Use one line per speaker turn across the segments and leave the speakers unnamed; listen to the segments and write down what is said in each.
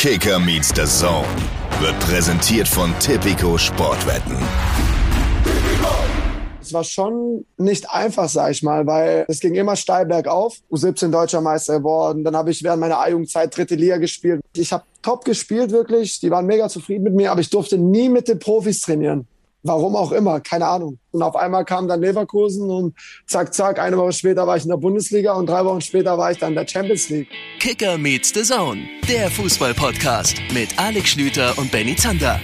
Kicker meets the Zone wird präsentiert von Tipico Sportwetten.
Es war schon nicht einfach, sag ich mal, weil es ging immer steil bergauf. U17 Deutscher Meister geworden. Dann habe ich während meiner A-Jugendzeit dritte Liga gespielt. Ich habe top gespielt, wirklich. Die waren mega zufrieden mit mir, aber ich durfte nie mit den Profis trainieren. Warum auch immer, keine Ahnung. Und auf einmal kam dann Leverkusen und zack, zack, eine Woche später war ich in der Bundesliga und drei Wochen später war ich dann in der Champions League.
Kicker meets the Zone, der Fußball-Podcast mit Alex Schlüter und Benny Zander.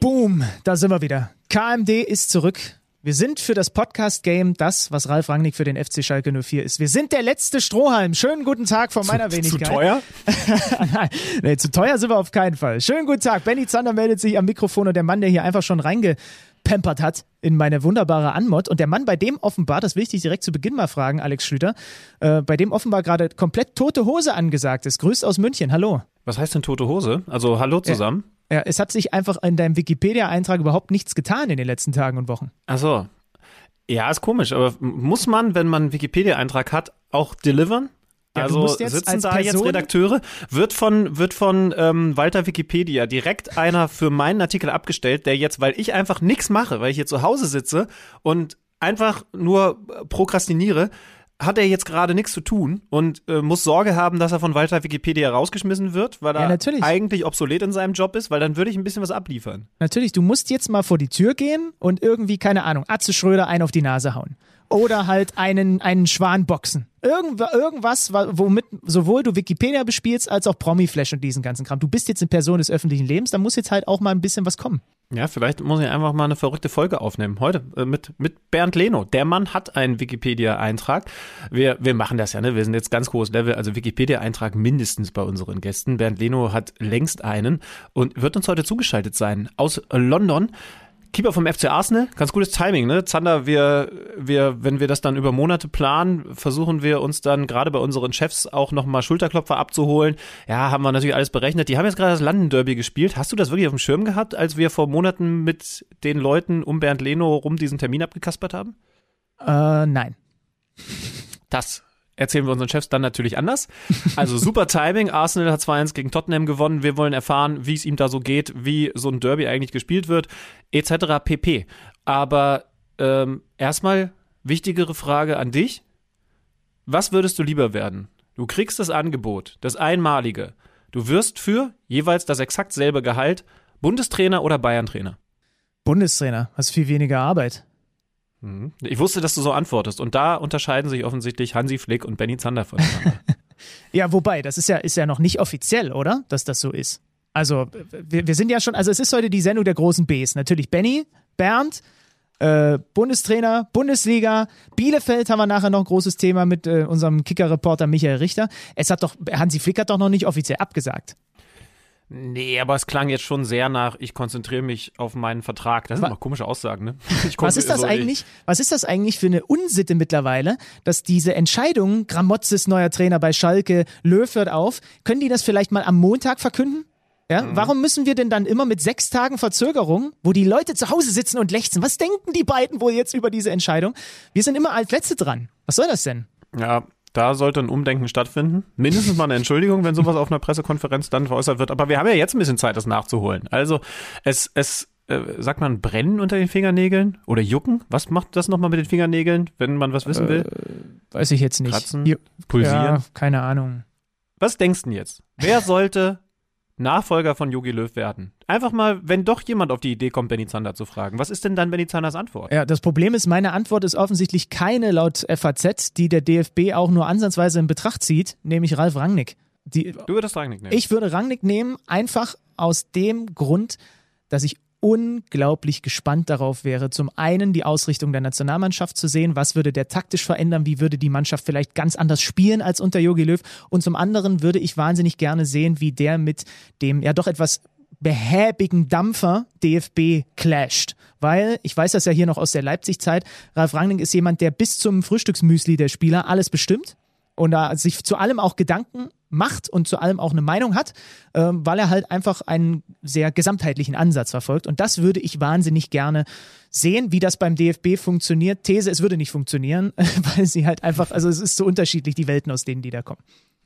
Boom, da sind wir wieder. KMD ist zurück. Wir sind für das Podcast-Game das, was Ralf Rangnick für den FC Schalke 04 ist. Wir sind der letzte Strohhalm. Schönen guten Tag von meiner
zu,
Wenigkeit.
Zu teuer?
Nein, nee, zu teuer sind wir auf keinen Fall. Schönen guten Tag. Benny Zander meldet sich am Mikrofon und der Mann, der hier einfach schon reingepempert hat in meine wunderbare Anmod. Und der Mann, bei dem offenbar, das will ich dich direkt zu Beginn mal fragen, Alex Schlüter, äh, bei dem offenbar gerade komplett tote Hose angesagt ist. Grüß aus München. Hallo.
Was heißt denn tote Hose? Also hallo zusammen.
Ja. Ja, es hat sich einfach in deinem Wikipedia-Eintrag überhaupt nichts getan in den letzten Tagen und Wochen.
Ach so. Ja, ist komisch, aber muss man, wenn man einen Wikipedia-Eintrag hat, auch delivern?
Ja,
also
sitzen
da
Person
jetzt Redakteure? Wird von, wird von ähm, Walter Wikipedia direkt einer für meinen Artikel abgestellt, der jetzt, weil ich einfach nichts mache, weil ich hier zu Hause sitze und einfach nur prokrastiniere, hat er jetzt gerade nichts zu tun und äh, muss Sorge haben, dass er von Walter Wikipedia rausgeschmissen wird, weil er
ja,
eigentlich obsolet in seinem Job ist, weil dann würde ich ein bisschen was abliefern.
Natürlich, du musst jetzt mal vor die Tür gehen und irgendwie, keine Ahnung, Atze Schröder einen auf die Nase hauen. Oder halt einen, einen Schwan boxen. Irgend, irgendwas, womit sowohl du Wikipedia bespielst, als auch Promiflash und diesen ganzen Kram. Du bist jetzt eine Person des öffentlichen Lebens, da muss jetzt halt auch mal ein bisschen was kommen.
Ja, vielleicht muss ich einfach mal eine verrückte Folge aufnehmen. Heute äh, mit, mit Bernd Leno. Der Mann hat einen Wikipedia-Eintrag. Wir, wir machen das ja, ne? Wir sind jetzt ganz großes Level, also Wikipedia-Eintrag mindestens bei unseren Gästen. Bernd Leno hat längst einen und wird uns heute zugeschaltet sein aus London. Keeper vom FC Arsenal, ganz gutes Timing, ne? Zander, wir, wir, wenn wir das dann über Monate planen, versuchen wir uns dann gerade bei unseren Chefs auch nochmal Schulterklopfer abzuholen. Ja, haben wir natürlich alles berechnet. Die haben jetzt gerade das London Derby gespielt. Hast du das wirklich auf dem Schirm gehabt, als wir vor Monaten mit den Leuten um Bernd Leno rum diesen Termin abgekaspert haben?
Äh, nein.
Das erzählen wir unseren Chefs dann natürlich anders. Also super Timing. Arsenal hat 2-1 gegen Tottenham gewonnen. Wir wollen erfahren, wie es ihm da so geht, wie so ein Derby eigentlich gespielt wird, etc. pp. Aber ähm, erstmal wichtigere Frage an dich. Was würdest du lieber werden? Du kriegst das Angebot, das einmalige. Du wirst für jeweils das exakt selbe Gehalt Bundestrainer oder Bayern-Trainer.
Bundestrainer, hast viel weniger Arbeit.
Mhm. Ich wusste, dass du so antwortest. Und da unterscheiden sich offensichtlich Hansi Flick und Benny Zander voneinander.
ja, wobei, das ist ja, ist ja noch nicht offiziell, oder? Dass das so ist. Also, wir, wir sind ja schon, also es ist heute die Sendung der großen Bs. Natürlich Benny, Bernd, äh, Bundestrainer, Bundesliga, Bielefeld haben wir nachher noch ein großes Thema mit äh, unserem Kicker-Reporter Michael Richter. Es hat doch, Hansi Flick hat doch noch nicht offiziell abgesagt.
Nee, aber es klang jetzt schon sehr nach, ich konzentriere mich auf meinen Vertrag. Das sind noch komische Aussagen, ne?
was ist das so eigentlich? Was ist das eigentlich für eine Unsitte mittlerweile, dass diese Entscheidung, Gramotzes neuer Trainer bei Schalke, Löw hört auf, können die das vielleicht mal am Montag verkünden? Ja, mhm. warum müssen wir denn dann immer mit sechs Tagen Verzögerung, wo die Leute zu Hause sitzen und lechzen? Was denken die beiden wohl jetzt über diese Entscheidung? Wir sind immer als Letzte dran. Was soll das denn?
Ja, da sollte ein Umdenken stattfinden. Mindestens mal eine Entschuldigung, wenn sowas auf einer Pressekonferenz dann veräußert wird. Aber wir haben ja jetzt ein bisschen Zeit, das nachzuholen. Also es, es äh, sagt man brennen unter den Fingernägeln oder jucken? Was macht das nochmal mit den Fingernägeln, wenn man was wissen will?
Äh, weiß ich jetzt nicht.
Kratzen, pulsieren? Ja,
keine Ahnung.
Was denkst du denn jetzt? Wer sollte Nachfolger von Yogi Löw werden? Einfach mal, wenn doch jemand auf die Idee kommt, Benny Zander zu fragen. Was ist denn dann Benny Zanders Antwort?
Ja, das Problem ist, meine Antwort ist offensichtlich keine laut FAZ, die der DFB auch nur ansatzweise in Betracht zieht, nämlich Ralf Rangnick. Die,
du würdest Rangnick nehmen?
Ich würde Rangnick nehmen, einfach aus dem Grund, dass ich unglaublich gespannt darauf wäre, zum einen die Ausrichtung der Nationalmannschaft zu sehen, was würde der taktisch verändern, wie würde die Mannschaft vielleicht ganz anders spielen als unter Jogi Löw? Und zum anderen würde ich wahnsinnig gerne sehen, wie der mit dem ja doch etwas behäbigen Dampfer DFB clasht. Weil, ich weiß das ja hier noch aus der Leipzig-Zeit, Ralf Rangnick ist jemand, der bis zum Frühstücksmüsli der Spieler alles bestimmt und da sich zu allem auch Gedanken macht und zu allem auch eine Meinung hat, ähm, weil er halt einfach einen sehr gesamtheitlichen Ansatz verfolgt. Und das würde ich wahnsinnig gerne sehen, wie das beim DFB funktioniert. These, es würde nicht funktionieren, weil sie halt einfach, also es ist so unterschiedlich, die Welten, aus denen die da kommen.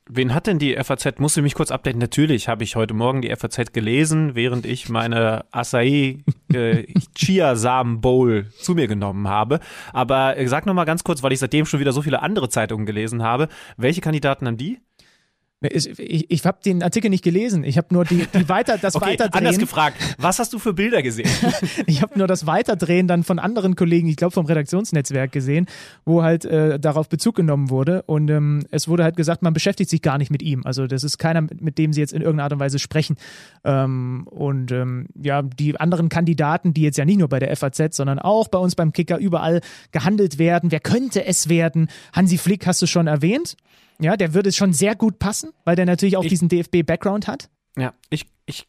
Wen hat denn die FAZ? Musst du mich kurz updaten? Natürlich habe ich heute Morgen die FAZ gelesen, während ich meine Acai äh, Chiasamen Bowl zu mir genommen habe. Aber äh, sag noch mal ganz kurz, weil ich seitdem schon wieder so viele andere Zeitungen gelesen habe. Welche Kandidaten haben die?
Ich, ich, ich habe den Artikel nicht gelesen. Ich habe nur die, die weiter, das
okay,
Weiterdrehen.
Anders gefragt, was hast du für Bilder gesehen?
ich habe nur das Weiterdrehen dann von anderen Kollegen, ich glaube vom Redaktionsnetzwerk gesehen, wo halt äh, darauf Bezug genommen wurde. Und ähm, es wurde halt gesagt, man beschäftigt sich gar nicht mit ihm. Also das ist keiner, mit dem sie jetzt in irgendeiner Art und Weise sprechen. Ähm, und ähm, ja, die anderen Kandidaten, die jetzt ja nicht nur bei der FAZ, sondern auch bei uns beim Kicker überall gehandelt werden. Wer könnte es werden? Hansi Flick hast du schon erwähnt. Ja, der würde schon sehr gut passen, weil der natürlich auch ich, diesen DFB-Background hat.
Ja, ich, ich,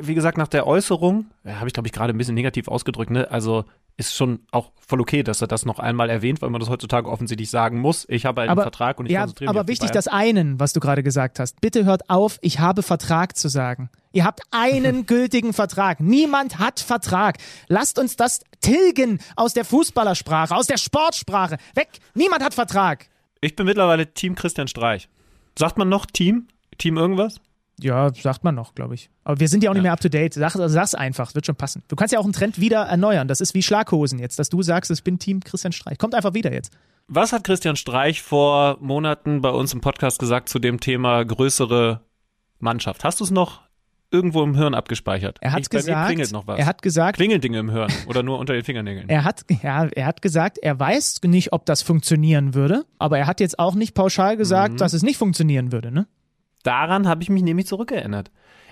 wie gesagt, nach der Äußerung, ja, habe ich glaube ich gerade ein bisschen negativ ausgedrückt, ne? Also ist schon auch voll okay, dass er das noch einmal erwähnt, weil man das heutzutage offensichtlich sagen muss. Ich habe einen aber, Vertrag und ich
ja,
konzentriere
mich Aber wichtig, das einen, was du gerade gesagt hast. Bitte hört auf, ich habe Vertrag zu sagen. Ihr habt einen gültigen Vertrag. Niemand hat Vertrag. Lasst uns das tilgen aus der Fußballersprache, aus der Sportsprache. Weg. Niemand hat Vertrag.
Ich bin mittlerweile Team Christian Streich. Sagt man noch Team? Team irgendwas?
Ja, sagt man noch, glaube ich. Aber wir sind ja auch nicht ja. mehr up to date. Sag, sag's einfach, wird schon passen. Du kannst ja auch einen Trend wieder erneuern. Das ist wie Schlaghosen jetzt, dass du sagst, ich bin Team Christian Streich. Kommt einfach wieder jetzt.
Was hat Christian Streich vor Monaten bei uns im Podcast gesagt zu dem Thema größere Mannschaft? Hast du es noch irgendwo im Hirn abgespeichert.
Er hat ich, gesagt, klingelt noch was. Er hat gesagt,
klingeln Dinge im Hirn oder nur unter den Fingernägeln.
Er hat, ja, er hat gesagt, er weiß nicht, ob das funktionieren würde, aber er hat jetzt auch nicht pauschal gesagt, mhm. dass es nicht funktionieren würde, ne?
Daran habe ich mich nämlich zurückerinnert.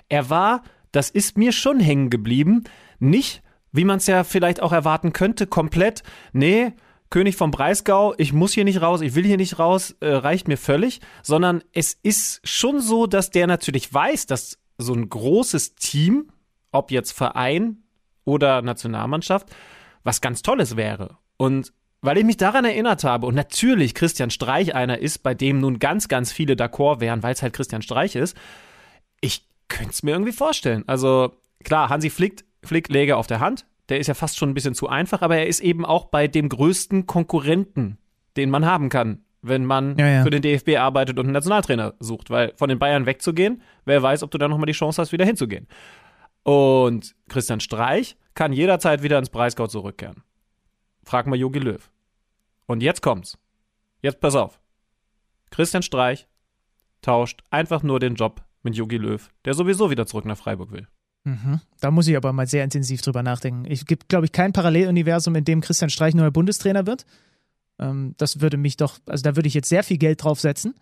Er war, das ist mir schon hängen geblieben, nicht, wie man es ja vielleicht auch erwarten könnte, komplett, nee, König vom Breisgau, ich muss hier nicht raus, ich will hier nicht raus, äh, reicht mir völlig, sondern es ist schon so, dass der natürlich weiß, dass so ein großes Team, ob jetzt Verein oder Nationalmannschaft, was ganz Tolles wäre. Und weil ich mich daran erinnert habe und natürlich Christian Streich einer ist, bei dem nun ganz, ganz viele d'accord wären, weil es halt Christian Streich ist, ich könnte es mir irgendwie vorstellen. Also klar, Hansi Flick, Flick läge auf der Hand, der ist ja fast schon ein bisschen zu einfach, aber er ist eben auch bei dem größten Konkurrenten, den man haben kann wenn man ja, ja. für den DFB arbeitet und einen Nationaltrainer sucht. Weil von den Bayern wegzugehen, wer weiß, ob du dann nochmal die Chance hast, wieder hinzugehen. Und Christian Streich kann jederzeit wieder ins Breisgau zurückkehren. Frag mal Jogi Löw. Und jetzt kommt's. Jetzt pass auf. Christian Streich tauscht einfach nur den Job mit Jogi Löw, der sowieso wieder zurück nach Freiburg will.
Mhm. Da muss ich aber mal sehr intensiv drüber nachdenken. Es gibt, glaube ich, kein Paralleluniversum, in dem Christian Streich neuer Bundestrainer wird. Ähm, das würde mich doch, also da würde ich jetzt sehr viel Geld draufsetzen.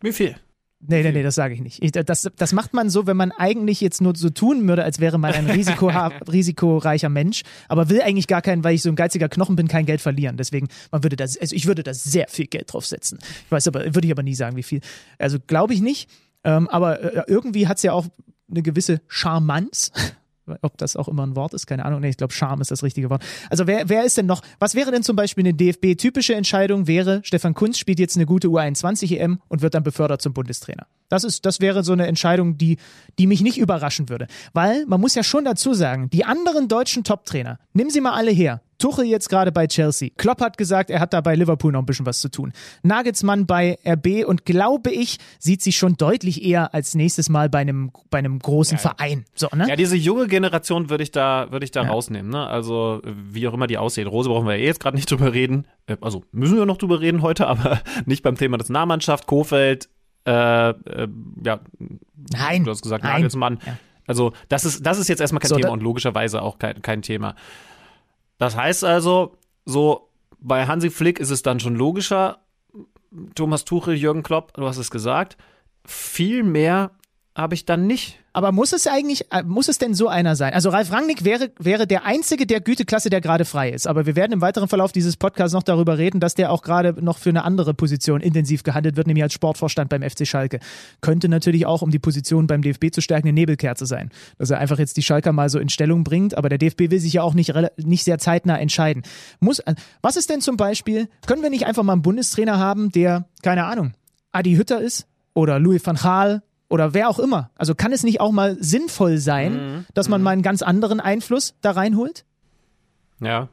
Wie viel?
Nee, nee, nee, das sage ich nicht. Ich, das, das macht man so, wenn man eigentlich jetzt nur so tun würde, als wäre man ein Risiko, risikoreicher Mensch, aber will eigentlich gar kein, weil ich so ein geiziger Knochen bin, kein Geld verlieren. Deswegen, man würde das, also ich würde da sehr viel Geld draufsetzen. Ich weiß aber, würde ich aber nie sagen, wie viel. Also glaube ich nicht. Ähm, aber äh, irgendwie hat es ja auch eine gewisse Charmanz, ob das auch immer ein Wort ist, keine Ahnung. Nee, ich glaube, Charme ist das richtige Wort. Also wer, wer ist denn noch, was wäre denn zum Beispiel eine DFB-typische Entscheidung wäre, Stefan Kunz spielt jetzt eine gute U21-EM und wird dann befördert zum Bundestrainer. Das ist, das wäre so eine Entscheidung, die, die mich nicht überraschen würde. Weil, man muss ja schon dazu sagen, die anderen deutschen Top-Trainer, nimm sie mal alle her. Tuchel jetzt gerade bei Chelsea. Klopp hat gesagt, er hat da bei Liverpool noch ein bisschen was zu tun. Nagelsmann bei RB und glaube ich, sieht sich schon deutlich eher als nächstes Mal bei einem, bei einem großen ja, Verein. So, ne?
Ja, diese junge Generation würde ich da, würde ich da ja. rausnehmen, ne? Also, wie auch immer die aussehen. Rose brauchen wir ja eh jetzt gerade nicht drüber reden. Äh, also, müssen wir noch drüber reden heute, aber nicht beim Thema des Nahmannschaft. Kofeld, äh, äh, ja.
Nein.
Du hast gesagt. Nagelsmann. Ja. Also, das ist, das ist jetzt erstmal kein so, Thema und logischerweise auch kein, kein Thema. Das heißt also, so bei Hansi Flick ist es dann schon logischer. Thomas Tuchel, Jürgen Klopp, du hast es gesagt. Viel mehr habe ich dann nicht
aber muss es eigentlich, äh, muss es denn so einer sein? Also Ralf Rangnick wäre, wäre der einzige der Güteklasse, der gerade frei ist. Aber wir werden im weiteren Verlauf dieses Podcasts noch darüber reden, dass der auch gerade noch für eine andere Position intensiv gehandelt wird, nämlich als Sportvorstand beim FC Schalke. Könnte natürlich auch, um die Position beim DFB zu stärken, eine Nebelkerze sein. Dass er einfach jetzt die Schalker mal so in Stellung bringt. Aber der DFB will sich ja auch nicht, nicht sehr zeitnah entscheiden. Muss, äh, was ist denn zum Beispiel, können wir nicht einfach mal einen Bundestrainer haben, der, keine Ahnung, Adi Hütter ist oder Louis van Gaal oder wer auch immer. Also kann es nicht auch mal sinnvoll sein,
Mhm.
dass man mal einen ganz anderen Einfluss da reinholt?
Ja.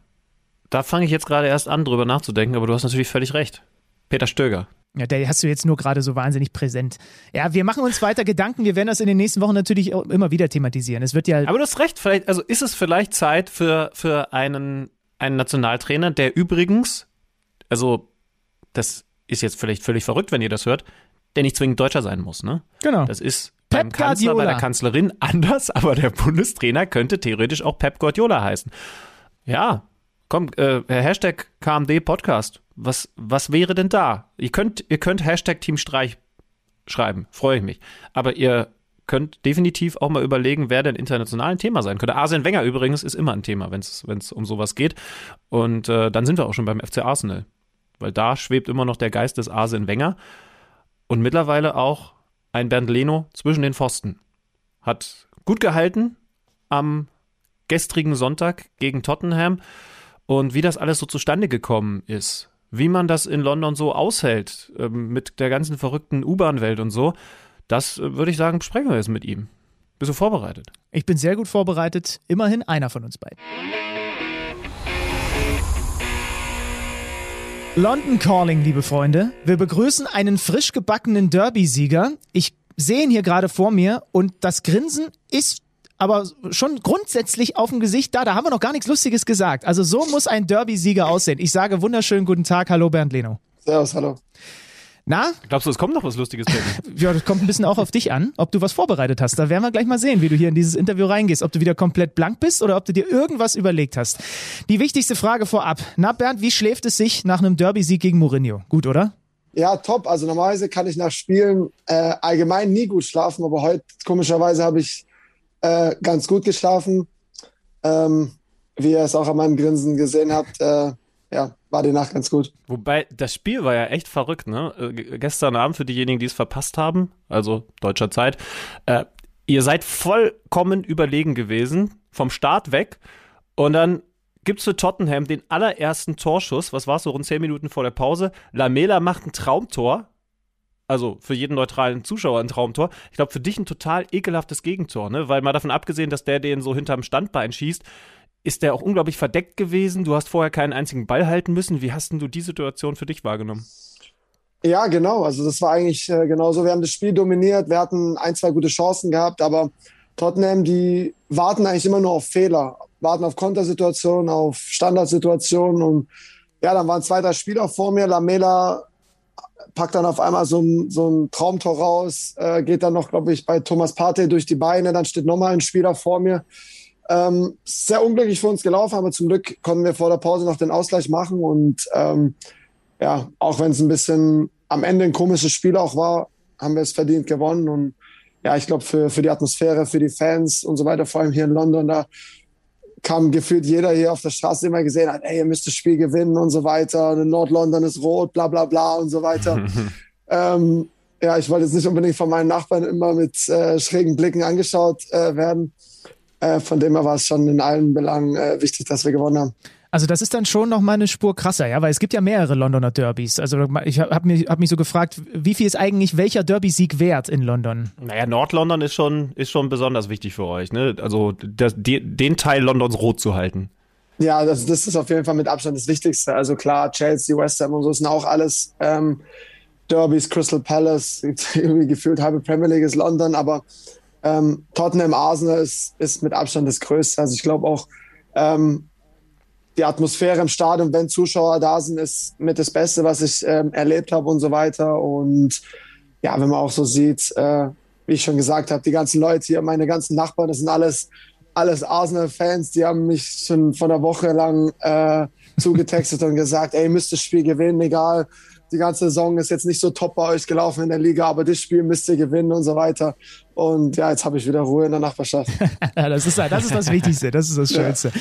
Da fange ich jetzt gerade erst an, drüber nachzudenken, aber du hast natürlich völlig recht. Peter Stöger.
Ja, der hast du jetzt nur gerade so wahnsinnig präsent. Ja, wir machen uns weiter Gedanken. Wir werden das in den nächsten Wochen natürlich auch immer wieder thematisieren. Es wird ja
Aber du hast recht, vielleicht, also ist es vielleicht Zeit für, für einen, einen Nationaltrainer, der übrigens, also das ist jetzt vielleicht völlig verrückt, wenn ihr das hört, der nicht zwingend Deutscher sein muss, ne?
genau.
Das ist
Pep
beim Kanzler, bei
Guardiola.
der Kanzlerin anders, aber der Bundestrainer könnte theoretisch auch Pep Guardiola heißen. Ja, komm, äh, Hashtag KMD Podcast. Was, was wäre denn da? Ihr könnt, ihr könnt Hashtag Team Streich schreiben, freue ich mich. Aber ihr könnt definitiv auch mal überlegen, wer denn international ein Thema sein könnte. Arsene Wenger übrigens ist immer ein Thema, wenn es um sowas geht. Und äh, dann sind wir auch schon beim FC Arsenal. Weil da schwebt immer noch der Geist des Arsene Wenger. Und mittlerweile auch ein Bernd Leno zwischen den Pfosten. Hat gut gehalten am gestrigen Sonntag gegen Tottenham. Und wie das alles so zustande gekommen ist, wie man das in London so aushält, ähm, mit der ganzen verrückten U-Bahn-Welt und so, das äh, würde ich sagen, besprechen wir jetzt mit ihm. Bist du vorbereitet?
Ich bin sehr gut vorbereitet. Immerhin einer von uns beiden. London Calling, liebe Freunde. Wir begrüßen einen frisch gebackenen Derby-Sieger. Ich sehe ihn hier gerade vor mir und das Grinsen ist aber schon grundsätzlich auf dem Gesicht da. Da haben wir noch gar nichts Lustiges gesagt. Also so muss ein Derby-Sieger aussehen. Ich sage wunderschönen guten Tag. Hallo Bernd Leno.
Servus, hallo.
Na,
Glaubst du, es kommt noch was Lustiges, Benny?
ja, das kommt ein bisschen auch auf dich an, ob du was vorbereitet hast. Da werden wir gleich mal sehen, wie du hier in dieses Interview reingehst. Ob du wieder komplett blank bist oder ob du dir irgendwas überlegt hast. Die wichtigste Frage vorab. Na, Bernd, wie schläft es sich nach einem Derby-Sieg gegen Mourinho? Gut, oder?
Ja, top. Also normalerweise kann ich nach Spielen äh, allgemein nie gut schlafen, aber heute komischerweise habe ich äh, ganz gut geschlafen. Ähm, wie ihr es auch an meinem Grinsen gesehen habt, äh, ja, war die Nacht ganz gut.
Wobei, das Spiel war ja echt verrückt, ne? Äh, gestern Abend für diejenigen, die es verpasst haben, also deutscher Zeit, äh, ihr seid vollkommen überlegen gewesen, vom Start weg. Und dann gibt's für Tottenham den allerersten Torschuss, was war so rund zehn Minuten vor der Pause. Lamela macht ein Traumtor. Also für jeden neutralen Zuschauer ein Traumtor. Ich glaube, für dich ein total ekelhaftes Gegentor, ne? Weil mal davon abgesehen, dass der den so hinterm Standbein schießt, ist der auch unglaublich verdeckt gewesen. Du hast vorher keinen einzigen Ball halten müssen. Wie hast denn du die Situation für dich wahrgenommen?
Ja, genau. Also das war eigentlich äh, genauso. Wir haben das Spiel dominiert. Wir hatten ein, zwei gute Chancen gehabt, aber Tottenham, die warten eigentlich immer nur auf Fehler, warten auf Kontersituationen, auf Standardsituationen und ja, dann war ein zweiter Spieler vor mir. Lamela packt dann auf einmal so ein, so ein Traumtor raus, äh, geht dann noch, glaube ich, bei Thomas Partey durch die Beine. Dann steht nochmal ein Spieler vor mir. Ähm, sehr unglücklich für uns gelaufen, aber zum Glück konnten wir vor der Pause noch den Ausgleich machen und ähm, ja, auch wenn es ein bisschen am Ende ein komisches Spiel auch war, haben wir es verdient gewonnen. Und ja, ich glaube, für, für die Atmosphäre, für die Fans und so weiter, vor allem hier in London, da kam gefühlt jeder hier auf der Straße immer gesehen hat, ey, ihr müsst das Spiel gewinnen und so weiter. Und Nord-London ist rot, bla bla bla und so weiter. ähm, ja, ich wollte jetzt nicht unbedingt von meinen Nachbarn immer mit äh, schrägen Blicken angeschaut äh, werden. Äh, von dem her war es schon in allen Belangen äh, wichtig, dass wir gewonnen haben.
Also das ist dann schon noch mal eine Spur krasser, ja, weil es gibt ja mehrere Londoner Derbys. Also ich habe mich, hab mich so gefragt, wie viel ist eigentlich welcher Derby-Sieg wert in London?
Naja, Nord-London ist schon, ist schon besonders wichtig für euch, ne? Also das, die, den Teil Londons rot zu halten.
Ja, das, das ist auf jeden Fall mit Abstand das Wichtigste. Also klar, Chelsea, West Ham und so sind auch alles ähm, Derbys, Crystal Palace, irgendwie gefühlt halbe Premier League ist London, aber ähm, Tottenham Arsenal ist, ist mit Abstand das Größte. Also ich glaube auch, ähm, die Atmosphäre im Stadion, wenn Zuschauer da sind, ist mit das Beste, was ich ähm, erlebt habe und so weiter. Und ja, wenn man auch so sieht, äh, wie ich schon gesagt habe, die ganzen Leute hier, meine ganzen Nachbarn, das sind alles, alles Arsenal-Fans, die haben mich schon von einer Woche lang äh, zugetextet und gesagt, ey, müsst das Spiel gewinnen, egal. Die ganze Saison ist jetzt nicht so top bei euch gelaufen in der Liga, aber das Spiel müsst ihr gewinnen und so weiter. Und ja, jetzt habe ich wieder Ruhe in der Nachbarschaft.
Ja, das ist, das ist das Wichtigste, das ist das Schönste.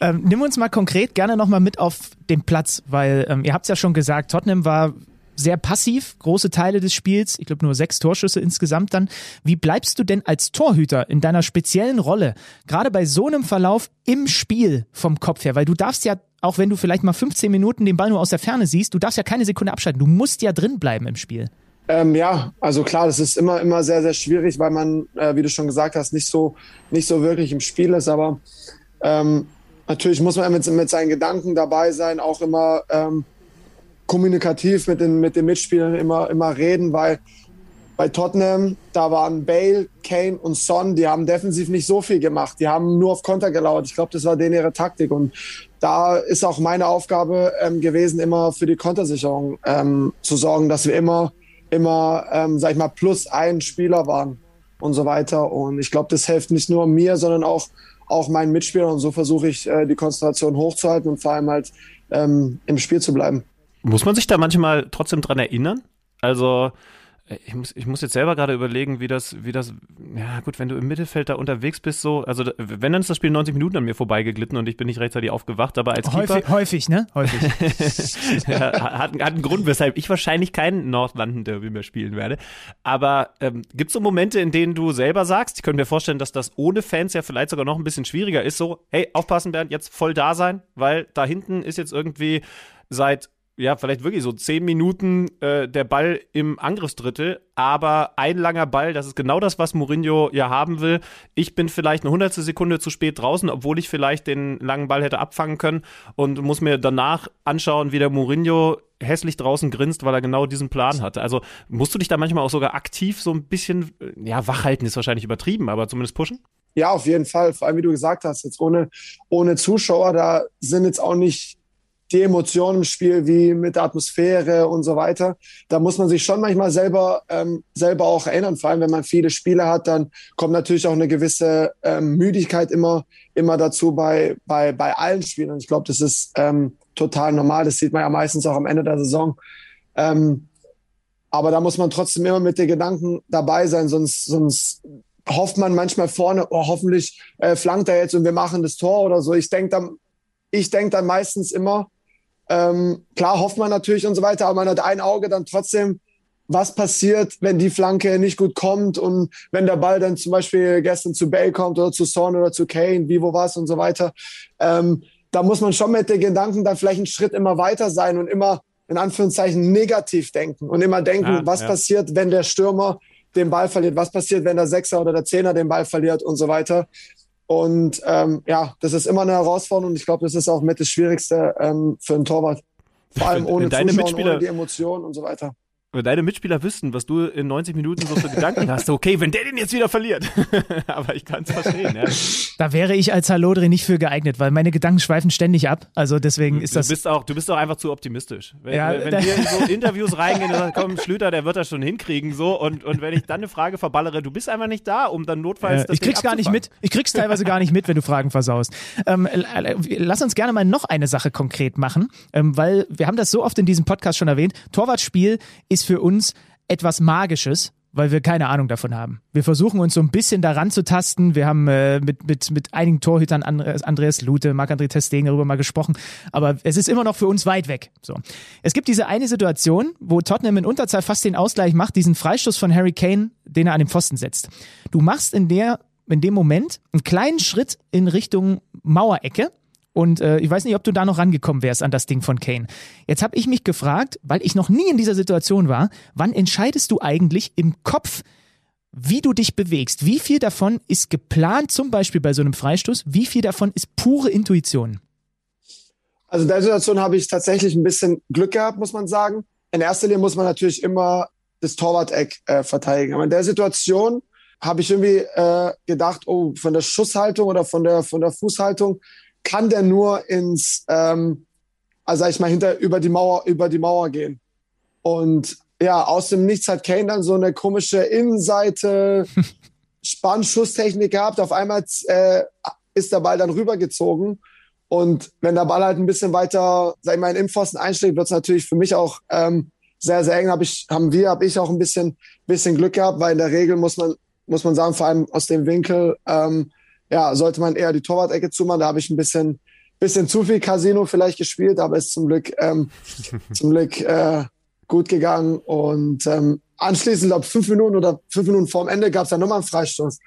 Ja. Ähm, nimm uns mal konkret gerne nochmal mit auf den Platz, weil ähm, ihr habt es ja schon gesagt, Tottenham war sehr passiv, große Teile des Spiels, ich glaube nur sechs Torschüsse insgesamt dann. Wie bleibst du denn als Torhüter in deiner speziellen Rolle, gerade bei so einem Verlauf im Spiel vom Kopf her? Weil du darfst ja, auch wenn du vielleicht mal 15 Minuten den Ball nur aus der Ferne siehst, du darfst ja keine Sekunde abschalten. Du musst ja drin bleiben im Spiel.
Ähm, ja, also klar, das ist immer, immer sehr, sehr schwierig, weil man, äh, wie du schon gesagt hast, nicht so, nicht so wirklich im Spiel ist. Aber ähm, natürlich muss man mit, mit seinen Gedanken dabei sein, auch immer ähm, kommunikativ mit den, mit den Mitspielern immer, immer reden, weil bei Tottenham, da waren Bale, Kane und Son, die haben defensiv nicht so viel gemacht. Die haben nur auf Konter gelauert. Ich glaube, das war denen ihre Taktik. Und da ist auch meine Aufgabe ähm, gewesen, immer für die Kontersicherung ähm, zu sorgen, dass wir immer, immer, ähm, sag ich mal, plus ein Spieler waren und so weiter. Und ich glaube, das hilft nicht nur mir, sondern auch, auch meinen Mitspielern. Und so versuche ich, äh, die Konzentration hochzuhalten und vor allem halt ähm, im Spiel zu bleiben.
Muss man sich da manchmal trotzdem dran erinnern? Also, ich muss, ich muss jetzt selber gerade überlegen, wie das, wie das, ja gut, wenn du im Mittelfeld da unterwegs bist, so, also wenn dann ist das Spiel 90 Minuten an mir vorbeigeglitten und ich bin nicht rechtzeitig aufgewacht, aber als
häufig,
Keeper.
Häufig, ne? Häufig.
ja, hat, hat einen Grund, weshalb ich wahrscheinlich kein Nordlanden-Derby mehr spielen werde. Aber ähm, gibt es so Momente, in denen du selber sagst, ich könnte mir vorstellen, dass das ohne Fans ja vielleicht sogar noch ein bisschen schwieriger ist, so, hey, aufpassen, Bernd, jetzt voll da sein, weil da hinten ist jetzt irgendwie seit ja, vielleicht wirklich so zehn Minuten äh, der Ball im Angriffsdrittel, aber ein langer Ball, das ist genau das, was Mourinho ja haben will. Ich bin vielleicht eine hundertstel Sekunde zu spät draußen, obwohl ich vielleicht den langen Ball hätte abfangen können und muss mir danach anschauen, wie der Mourinho hässlich draußen grinst, weil er genau diesen Plan hatte. Also musst du dich da manchmal auch sogar aktiv so ein bisschen, äh, ja, wachhalten ist wahrscheinlich übertrieben, aber zumindest pushen?
Ja, auf jeden Fall. Vor allem, wie du gesagt hast, jetzt ohne, ohne Zuschauer, da sind jetzt auch nicht die Emotionen im Spiel, wie mit der Atmosphäre und so weiter. Da muss man sich schon manchmal selber, ähm, selber auch erinnern. Vor allem, wenn man viele Spiele hat, dann kommt natürlich auch eine gewisse ähm, Müdigkeit immer, immer dazu bei, bei, bei allen Spielern. Ich glaube, das ist ähm, total normal. Das sieht man ja meistens auch am Ende der Saison. Ähm, aber da muss man trotzdem immer mit den Gedanken dabei sein, sonst, sonst hofft man manchmal vorne, oh, hoffentlich äh, flankt er jetzt und wir machen das Tor oder so. Ich denke dann, ich denke dann meistens immer, ähm, klar hofft man natürlich und so weiter, aber man hat ein Auge dann trotzdem, was passiert, wenn die Flanke nicht gut kommt und wenn der Ball dann zum Beispiel gestern zu Bale kommt oder zu Son oder zu Kane, wie, wo was und so weiter. Ähm, da muss man schon mit den Gedanken dann vielleicht einen Schritt immer weiter sein und immer in Anführungszeichen negativ denken und immer denken, ja, was ja. passiert, wenn der Stürmer den Ball verliert, was passiert, wenn der Sechser oder der Zehner den Ball verliert und so weiter. Und ähm, ja, das ist immer eine Herausforderung und ich glaube, das ist auch mit das Schwierigste ähm, für einen Torwart. Vor allem ohne Zuschauer, ohne die Emotionen und so weiter
wenn deine Mitspieler wüssten, was du in 90 Minuten so für Gedanken hast, okay, wenn der den jetzt wieder verliert. Aber ich kann es verstehen, ja.
Da wäre ich als Halodri nicht für geeignet, weil meine Gedanken schweifen ständig ab. Also deswegen
du,
ist das.
Du bist auch, du bist auch einfach zu optimistisch. Wenn, ja, wenn wir in so Interviews reingehen und sagen, komm, Schlüter, der wird das schon hinkriegen, so. Und, und wenn ich dann eine Frage verballere, du bist einfach nicht da, um dann notfalls
äh, das Ich krieg's gar nicht mit. Ich krieg's teilweise gar nicht mit, wenn du Fragen versaust. Ähm, lass uns gerne mal noch eine Sache konkret machen, ähm, weil wir haben das so oft in diesem Podcast schon erwähnt. Torwartspiel ist für uns etwas Magisches, weil wir keine Ahnung davon haben. Wir versuchen uns so ein bisschen daran zu tasten. Wir haben äh, mit, mit, mit einigen Torhütern, Andreas Lute, Marc-André Testegen darüber mal gesprochen, aber es ist immer noch für uns weit weg. So. Es gibt diese eine Situation, wo Tottenham in Unterzahl fast den Ausgleich macht, diesen Freistoß von Harry Kane, den er an den Pfosten setzt. Du machst in der in dem Moment einen kleinen Schritt in Richtung Mauerecke und äh, ich weiß nicht, ob du da noch rangekommen wärst an das Ding von Kane. Jetzt habe ich mich gefragt, weil ich noch nie in dieser Situation war, wann entscheidest du eigentlich im Kopf, wie du dich bewegst? Wie viel davon ist geplant, zum Beispiel bei so einem Freistoß? Wie viel davon ist pure Intuition?
Also in der Situation habe ich tatsächlich ein bisschen Glück gehabt, muss man sagen. In erster Linie muss man natürlich immer das Torwart-Eck äh, verteidigen. Aber in der Situation habe ich irgendwie äh, gedacht, oh, von der Schusshaltung oder von der, von der Fußhaltung kann der nur ins, ähm, also sag ich mal, hinter über die Mauer, über die Mauer gehen. Und ja, aus dem Nichts hat Kane dann so eine komische Innenseite Spannschusstechnik gehabt. Auf einmal äh, ist der Ball dann rübergezogen. Und wenn der Ball halt ein bisschen weiter, sag ich mal, in Impfpfosten einschlägt, wird es natürlich für mich auch ähm, sehr, sehr eng. Hab ich, haben wir, habe ich auch ein bisschen, bisschen Glück gehabt, weil in der Regel muss man, muss man sagen, vor allem aus dem Winkel, ähm, ja, sollte man eher die Torwart-Ecke zumachen. Da habe ich ein bisschen, bisschen zu viel Casino vielleicht gespielt, aber ist zum Glück, ähm, zum Glück äh, gut gegangen. Und ähm, anschließend, glaube fünf Minuten oder fünf Minuten vorm Ende gab es dann nochmal einen Freistoß.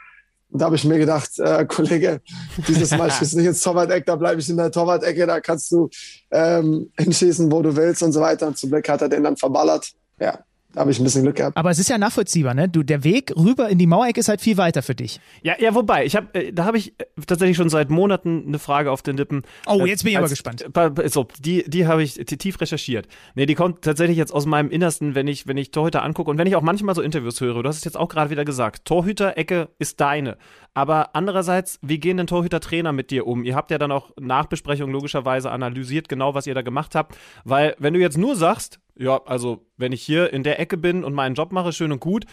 Und da habe ich mir gedacht, äh, Kollege, dieses Mal schießt nicht ins Torwart-Eck, da bleibe ich in der Torwart-Ecke, da kannst du ähm, hinschießen, wo du willst und so weiter. Und zum Glück hat er den dann verballert. Ja, da habe ich ein bisschen Glück gehabt.
Aber es ist ja nachvollziehbar, ne? Du, der Weg rüber in die Mauerecke ist halt viel weiter für dich.
Ja, ja, wobei, ich habe, äh, da habe ich äh, tatsächlich schon seit Monaten eine Frage auf den Lippen.
Oh, jetzt bin ich
Als-
aber gespannt.
äh, So, die, die habe ich tief recherchiert. Nee, die kommt tatsächlich jetzt aus meinem Innersten, wenn ich, wenn ich Torhüter angucke und wenn ich auch manchmal so Interviews höre. Du hast es jetzt auch gerade wieder gesagt. Torhüter-Ecke ist deine. Aber andererseits, wie gehen denn Torhüter-Trainer mit dir um? Ihr habt ja dann auch Nachbesprechungen logischerweise analysiert, genau was ihr da gemacht habt. Weil, wenn du jetzt nur sagst, ja, also, wenn ich hier in der Ecke bin und meinen Job mache, schön und gut,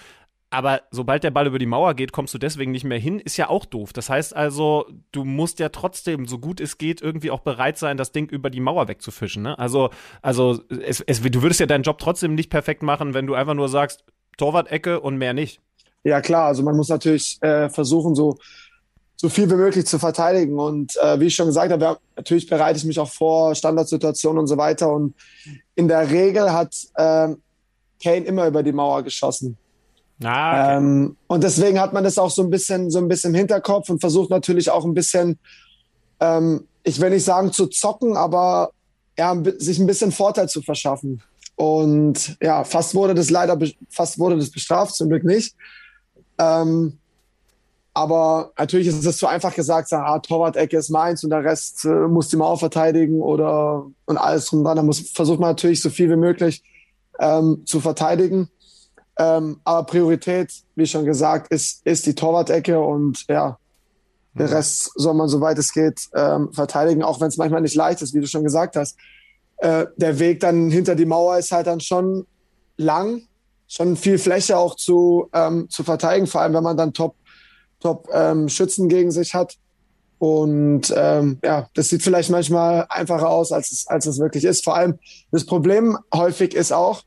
aber sobald der Ball über die Mauer geht, kommst du deswegen nicht mehr hin, ist ja auch doof. Das heißt also, du musst ja trotzdem, so gut es geht, irgendwie auch bereit sein, das Ding über die Mauer wegzufischen. Ne? Also, also es, es, du würdest ja deinen Job trotzdem nicht perfekt machen, wenn du einfach nur sagst, Torwart-Ecke und mehr nicht.
Ja klar, also man muss natürlich äh, versuchen, so, so viel wie möglich zu verteidigen. Und äh, wie ich schon gesagt habe, natürlich bereite ich mich auch vor, Standardsituationen und so weiter. Und in der Regel hat ähm, Kane immer über die Mauer geschossen.
Ah,
Ähm, und deswegen hat man das auch so ein bisschen, so ein bisschen im Hinterkopf und versucht natürlich auch ein bisschen, ähm, ich will nicht sagen zu zocken, aber ja, sich ein bisschen Vorteil zu verschaffen. Und ja, fast wurde das leider, fast wurde das bestraft, zum Glück nicht. Ähm, aber natürlich ist es zu einfach gesagt, sagen, ah, Torwart-Ecke ist meins und der Rest äh, muss die Mauer verteidigen oder und alles drum dran. Da muss, versucht man natürlich so viel wie möglich ähm, zu verteidigen. Ähm, aber Priorität, wie schon gesagt, ist, ist die Torwart-Ecke und ja, der Rest soll man, soweit es geht, ähm, verteidigen, auch wenn es manchmal nicht leicht ist, wie du schon gesagt hast. Äh, der Weg dann hinter die Mauer ist halt dann schon lang, schon viel Fläche auch zu, ähm, zu verteidigen, vor allem wenn man dann Top, Top ähm, Schützen gegen sich hat. Und ähm, ja, das sieht vielleicht manchmal einfacher aus, als es, als es wirklich ist. Vor allem das Problem häufig ist auch,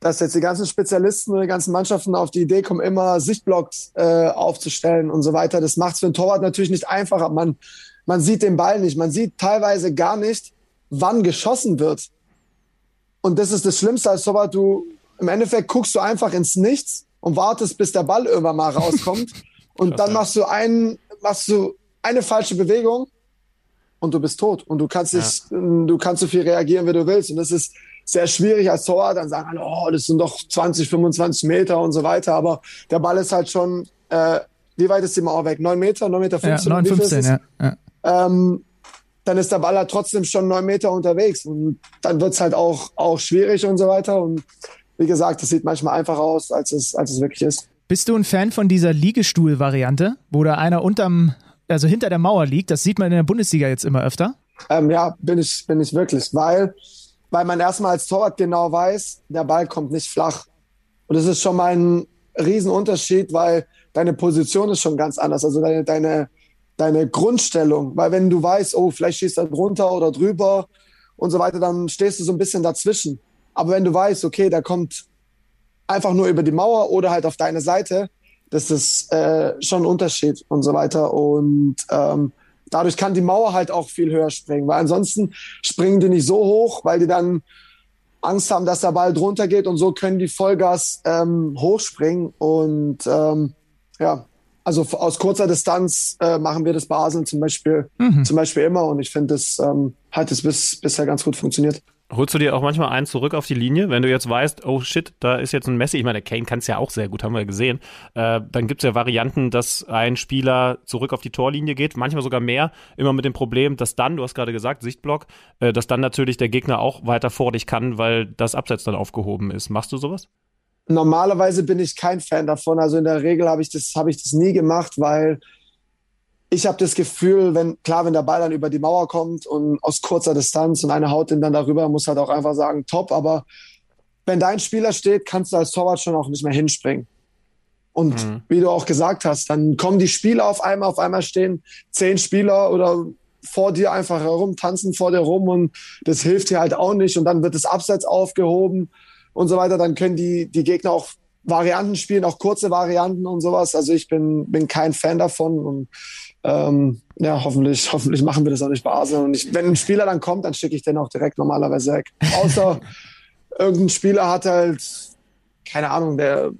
dass jetzt die ganzen Spezialisten und die ganzen Mannschaften auf die Idee kommen, immer Sichtblocks äh, aufzustellen und so weiter. Das macht es für einen Torwart natürlich nicht einfacher. Man, man sieht den Ball nicht. Man sieht teilweise gar nicht, wann geschossen wird. Und das ist das Schlimmste als Torwart. Du, im Endeffekt guckst du einfach ins Nichts und wartest, bis der Ball irgendwann mal rauskommt. und dann machst du einen, machst du eine falsche Bewegung und du bist tot. Und du kannst nicht, du kannst so viel reagieren, wie du willst. Und das ist sehr schwierig als Torwart. Dann sagen alle, oh, das sind doch 20, 25 Meter und so weiter. Aber der Ball ist halt schon, äh, wie weit ist die Mauer weg? 9 Meter, 9 Meter
Ja,
15? Wie viel ist
9,15,
es?
ja. ja.
ähm, dann ist der Ball halt trotzdem schon neun Meter unterwegs. Und dann wird's halt auch, auch schwierig und so weiter. Und wie gesagt, das sieht manchmal einfacher aus, als es, als es wirklich ist.
Bist du ein Fan von dieser Liegestuhl-Variante, wo da einer unterm, also hinter der Mauer liegt? Das sieht man in der Bundesliga jetzt immer öfter.
Ähm, ja, bin ich, bin ich wirklich. Weil, weil man erstmal als Torwart genau weiß, der Ball kommt nicht flach. Und das ist schon mal ein Riesenunterschied, weil deine Position ist schon ganz anders. Also deine, deine, deine Grundstellung. Weil wenn du weißt, oh, vielleicht schießt er drunter oder drüber und so weiter, dann stehst du so ein bisschen dazwischen. Aber wenn du weißt, okay, der kommt einfach nur über die Mauer oder halt auf deine Seite, das ist äh, schon ein Unterschied und so weiter. Und ähm, dadurch kann die Mauer halt auch viel höher springen, weil ansonsten springen die nicht so hoch, weil die dann Angst haben, dass der Ball drunter geht und so können die Vollgas ähm, hochspringen. Und ähm, ja, also aus kurzer Distanz äh, machen wir das Basel zum Beispiel, zum Beispiel immer und ich finde, das ähm, hat es bis, bisher ganz gut funktioniert.
Holst du dir auch manchmal einen zurück auf die Linie, wenn du jetzt weißt, oh shit, da ist jetzt ein Messi. Ich meine, der Kane kann es ja auch sehr gut, haben wir gesehen. Äh, dann gibt es ja Varianten, dass ein Spieler zurück auf die Torlinie geht, manchmal sogar mehr, immer mit dem Problem, dass dann, du hast gerade gesagt, Sichtblock, äh, dass dann natürlich der Gegner auch weiter vor dich kann, weil das Abseits dann aufgehoben ist. Machst du sowas?
Normalerweise bin ich kein Fan davon. Also in der Regel habe ich das, habe ich das nie gemacht, weil ich habe das Gefühl, wenn klar, wenn der Ball dann über die Mauer kommt und aus kurzer Distanz und einer haut den dann darüber, muss halt auch einfach sagen, top. Aber wenn dein Spieler steht, kannst du als Torwart schon auch nicht mehr hinspringen. Und wie du auch gesagt hast, dann kommen die Spieler auf einmal, auf einmal stehen zehn Spieler oder vor dir einfach herum, tanzen vor dir rum und das hilft dir halt auch nicht. Und dann wird das Abseits aufgehoben und so weiter. Dann können die, die Gegner auch Varianten spielen, auch kurze Varianten und sowas. Also ich bin, bin kein Fan davon und ähm, ja, hoffentlich, hoffentlich machen wir das auch nicht bei Arsenal. Und ich, wenn ein Spieler dann kommt, dann schicke ich den auch direkt normalerweise weg. Außer irgendein Spieler hat halt, keine Ahnung, der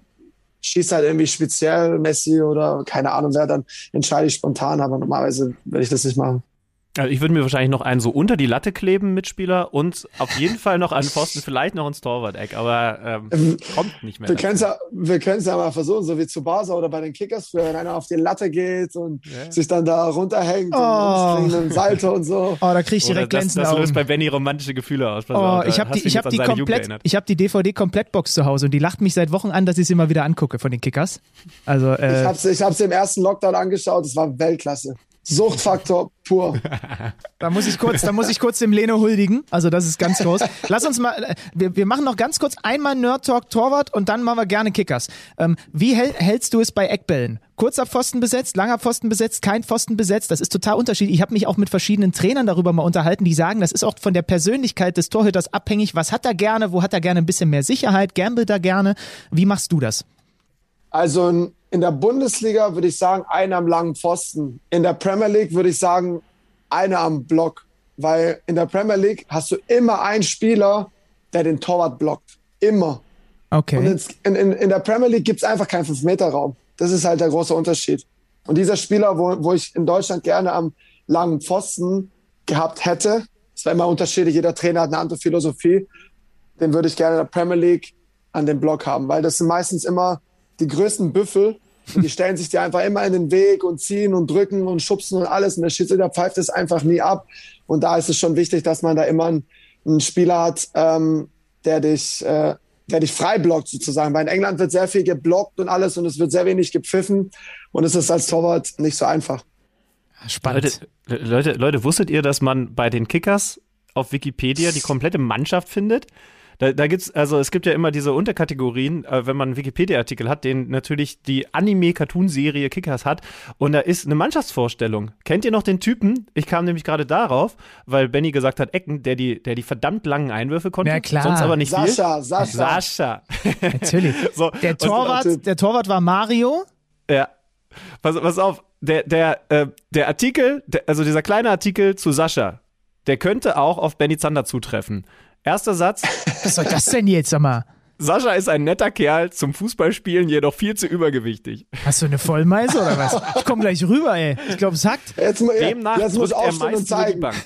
schießt halt irgendwie speziell Messi oder keine Ahnung wer, dann entscheide ich spontan, aber normalerweise will ich das nicht machen.
Also ich würde mir wahrscheinlich noch einen so unter die Latte kleben, Mitspieler, und auf jeden Fall noch einen Pfosten, vielleicht noch ins Torwart-Eck, aber ähm, kommt nicht mehr.
Wir können es ja, wir können's ja mal versuchen, so wie zu Basa oder bei den Kickers früher, wenn einer auf die Latte geht und ja. sich dann da runterhängt oh. und einen Salto und so.
Oh, da krieg ich direkt glänzende
Das, das
löst
bei Benny romantische Gefühle aus.
Pass oh, ich habe die, ich hab die komplett, ich habe die DVD-Komplettbox zu Hause und die lacht mich seit Wochen an, dass ich sie immer wieder angucke von den Kickers. Also, äh,
ich habe sie ich hab's im ersten Lockdown angeschaut, es war Weltklasse. Suchtfaktor pur.
Da muss ich kurz, da muss ich kurz dem Leno huldigen. Also das ist ganz groß. Lass uns mal, äh, wir, wir machen noch ganz kurz einmal Nerd Talk Torwart und dann machen wir gerne Kickers. Ähm, wie hält, hältst du es bei Eckbällen? Kurzer Pfosten besetzt, langer Pfosten besetzt, kein Pfosten besetzt. Das ist total unterschiedlich. Ich habe mich auch mit verschiedenen Trainern darüber mal unterhalten, die sagen, das ist auch von der Persönlichkeit des Torhüters abhängig. Was hat er gerne? Wo hat er gerne ein bisschen mehr Sicherheit? Gambelt er gerne? Wie machst du das?
Also in der Bundesliga würde ich sagen, einer am langen Pfosten. In der Premier League würde ich sagen, einer am Block. Weil in der Premier League hast du immer einen Spieler, der den Torwart blockt. Immer.
Okay. Und
in, in, in der Premier League gibt es einfach keinen 5-Meter-Raum. Das ist halt der große Unterschied. Und dieser Spieler, wo, wo ich in Deutschland gerne am langen Pfosten gehabt hätte, es war immer unterschiedlich, jeder Trainer hat eine andere Philosophie, den würde ich gerne in der Premier League an den Block haben, weil das sind meistens immer die größten Büffel, und die stellen sich dir einfach immer in den Weg und ziehen und drücken und schubsen und alles. Und der Schiedsrichter pfeift es einfach nie ab. Und da ist es schon wichtig, dass man da immer einen, einen Spieler hat, ähm, der dich, äh, der dich frei blockt sozusagen. Weil in England wird sehr viel geblockt und alles und es wird sehr wenig gepfiffen. Und es ist als Torwart nicht so einfach.
Spannend. Leute, Leute, Leute, wusstet ihr, dass man bei den Kickers auf Wikipedia die komplette Mannschaft findet? Da, da gibt's, also es gibt ja immer diese Unterkategorien, äh, wenn man einen Wikipedia-Artikel hat, den natürlich die Anime-Cartoon-Serie Kickers hat. Und da ist eine Mannschaftsvorstellung. Kennt ihr noch den Typen? Ich kam nämlich gerade darauf, weil Benny gesagt hat, Ecken, der die, der die verdammt langen Einwürfe konnte.
Ja, klar.
Sonst aber nicht
Sascha,
viel.
Sascha.
Sascha.
Natürlich. so, der, Torwart, der Torwart war Mario.
Ja. Pass, pass auf, der, der, äh, der Artikel, der, also dieser kleine Artikel zu Sascha, der könnte auch auf Benny Zander zutreffen. Erster Satz.
Was soll das denn jetzt, sag mal?
Sascha ist ein netter Kerl, zum Fußballspielen jedoch viel zu übergewichtig.
Hast du eine Vollmeise oder was? Ich komm gleich rüber, ey. Ich glaube, es hackt.
Jetzt mal,
Demnach
jetzt
drückt er meist über die Bank.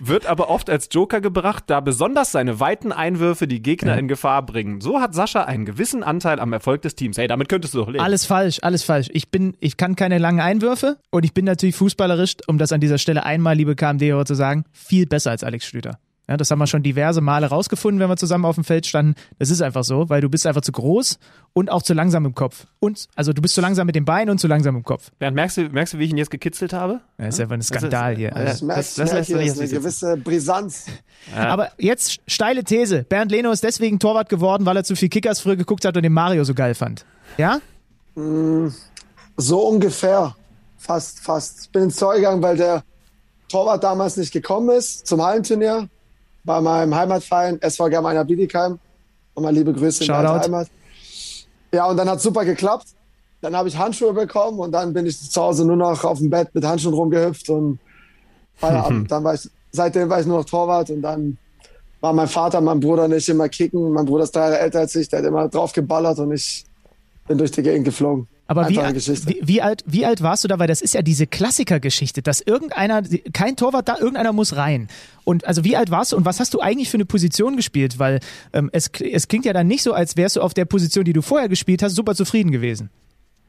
Wird aber oft als Joker gebracht, da besonders seine weiten Einwürfe die Gegner ja. in Gefahr bringen. So hat Sascha einen gewissen Anteil am Erfolg des Teams. Hey, damit könntest du doch leben.
Alles falsch, alles falsch. Ich bin, ich kann keine langen Einwürfe und ich bin natürlich fußballerisch, um das an dieser Stelle einmal, liebe KMD, zu sagen, viel besser als Alex Schlüter. Ja, das haben wir schon diverse Male rausgefunden, wenn wir zusammen auf dem Feld standen. Das ist einfach so, weil du bist einfach zu groß und auch zu langsam im Kopf. Und, also du bist zu langsam mit den Beinen und zu langsam im Kopf.
Bernd, merkst du, merkst du, wie ich ihn jetzt gekitzelt habe?
Ja, ist einfach ein Skandal hier.
Das, das, das, das, ist eine gewisse Brisanz.
Ja. Aber jetzt steile These. Bernd Leno ist deswegen Torwart geworden, weil er zu viel Kickers früher geguckt hat und den Mario so geil fand. Ja?
Mm, so ungefähr. Fast, fast. Ich bin ins Tor gegangen, weil der Torwart damals nicht gekommen ist zum Hallenturnier bei meinem Heimatverein SV Germania Bietigheim. Nochmal liebe Grüße in
der
Heimat. Ja, und dann hat super geklappt. Dann habe ich Handschuhe bekommen und dann bin ich zu Hause nur noch auf dem Bett mit Handschuhen rumgehüpft und Feierabend. dann war ich, seitdem war ich nur noch Torwart und dann war mein Vater, mein Bruder nicht immer kicken. Mein Bruder ist drei Jahre älter als ich, der hat immer drauf geballert und ich bin durch die Gegend geflogen.
Aber wie, wie, wie, alt, wie alt warst du da? Weil das ist ja diese Klassikergeschichte, dass irgendeiner, kein Torwart da, irgendeiner muss rein. Und also wie alt warst du und was hast du eigentlich für eine Position gespielt? Weil ähm, es, es klingt ja dann nicht so, als wärst du auf der Position, die du vorher gespielt hast, super zufrieden gewesen.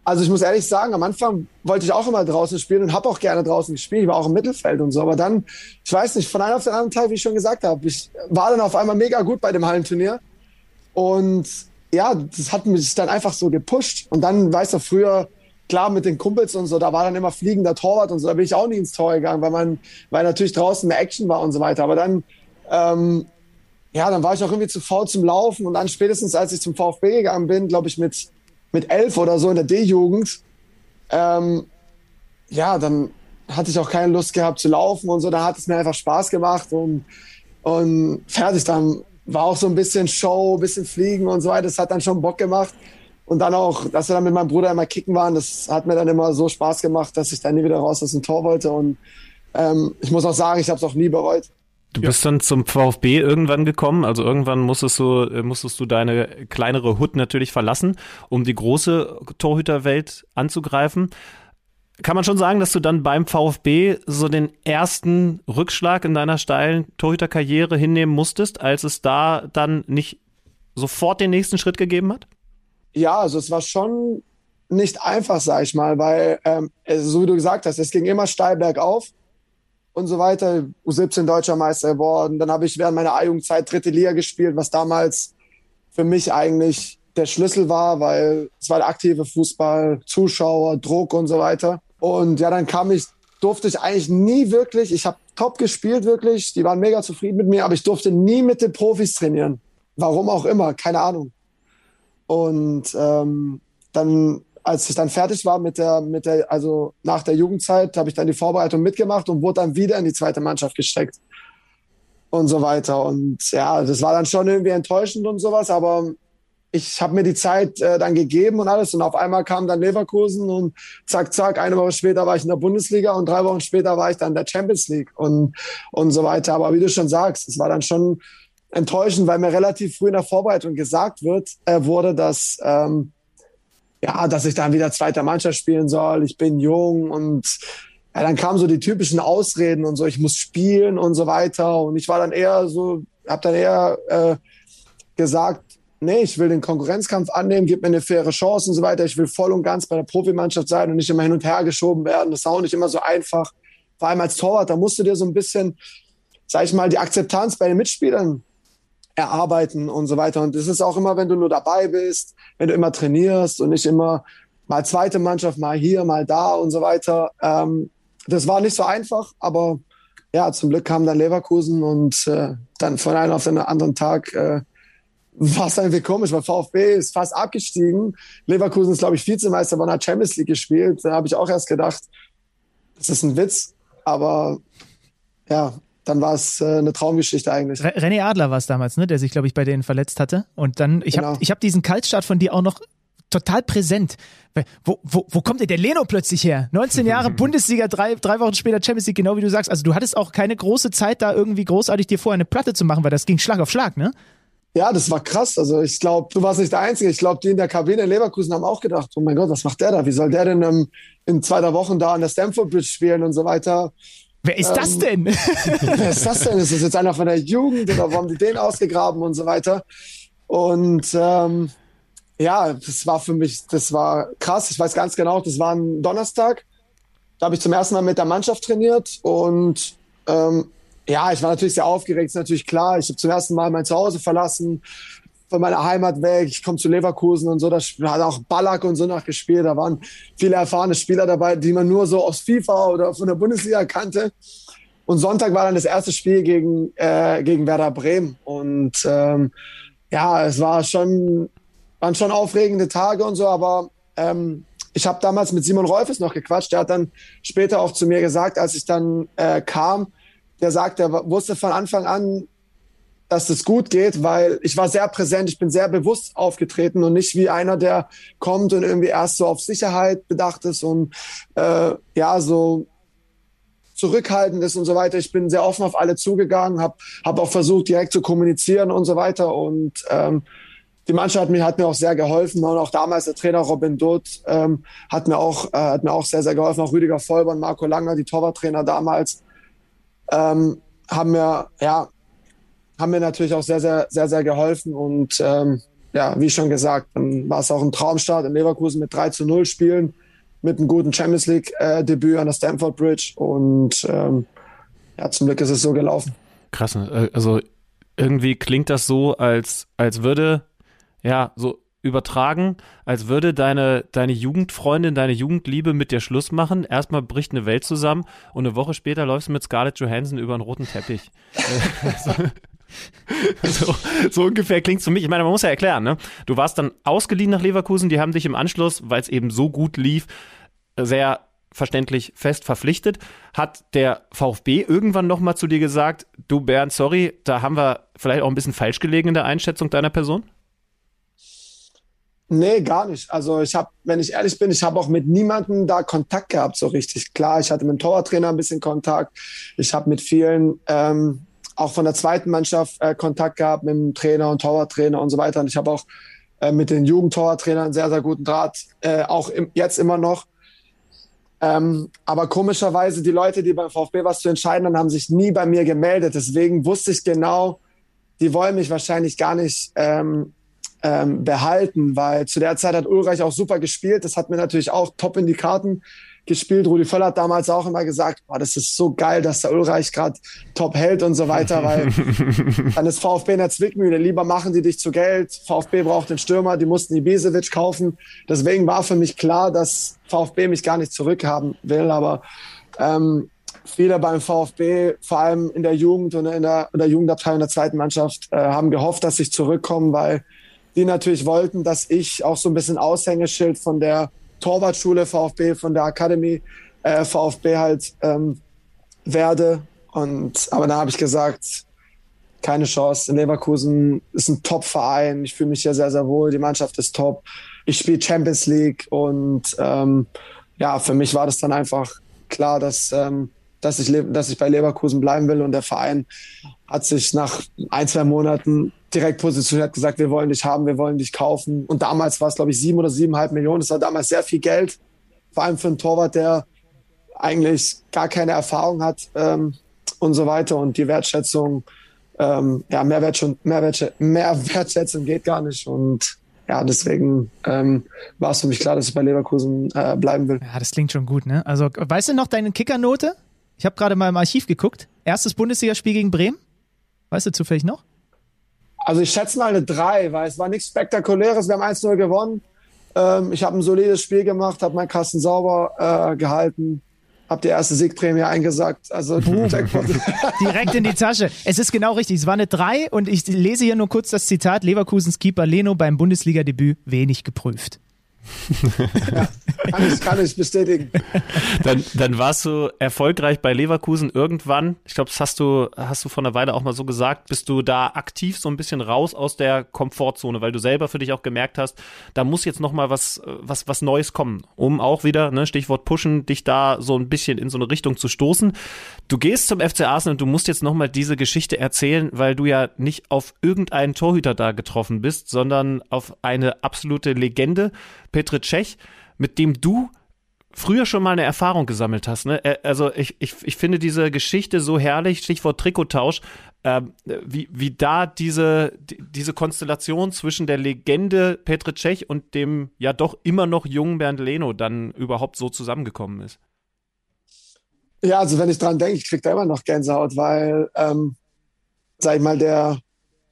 Also ich muss ehrlich sagen, am Anfang wollte ich auch immer draußen spielen und habe auch gerne draußen gespielt. Ich war auch im Mittelfeld und so. Aber dann, ich weiß nicht, von einem auf den anderen Tag, wie ich schon gesagt habe, ich war dann auf einmal mega gut bei dem Hallenturnier. Und ja, das hat mich dann einfach so gepusht. Und dann, weißt du, früher, klar, mit den Kumpels und so, da war dann immer fliegender Torwart und so, da bin ich auch nie ins Tor gegangen, weil man, weil natürlich draußen mehr Action war und so weiter. Aber dann, ähm, ja, dann war ich auch irgendwie zu faul zum Laufen und dann spätestens, als ich zum VfB gegangen bin, glaube ich mit, mit elf oder so in der D-Jugend, ähm, ja, dann hatte ich auch keine Lust gehabt zu laufen und so, da hat es mir einfach Spaß gemacht und, und fertig, dann war auch so ein bisschen Show, bisschen Fliegen und so weiter. Das hat dann schon Bock gemacht. Und dann auch, dass wir dann mit meinem Bruder immer kicken waren, das hat mir dann immer so Spaß gemacht, dass ich dann nie wieder raus aus dem Tor wollte. Und ähm, ich muss auch sagen, ich habe es auch nie bereut.
Du bist dann zum VfB irgendwann gekommen, also irgendwann musstest du, äh, musstest du deine kleinere Hut natürlich verlassen, um die große Torhüterwelt anzugreifen. Kann man schon sagen, dass du dann beim VfB so den ersten Rückschlag in deiner steilen Torhüterkarriere hinnehmen musstest, als es da dann nicht sofort den nächsten Schritt gegeben hat?
Ja, also es war schon nicht einfach, sag ich mal, weil, ähm, so wie du gesagt hast, es ging immer steil bergauf und so weiter. U17 deutscher Meister geworden. Dann habe ich während meiner A-Jugendzeit dritte Liga gespielt, was damals für mich eigentlich der Schlüssel war, weil es war der aktive Fußball, Zuschauer, Druck und so weiter. Und ja, dann kam ich, durfte ich eigentlich nie wirklich, ich habe top gespielt wirklich, die waren mega zufrieden mit mir, aber ich durfte nie mit den Profis trainieren. Warum auch immer, keine Ahnung. Und ähm, dann als ich dann fertig war mit der, mit der, also nach der Jugendzeit, habe ich dann die Vorbereitung mitgemacht und wurde dann wieder in die zweite Mannschaft gesteckt und so weiter. Und ja, das war dann schon irgendwie enttäuschend und sowas, aber ich habe mir die Zeit äh, dann gegeben und alles und auf einmal kam dann Leverkusen und zack, zack, eine Woche später war ich in der Bundesliga und drei Wochen später war ich dann in der Champions League und, und so weiter. Aber wie du schon sagst, es war dann schon enttäuschend, weil mir relativ früh in der Vorbereitung gesagt wird, äh, wurde, dass ähm, ja, dass ich dann wieder zweiter Mannschaft spielen soll, ich bin jung und ja, dann kamen so die typischen Ausreden und so, ich muss spielen und so weiter. Und ich war dann eher so, habe dann eher äh, gesagt, nee, ich will den Konkurrenzkampf annehmen, gib mir eine faire Chance und so weiter. Ich will voll und ganz bei der Profimannschaft sein und nicht immer hin und her geschoben werden. Das ist auch nicht immer so einfach. Vor allem als Torwart, da musst du dir so ein bisschen, sag ich mal, die Akzeptanz bei den Mitspielern erarbeiten und so weiter. Und es ist auch immer, wenn du nur dabei bist, wenn du immer trainierst und nicht immer mal zweite Mannschaft, mal hier, mal da und so weiter. Ähm, das war nicht so einfach, aber ja, zum Glück kam dann Leverkusen und äh, dann von einem auf den anderen Tag äh, war es irgendwie komisch, weil VfB ist fast abgestiegen. Leverkusen ist, glaube ich, Vizemeister von der Champions League gespielt. Da habe ich auch erst gedacht, das ist ein Witz. Aber ja, dann war es äh, eine Traumgeschichte eigentlich.
René Adler war es damals, ne, der sich, glaube ich, bei denen verletzt hatte. Und dann, ich genau. habe ich hab diesen Kaltstart von dir auch noch total präsent. Wo, wo, wo kommt denn der Leno plötzlich her? 19 Jahre Bundesliga, drei, drei Wochen später Champions League, genau wie du sagst. Also du hattest auch keine große Zeit, da irgendwie großartig dir vorher eine Platte zu machen, weil das ging Schlag auf Schlag, ne?
Ja, das war krass. Also ich glaube, du warst nicht der Einzige. Ich glaube, die in der Kabine in Leverkusen haben auch gedacht, oh mein Gott, was macht der da? Wie soll der denn ähm, in zwei, drei Wochen da an der Stamford Bridge spielen und so weiter?
Wer ist ähm, das denn?
wer ist das denn? Ist das jetzt einer von der Jugend oder wo haben die den ausgegraben und so weiter? Und ähm, ja, das war für mich, das war krass. Ich weiß ganz genau, das war ein Donnerstag. Da habe ich zum ersten Mal mit der Mannschaft trainiert und ähm, ja, ich war natürlich sehr aufgeregt, ist natürlich klar. Ich habe zum ersten Mal mein Zuhause verlassen, von meiner Heimat weg. Ich komme zu Leverkusen und so. Da hat auch Ballack und so nachgespielt. Da waren viele erfahrene Spieler dabei, die man nur so aus FIFA oder von der Bundesliga kannte. Und Sonntag war dann das erste Spiel gegen, äh, gegen Werder Bremen. Und ähm, ja, es war schon, waren schon aufregende Tage und so, aber ähm, ich habe damals mit Simon Rolfes noch gequatscht. Der hat dann später auch zu mir gesagt, als ich dann äh, kam, der sagt, er wusste von Anfang an, dass es gut geht, weil ich war sehr präsent, ich bin sehr bewusst aufgetreten und nicht wie einer, der kommt und irgendwie erst so auf Sicherheit bedacht ist und äh, ja, so zurückhaltend ist und so weiter. Ich bin sehr offen auf alle zugegangen, habe hab auch versucht, direkt zu kommunizieren und so weiter. Und ähm, die Mannschaft hat mir, hat mir auch sehr geholfen. Und auch damals der Trainer Robin Dutt ähm, hat, mir auch, äh, hat mir auch sehr, sehr geholfen. Auch Rüdiger Vollborn, Marco Langer, die Torwarttrainer damals, ähm, haben mir, ja, haben mir natürlich auch sehr, sehr, sehr, sehr geholfen. Und ähm, ja, wie schon gesagt, dann war es auch ein Traumstart in Leverkusen mit 3 zu 0 spielen, mit einem guten Champions League-Debüt äh, an der Stamford Bridge. Und ähm, ja, zum Glück ist es so gelaufen.
Krass, ne? äh, also irgendwie klingt das so, als, als würde, ja, so übertragen, als würde deine, deine Jugendfreundin, deine Jugendliebe mit dir Schluss machen. Erstmal bricht eine Welt zusammen und eine Woche später läufst du mit Scarlett Johansson über einen roten Teppich. so, so, ungefähr klingt es für mich. Ich meine, man muss ja erklären, ne? Du warst dann ausgeliehen nach Leverkusen, die haben dich im Anschluss, weil es eben so gut lief, sehr verständlich fest verpflichtet. Hat der VfB irgendwann nochmal zu dir gesagt, du Bernd, sorry, da haben wir vielleicht auch ein bisschen falsch gelegen in der Einschätzung deiner Person?
Nee, gar nicht. Also ich habe, wenn ich ehrlich bin, ich habe auch mit niemandem da Kontakt gehabt, so richtig. Klar, ich hatte mit dem Torwarttrainer ein bisschen Kontakt. Ich habe mit vielen ähm, auch von der zweiten Mannschaft äh, Kontakt gehabt mit dem Trainer und Torwarttrainer und so weiter. Und ich habe auch äh, mit den Jugendtorwarttrainern sehr, sehr guten Draht, äh, auch im, jetzt immer noch. Ähm, aber komischerweise, die Leute, die beim VfB was zu entscheiden haben, haben sich nie bei mir gemeldet. Deswegen wusste ich genau, die wollen mich wahrscheinlich gar nicht ähm, ähm, behalten, weil zu der Zeit hat Ulreich auch super gespielt. Das hat mir natürlich auch top in die Karten gespielt. Rudi Völler hat damals auch immer gesagt, boah, das ist so geil, dass der Ulreich gerade top hält und so weiter, weil dann ist VfB in der Zwickmühle. Lieber machen die dich zu Geld. VfB braucht den Stürmer, die mussten Ibisevic kaufen. Deswegen war für mich klar, dass VfB mich gar nicht zurückhaben will, aber ähm, viele beim VfB, vor allem in der Jugend und in der, in der Jugendabteilung der zweiten Mannschaft, äh, haben gehofft, dass ich zurückkomme, weil die natürlich wollten, dass ich auch so ein bisschen Aushängeschild von der Torwartschule VfB, von der Academy äh, VfB halt ähm, werde. Und aber da habe ich gesagt, keine Chance. In Leverkusen ist ein Top-Verein. Ich fühle mich hier sehr, sehr wohl. Die Mannschaft ist top. Ich spiele Champions League und ähm, ja, für mich war das dann einfach klar, dass, ähm, dass, ich, dass ich bei Leverkusen bleiben will. Und der Verein hat sich nach ein, zwei Monaten direkt positioniert, hat gesagt, wir wollen dich haben, wir wollen dich kaufen. Und damals war es, glaube ich, sieben oder siebeneinhalb Millionen. Das war damals sehr viel Geld, vor allem für einen Torwart, der eigentlich gar keine Erfahrung hat ähm, und so weiter. Und die Wertschätzung, ähm, ja, mehr, Wertschätzung, mehr, Wertschätzung, mehr Wertschätzung geht gar nicht. Und ja, deswegen ähm, war es für mich klar, dass ich bei Leverkusen äh, bleiben will.
Ja, das klingt schon gut, ne? Also, weißt du noch deine Kickernote? Ich habe gerade mal im Archiv geguckt. Erstes Bundesligaspiel gegen Bremen? Weißt du zufällig noch?
Also ich schätze mal eine 3, weil es war nichts Spektakuläres. Wir haben 1-0 gewonnen. Ähm, ich habe ein solides Spiel gemacht, habe meinen Kasten sauber äh, gehalten, habe die erste Siegprämie eingesagt. Also
direkt in die Tasche. Es ist genau richtig. Es war eine 3 und ich lese hier nur kurz das Zitat. Leverkusens Keeper Leno beim Bundesliga-Debüt wenig geprüft
ja, kann, ich, kann ich bestätigen.
Dann, dann warst du erfolgreich bei Leverkusen irgendwann. Ich glaube, das hast du, hast du vor einer Weile auch mal so gesagt. Bist du da aktiv so ein bisschen raus aus der Komfortzone, weil du selber für dich auch gemerkt hast, da muss jetzt noch mal was, was, was Neues kommen, um auch wieder, ne, Stichwort pushen, dich da so ein bisschen in so eine Richtung zu stoßen. Du gehst zum FC Arsenal und du musst jetzt noch mal diese Geschichte erzählen, weil du ja nicht auf irgendeinen Torhüter da getroffen bist, sondern auf eine absolute Legende. Petr Cech, mit dem du früher schon mal eine Erfahrung gesammelt hast. Ne? Also ich, ich, ich finde diese Geschichte so herrlich, Stichwort Trikottausch, äh, wie, wie da diese, diese Konstellation zwischen der Legende Petr Cech und dem ja doch immer noch jungen Bernd Leno dann überhaupt so zusammengekommen ist.
Ja, also wenn ich dran denke, ich kriege da immer noch Gänsehaut, weil, ähm, sag ich mal, der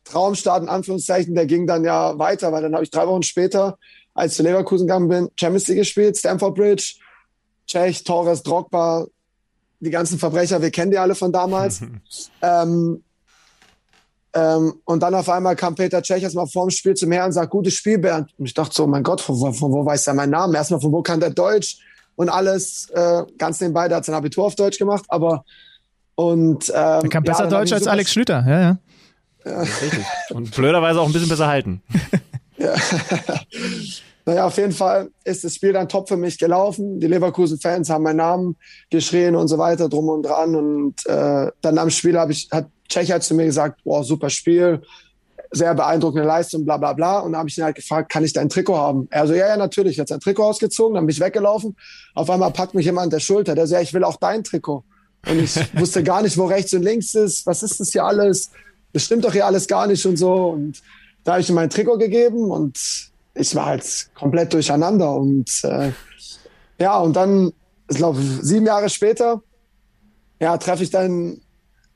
Traumstart in Anführungszeichen, der ging dann ja weiter, weil dann habe ich drei Wochen später als ich zu Leverkusen gegangen bin, Champions League gespielt, Stamford Bridge, Czech, Torres, Drogba, die ganzen Verbrecher, wir kennen die alle von damals. ähm, ähm, und dann auf einmal kam Peter Cech erstmal vor dem Spiel zu mir und sagt, gutes Spiel, Bernd. Und ich dachte so, mein Gott, von, von, von wo weiß er meinen Namen? Erstmal, von wo kann der Deutsch? Und alles, äh, ganz nebenbei, der hat sein Abitur auf Deutsch gemacht, aber und ähm,
er kann besser ja, Deutsch als Alex Schlüter, ja, ja.
ja. Und blöderweise auch ein bisschen besser halten.
ja. Naja, auf jeden Fall ist das Spiel dann top für mich gelaufen. Die Leverkusen-Fans haben meinen Namen geschrien und so weiter, drum und dran. Und äh, dann am Spiel hab ich, hat Tschecher zu mir gesagt, boah, super Spiel, sehr beeindruckende Leistung, bla bla bla. Und dann habe ich ihn halt gefragt, kann ich dein Trikot haben? Er so, ja, ja, natürlich. Er hat sein Trikot ausgezogen, dann bin ich weggelaufen. Auf einmal packt mich jemand an der Schulter. Der so, ja, ich will auch dein Trikot. Und ich wusste gar nicht, wo rechts und links ist. Was ist das hier alles? Das stimmt doch hier alles gar nicht und so. Und da habe ich ihm mein Trikot gegeben und ich war halt komplett durcheinander. Und äh, ja, und dann, ich glaube, sieben Jahre später, ja, treffe ich dann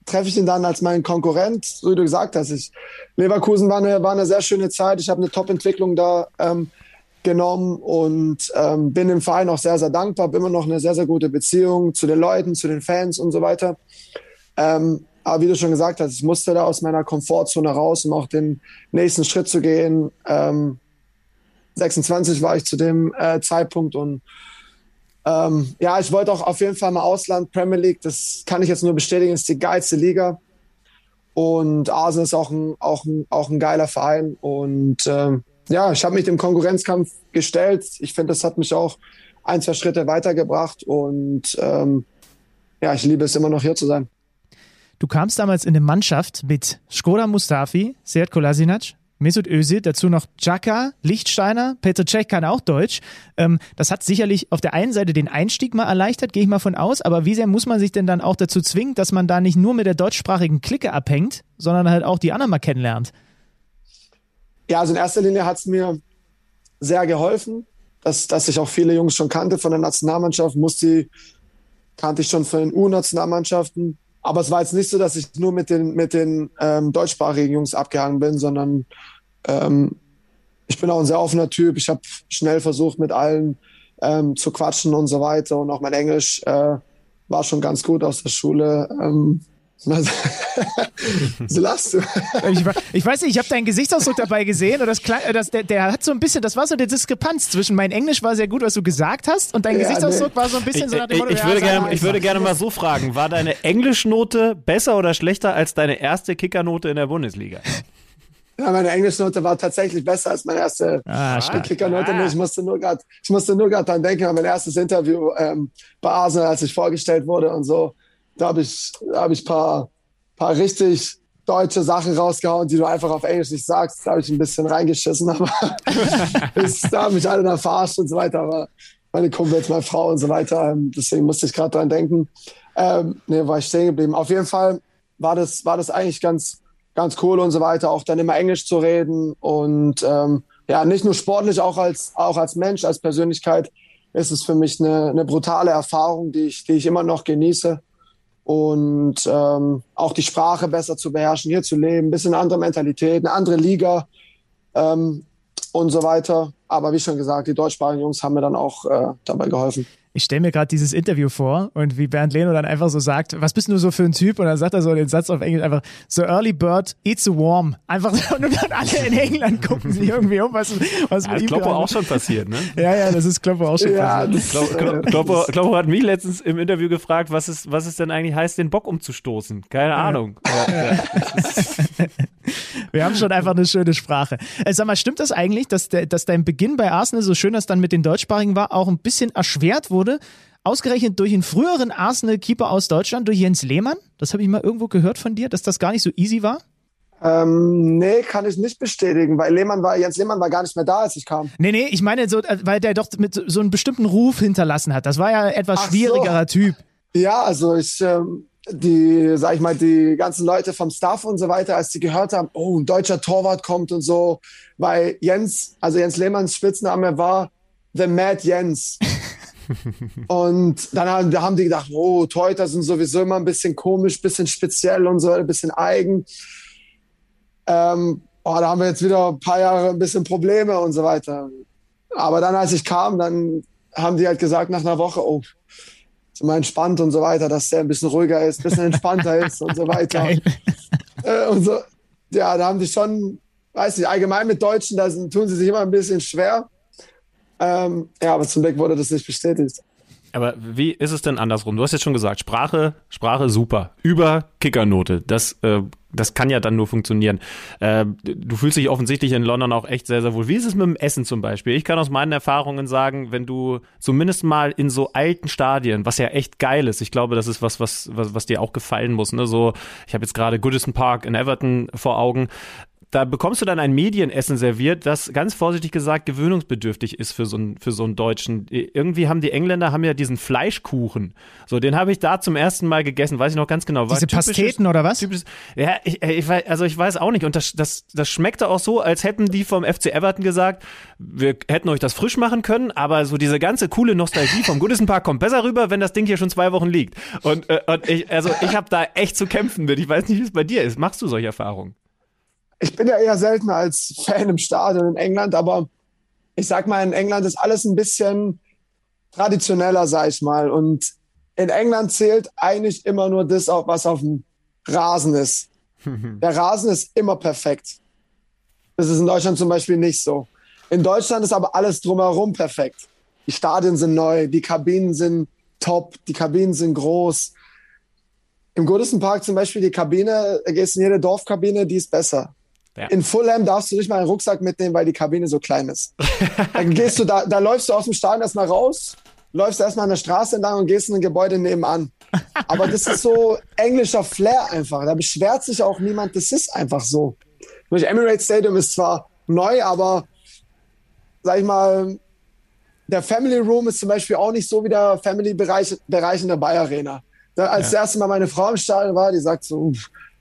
treffe ich ihn dann als meinen Konkurrent, so wie du gesagt hast. Ich, Leverkusen war eine, war eine sehr schöne Zeit. Ich habe eine Top-Entwicklung da ähm, genommen und ähm, bin dem Verein auch sehr, sehr dankbar. Habe immer noch eine sehr, sehr gute Beziehung zu den Leuten, zu den Fans und so weiter. Ähm, aber wie du schon gesagt hast, ich musste da aus meiner Komfortzone raus, um auch den nächsten Schritt zu gehen. Ähm, 26 war ich zu dem äh, Zeitpunkt und ähm, ja, ich wollte auch auf jeden Fall mal Ausland, Premier League, das kann ich jetzt nur bestätigen, ist die geilste Liga. Und Arsenal ist auch ein, auch ein, auch ein geiler Verein. Und ähm, ja, ich habe mich dem Konkurrenzkampf gestellt. Ich finde, das hat mich auch ein, zwei Schritte weitergebracht. Und ähm, ja, ich liebe es immer noch hier zu sein.
Du kamst damals in eine Mannschaft mit Skoda Mustafi, Sead Kolasinac, Mesut Özil, dazu noch Xhaka, Lichtsteiner, Petr Cech kann auch Deutsch. Ähm, das hat sicherlich auf der einen Seite den Einstieg mal erleichtert, gehe ich mal von aus, aber wie sehr muss man sich denn dann auch dazu zwingen, dass man da nicht nur mit der deutschsprachigen Clique abhängt, sondern halt auch die anderen mal kennenlernt?
Ja, also in erster Linie hat es mir sehr geholfen, dass, dass ich auch viele Jungs schon kannte von der Nationalmannschaft, musste kannte ich schon von den U-Nationalmannschaften. Aber es war jetzt nicht so, dass ich nur mit den, mit den ähm, deutschsprachigen Jungs abgehangen bin, sondern ähm, ich bin auch ein sehr offener Typ. Ich habe schnell versucht, mit allen ähm, zu quatschen und so weiter. Und auch mein Englisch äh, war schon ganz gut aus der Schule. Ähm, so lachst du.
ich, ich, weiß nicht, ich habe deinen Gesichtsausdruck dabei gesehen und das, das der, der, hat so ein bisschen, das war so eine Diskrepanz zwischen mein Englisch war sehr gut, was du gesagt hast und dein ja, Gesichtsausdruck nee. war so ein bisschen
ich,
so nach
dem Motto, ich, ich, würde gerne, ich würde gerne mal so fragen, war deine Englischnote besser oder schlechter als deine erste Kickernote in der Bundesliga?
Ja, meine Englischnote war tatsächlich besser als meine erste ah. Ah. Ich musste nur gerade, ich musste nur gerade dran denken an mein erstes Interview ähm, bei Arsenal, als ich vorgestellt wurde und so da habe ich, da hab ich paar, paar richtig deutsche Sachen rausgehauen, die du einfach auf Englisch nicht sagst. Da habe ich ein bisschen reingeschissen, aber da haben mich alle dann verarscht und so weiter. Aber meine Kumpels, meine Frau und so weiter. Ähm, deswegen musste ich gerade dran denken. Ähm, nee, war ich stehen geblieben. Auf jeden Fall war das, war das eigentlich ganz, ganz cool und so weiter, auch dann immer Englisch zu reden. Und ähm, ja, nicht nur sportlich, auch als, auch als Mensch, als Persönlichkeit ist es für mich eine, eine brutale Erfahrung, die ich, die ich immer noch genieße. Und ähm, auch die Sprache besser zu beherrschen, hier zu leben, ein bisschen andere Mentalität, eine andere Liga ähm, und so weiter. Aber wie schon gesagt, die deutschsprachigen Jungs haben mir dann auch äh, dabei geholfen
ich stelle mir gerade dieses Interview vor und wie Bernd Leno dann einfach so sagt, was bist du so für ein Typ? Und dann sagt er so den Satz auf Englisch einfach, so early bird eats a worm. Einfach und dann alle in England gucken sich irgendwie um, was, was
ja, mit ihm Kloppo auch schon passiert, ne?
Ja, ja, das ist Kloppo auch schon ja,
passiert. Kloppo, Kloppo, Kloppo hat mich letztens im Interview gefragt, was es, was es denn eigentlich heißt, den Bock umzustoßen. Keine Ahnung. Ja. Ja,
Wir haben schon einfach eine schöne Sprache. Äh, sag mal, stimmt das eigentlich, dass, der, dass dein Beginn bei Arsenal, so schön das dann mit den Deutschsprachigen war, auch ein bisschen erschwert wurde? Ausgerechnet durch einen früheren Arsenal-Keeper aus Deutschland, durch Jens Lehmann? Das habe ich mal irgendwo gehört von dir, dass das gar nicht so easy war?
Ähm, nee, kann ich nicht bestätigen, weil Lehmann war, Jens Lehmann war gar nicht mehr da, als ich kam.
Nee, nee, ich meine, so, äh, weil der doch mit so einem bestimmten Ruf hinterlassen hat. Das war ja etwas Ach schwierigerer so. Typ.
Ja, also ich, ähm, die, sag ich mal, die ganzen Leute vom Staff und so weiter, als die gehört haben, oh, ein deutscher Torwart kommt und so, weil Jens, also Jens Lehmanns Spitzname war The Mad Jens. Und dann haben, da haben die gedacht, oh, Torhüter sind sowieso immer ein bisschen komisch, bisschen speziell und so, ein bisschen eigen. Ähm, oh, da haben wir jetzt wieder ein paar Jahre ein bisschen Probleme und so weiter. Aber dann, als ich kam, dann haben die halt gesagt nach einer Woche, oh, ist immer entspannt und so weiter, dass der ein bisschen ruhiger ist, ein bisschen entspannter ist und so weiter. Äh, und so, ja, da haben die schon, weiß nicht, allgemein mit Deutschen, da tun sie sich immer ein bisschen schwer. Ähm, ja, aber zum Glück wurde das nicht bestätigt.
Aber wie ist es denn andersrum? Du hast jetzt schon gesagt, Sprache, Sprache super. Über Kickernote. Das, äh, das kann ja dann nur funktionieren. Äh, du fühlst dich offensichtlich in London auch echt sehr, sehr wohl. Wie ist es mit dem Essen zum Beispiel? Ich kann aus meinen Erfahrungen sagen, wenn du zumindest mal in so alten Stadien, was ja echt geil ist, ich glaube, das ist was, was, was, was dir auch gefallen muss. Ne? So, ich habe jetzt gerade Goodison Park in Everton vor Augen da bekommst du dann ein Medienessen serviert, das ganz vorsichtig gesagt gewöhnungsbedürftig ist für so einen, für so einen Deutschen. Irgendwie haben die Engländer haben ja diesen Fleischkuchen. So, den habe ich da zum ersten Mal gegessen, weiß ich noch ganz genau.
War Diese Pasteten oder was?
Typisches, ja, ich, ich, also ich weiß auch nicht. Und das, das, das schmeckte auch so, als hätten die vom FC Everton gesagt, wir hätten euch das frisch machen können, aber so diese ganze coole Nostalgie vom Goodison Park kommt besser rüber, wenn das Ding hier schon zwei Wochen liegt. Und, äh, und ich, also ich habe da echt zu kämpfen mit. Ich weiß nicht, wie es bei dir ist. Machst du solche Erfahrungen?
Ich bin ja eher selten als Fan im Stadion in England, aber ich sag mal, in England ist alles ein bisschen traditioneller, sag ich mal. Und in England zählt eigentlich immer nur das, was auf dem Rasen ist. Der Rasen ist immer perfekt. Das ist in Deutschland zum Beispiel nicht so. In Deutschland ist aber alles drumherum perfekt. Die Stadien sind neu, die Kabinen sind top, die Kabinen sind groß. Im Goodison Park zum Beispiel die Kabine, da gehst in jede Dorfkabine, die ist besser. Ja. In Fulham darfst du nicht mal einen Rucksack mitnehmen, weil die Kabine so klein ist. Dann gehst du da, da läufst du aus dem Stadion erstmal raus, läufst erstmal an der Straße entlang und gehst in ein Gebäude nebenan. Aber das ist so englischer Flair einfach. Da beschwert sich auch niemand. Das ist einfach so. Das Emirates Stadium ist zwar neu, aber sag ich mal, der Family Room ist zum Beispiel auch nicht so wie der Family-Bereich Bereich in der Bayer Arena. Da, als ja. das erste Mal meine Frau im Stadion war, die sagt so,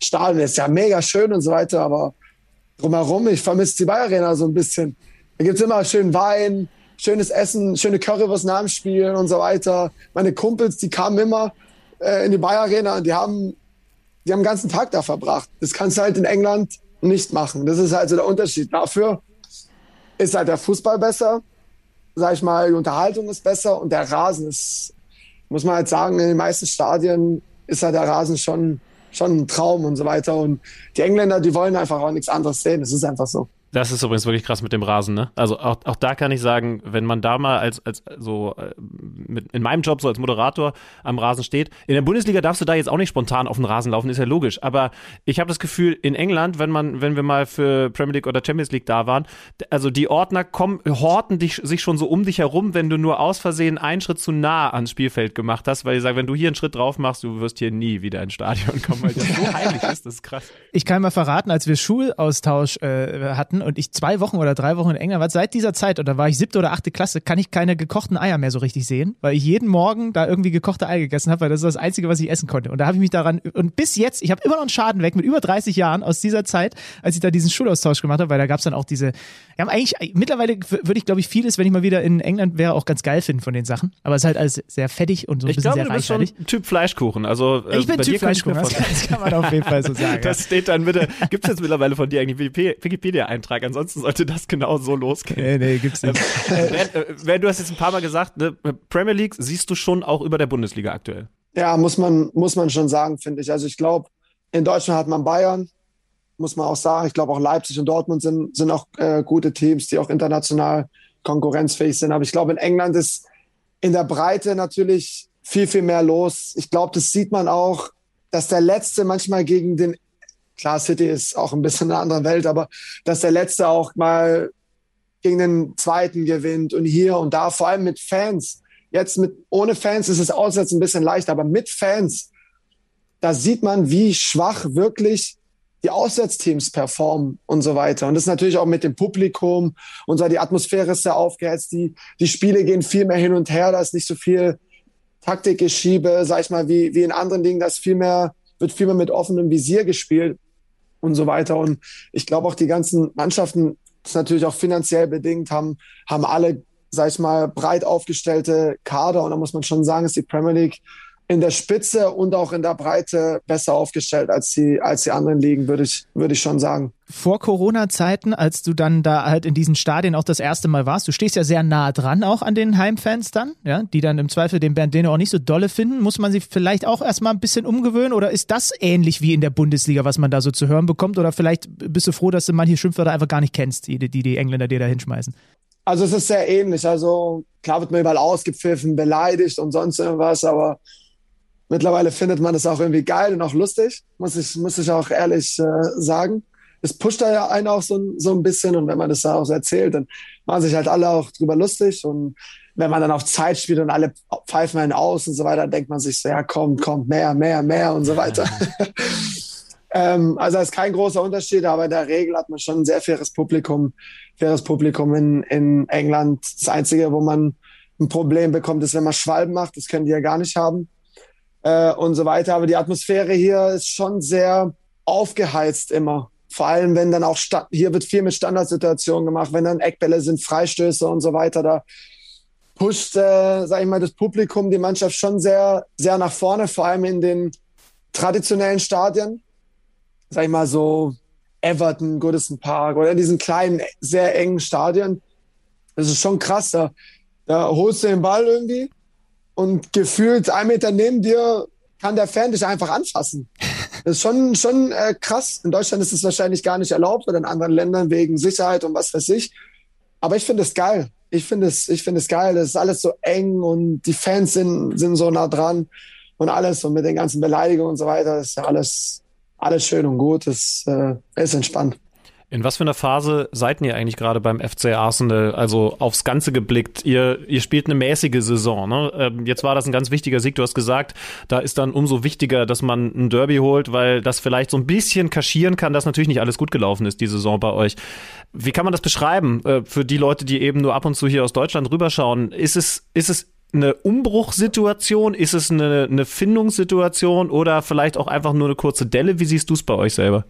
Stadion ist ja mega schön und so weiter, aber drumherum, ich vermisse die Bayer Arena so ein bisschen. Da gibt es immer schön Wein, schönes Essen, schöne Currywurst nach dem Spiel und so weiter. Meine Kumpels, die kamen immer äh, in die Bayer Arena und die haben, die haben den ganzen Tag da verbracht. Das kannst du halt in England nicht machen. Das ist halt so der Unterschied. Dafür ist halt der Fußball besser, sag ich mal, die Unterhaltung ist besser und der Rasen ist, muss man halt sagen, in den meisten Stadien ist halt der Rasen schon, schon ein Traum und so weiter. Und die Engländer, die wollen einfach auch nichts anderes sehen. Das ist einfach so.
Das ist übrigens wirklich krass mit dem Rasen, ne? Also auch, auch da kann ich sagen, wenn man da mal als, als so äh, mit, in meinem Job so als Moderator am Rasen steht, in der Bundesliga darfst du da jetzt auch nicht spontan auf den Rasen laufen, ist ja logisch. Aber ich habe das Gefühl, in England, wenn man, wenn wir mal für Premier League oder Champions League da waren, also die Ordner kommen, horten dich, sich schon so um dich herum, wenn du nur aus Versehen einen Schritt zu nah ans Spielfeld gemacht hast, weil die sagen, wenn du hier einen Schritt drauf machst, du wirst hier nie wieder ins Stadion kommen, weil das so heilig ist, das ist krass.
Ich kann mal verraten, als wir Schulaustausch äh, hatten und ich zwei Wochen oder drei Wochen in England war, seit dieser Zeit, oder war ich siebte oder achte Klasse, kann ich keine gekochten Eier mehr so richtig sehen, weil ich jeden Morgen da irgendwie gekochte Eier gegessen habe, weil das ist das Einzige, was ich essen konnte. Und da habe ich mich daran, und bis jetzt, ich habe immer noch einen Schaden weg mit über 30 Jahren aus dieser Zeit, als ich da diesen Schulaustausch gemacht habe, weil da gab es dann auch diese, wir haben eigentlich, mittlerweile würde ich, glaube ich, vieles, wenn ich mal wieder in England wäre, auch ganz geil finden von den Sachen. Aber es ist halt alles sehr fettig und so ein
ich
bisschen
glaube,
sehr reichhaltig.
Ich glaube, Typ Fleischkuchen. Also,
äh, ich bin Typ Fleischkuchen, das, das kann man auf jeden Fall so sagen.
Das steht dann bitte, gibt es jetzt mittlerweile von dir eigentlich Wikipedia-Eintrag, ansonsten sollte das genau so losgehen.
Nee, nee, gibt's nicht.
äh, wenn, du hast jetzt ein paar Mal gesagt, ne, Premier League siehst du schon auch über der Bundesliga aktuell.
Ja, muss man, muss man schon sagen, finde ich. Also ich glaube, in Deutschland hat man Bayern, muss man auch sagen. Ich glaube auch Leipzig und Dortmund sind, sind auch äh, gute Teams, die auch international konkurrenzfähig sind. Aber ich glaube, in England ist in der Breite natürlich viel, viel mehr los. Ich glaube, das sieht man auch, dass der Letzte manchmal gegen den Klar, City ist auch ein bisschen eine andere Welt, aber dass der Letzte auch mal gegen den Zweiten gewinnt und hier und da, vor allem mit Fans. Jetzt mit, ohne Fans ist es auswärts ein bisschen leichter, aber mit Fans, da sieht man, wie schwach wirklich die Auswärtsteams performen und so weiter. Und das ist natürlich auch mit dem Publikum und so, die Atmosphäre ist sehr aufgeheizt, die, die Spiele gehen viel mehr hin und her, da ist nicht so viel Taktikgeschiebe, sag ich mal, wie, wie in anderen Dingen, da ist viel mehr wird viel mehr mit offenem Visier gespielt und so weiter. Und ich glaube auch die ganzen Mannschaften, das ist natürlich auch finanziell bedingt, haben, haben alle, sag ich mal, breit aufgestellte Kader. Und da muss man schon sagen, ist die Premier League in der Spitze und auch in der Breite besser aufgestellt als die, als die anderen Ligen, würde ich, würde ich schon sagen.
Vor Corona-Zeiten, als du dann da halt in diesen Stadien auch das erste Mal warst, du stehst ja sehr nah dran auch an den Heimfans dann, ja, die dann im Zweifel den Bernd Deno auch nicht so dolle finden. Muss man sie vielleicht auch erstmal ein bisschen umgewöhnen oder ist das ähnlich wie in der Bundesliga, was man da so zu hören bekommt? Oder vielleicht bist du froh, dass du manche Schimpfwörter einfach gar nicht kennst, die die, die Engländer dir da hinschmeißen?
Also es ist sehr ähnlich. Also klar wird man überall ausgepfiffen, beleidigt und sonst irgendwas, aber Mittlerweile findet man das auch irgendwie geil und auch lustig, muss ich, muss ich auch ehrlich äh, sagen. Es pusht da ja einen auch so, so ein bisschen und wenn man das da auch so erzählt, dann machen sich halt alle auch drüber lustig und wenn man dann auf Zeit spielt und alle pfeifen einen aus und so weiter, denkt man sich so, ja, kommt, kommt, mehr, mehr, mehr und so weiter. ähm, also ist kein großer Unterschied, aber in der Regel hat man schon ein sehr faires Publikum, faires Publikum in, in England. Das Einzige, wo man ein Problem bekommt, ist, wenn man Schwalben macht. Das können die ja gar nicht haben äh, und so weiter. Aber die Atmosphäre hier ist schon sehr aufgeheizt immer. Vor allem, wenn dann auch hier wird viel mit Standardsituationen gemacht, wenn dann Eckbälle sind, Freistöße und so weiter. Da pusht, äh, sag ich mal, das Publikum die Mannschaft schon sehr, sehr nach vorne, vor allem in den traditionellen Stadien. Sag ich mal so Everton, Goodison Park oder in diesen kleinen, sehr engen Stadien. Das ist schon krass. Da, da holst du den Ball irgendwie und gefühlt ein Meter neben dir kann der Fan dich einfach anfassen. Das ist schon, schon äh, krass. In Deutschland ist es wahrscheinlich gar nicht erlaubt oder in anderen Ländern wegen Sicherheit und was weiß ich. Aber ich finde es geil. Ich finde es, ich finde es geil. Es ist alles so eng und die Fans sind, sind so nah dran und alles und mit den ganzen Beleidigungen und so weiter ist ja alles, alles schön und gut. Es äh, ist entspannt.
In was für einer Phase seid ihr eigentlich gerade beim FC Arsenal? Also aufs Ganze geblickt. Ihr, ihr spielt eine mäßige Saison. Ne? Ähm, jetzt war das ein ganz wichtiger Sieg. Du hast gesagt, da ist dann umso wichtiger, dass man ein Derby holt, weil das vielleicht so ein bisschen kaschieren kann, dass natürlich nicht alles gut gelaufen ist, die Saison bei euch. Wie kann man das beschreiben äh, für die Leute, die eben nur ab und zu hier aus Deutschland rüberschauen? Ist es, ist es eine Umbruchssituation? Ist es eine, eine Findungssituation oder vielleicht auch einfach nur eine kurze Delle? Wie siehst du es bei euch selber?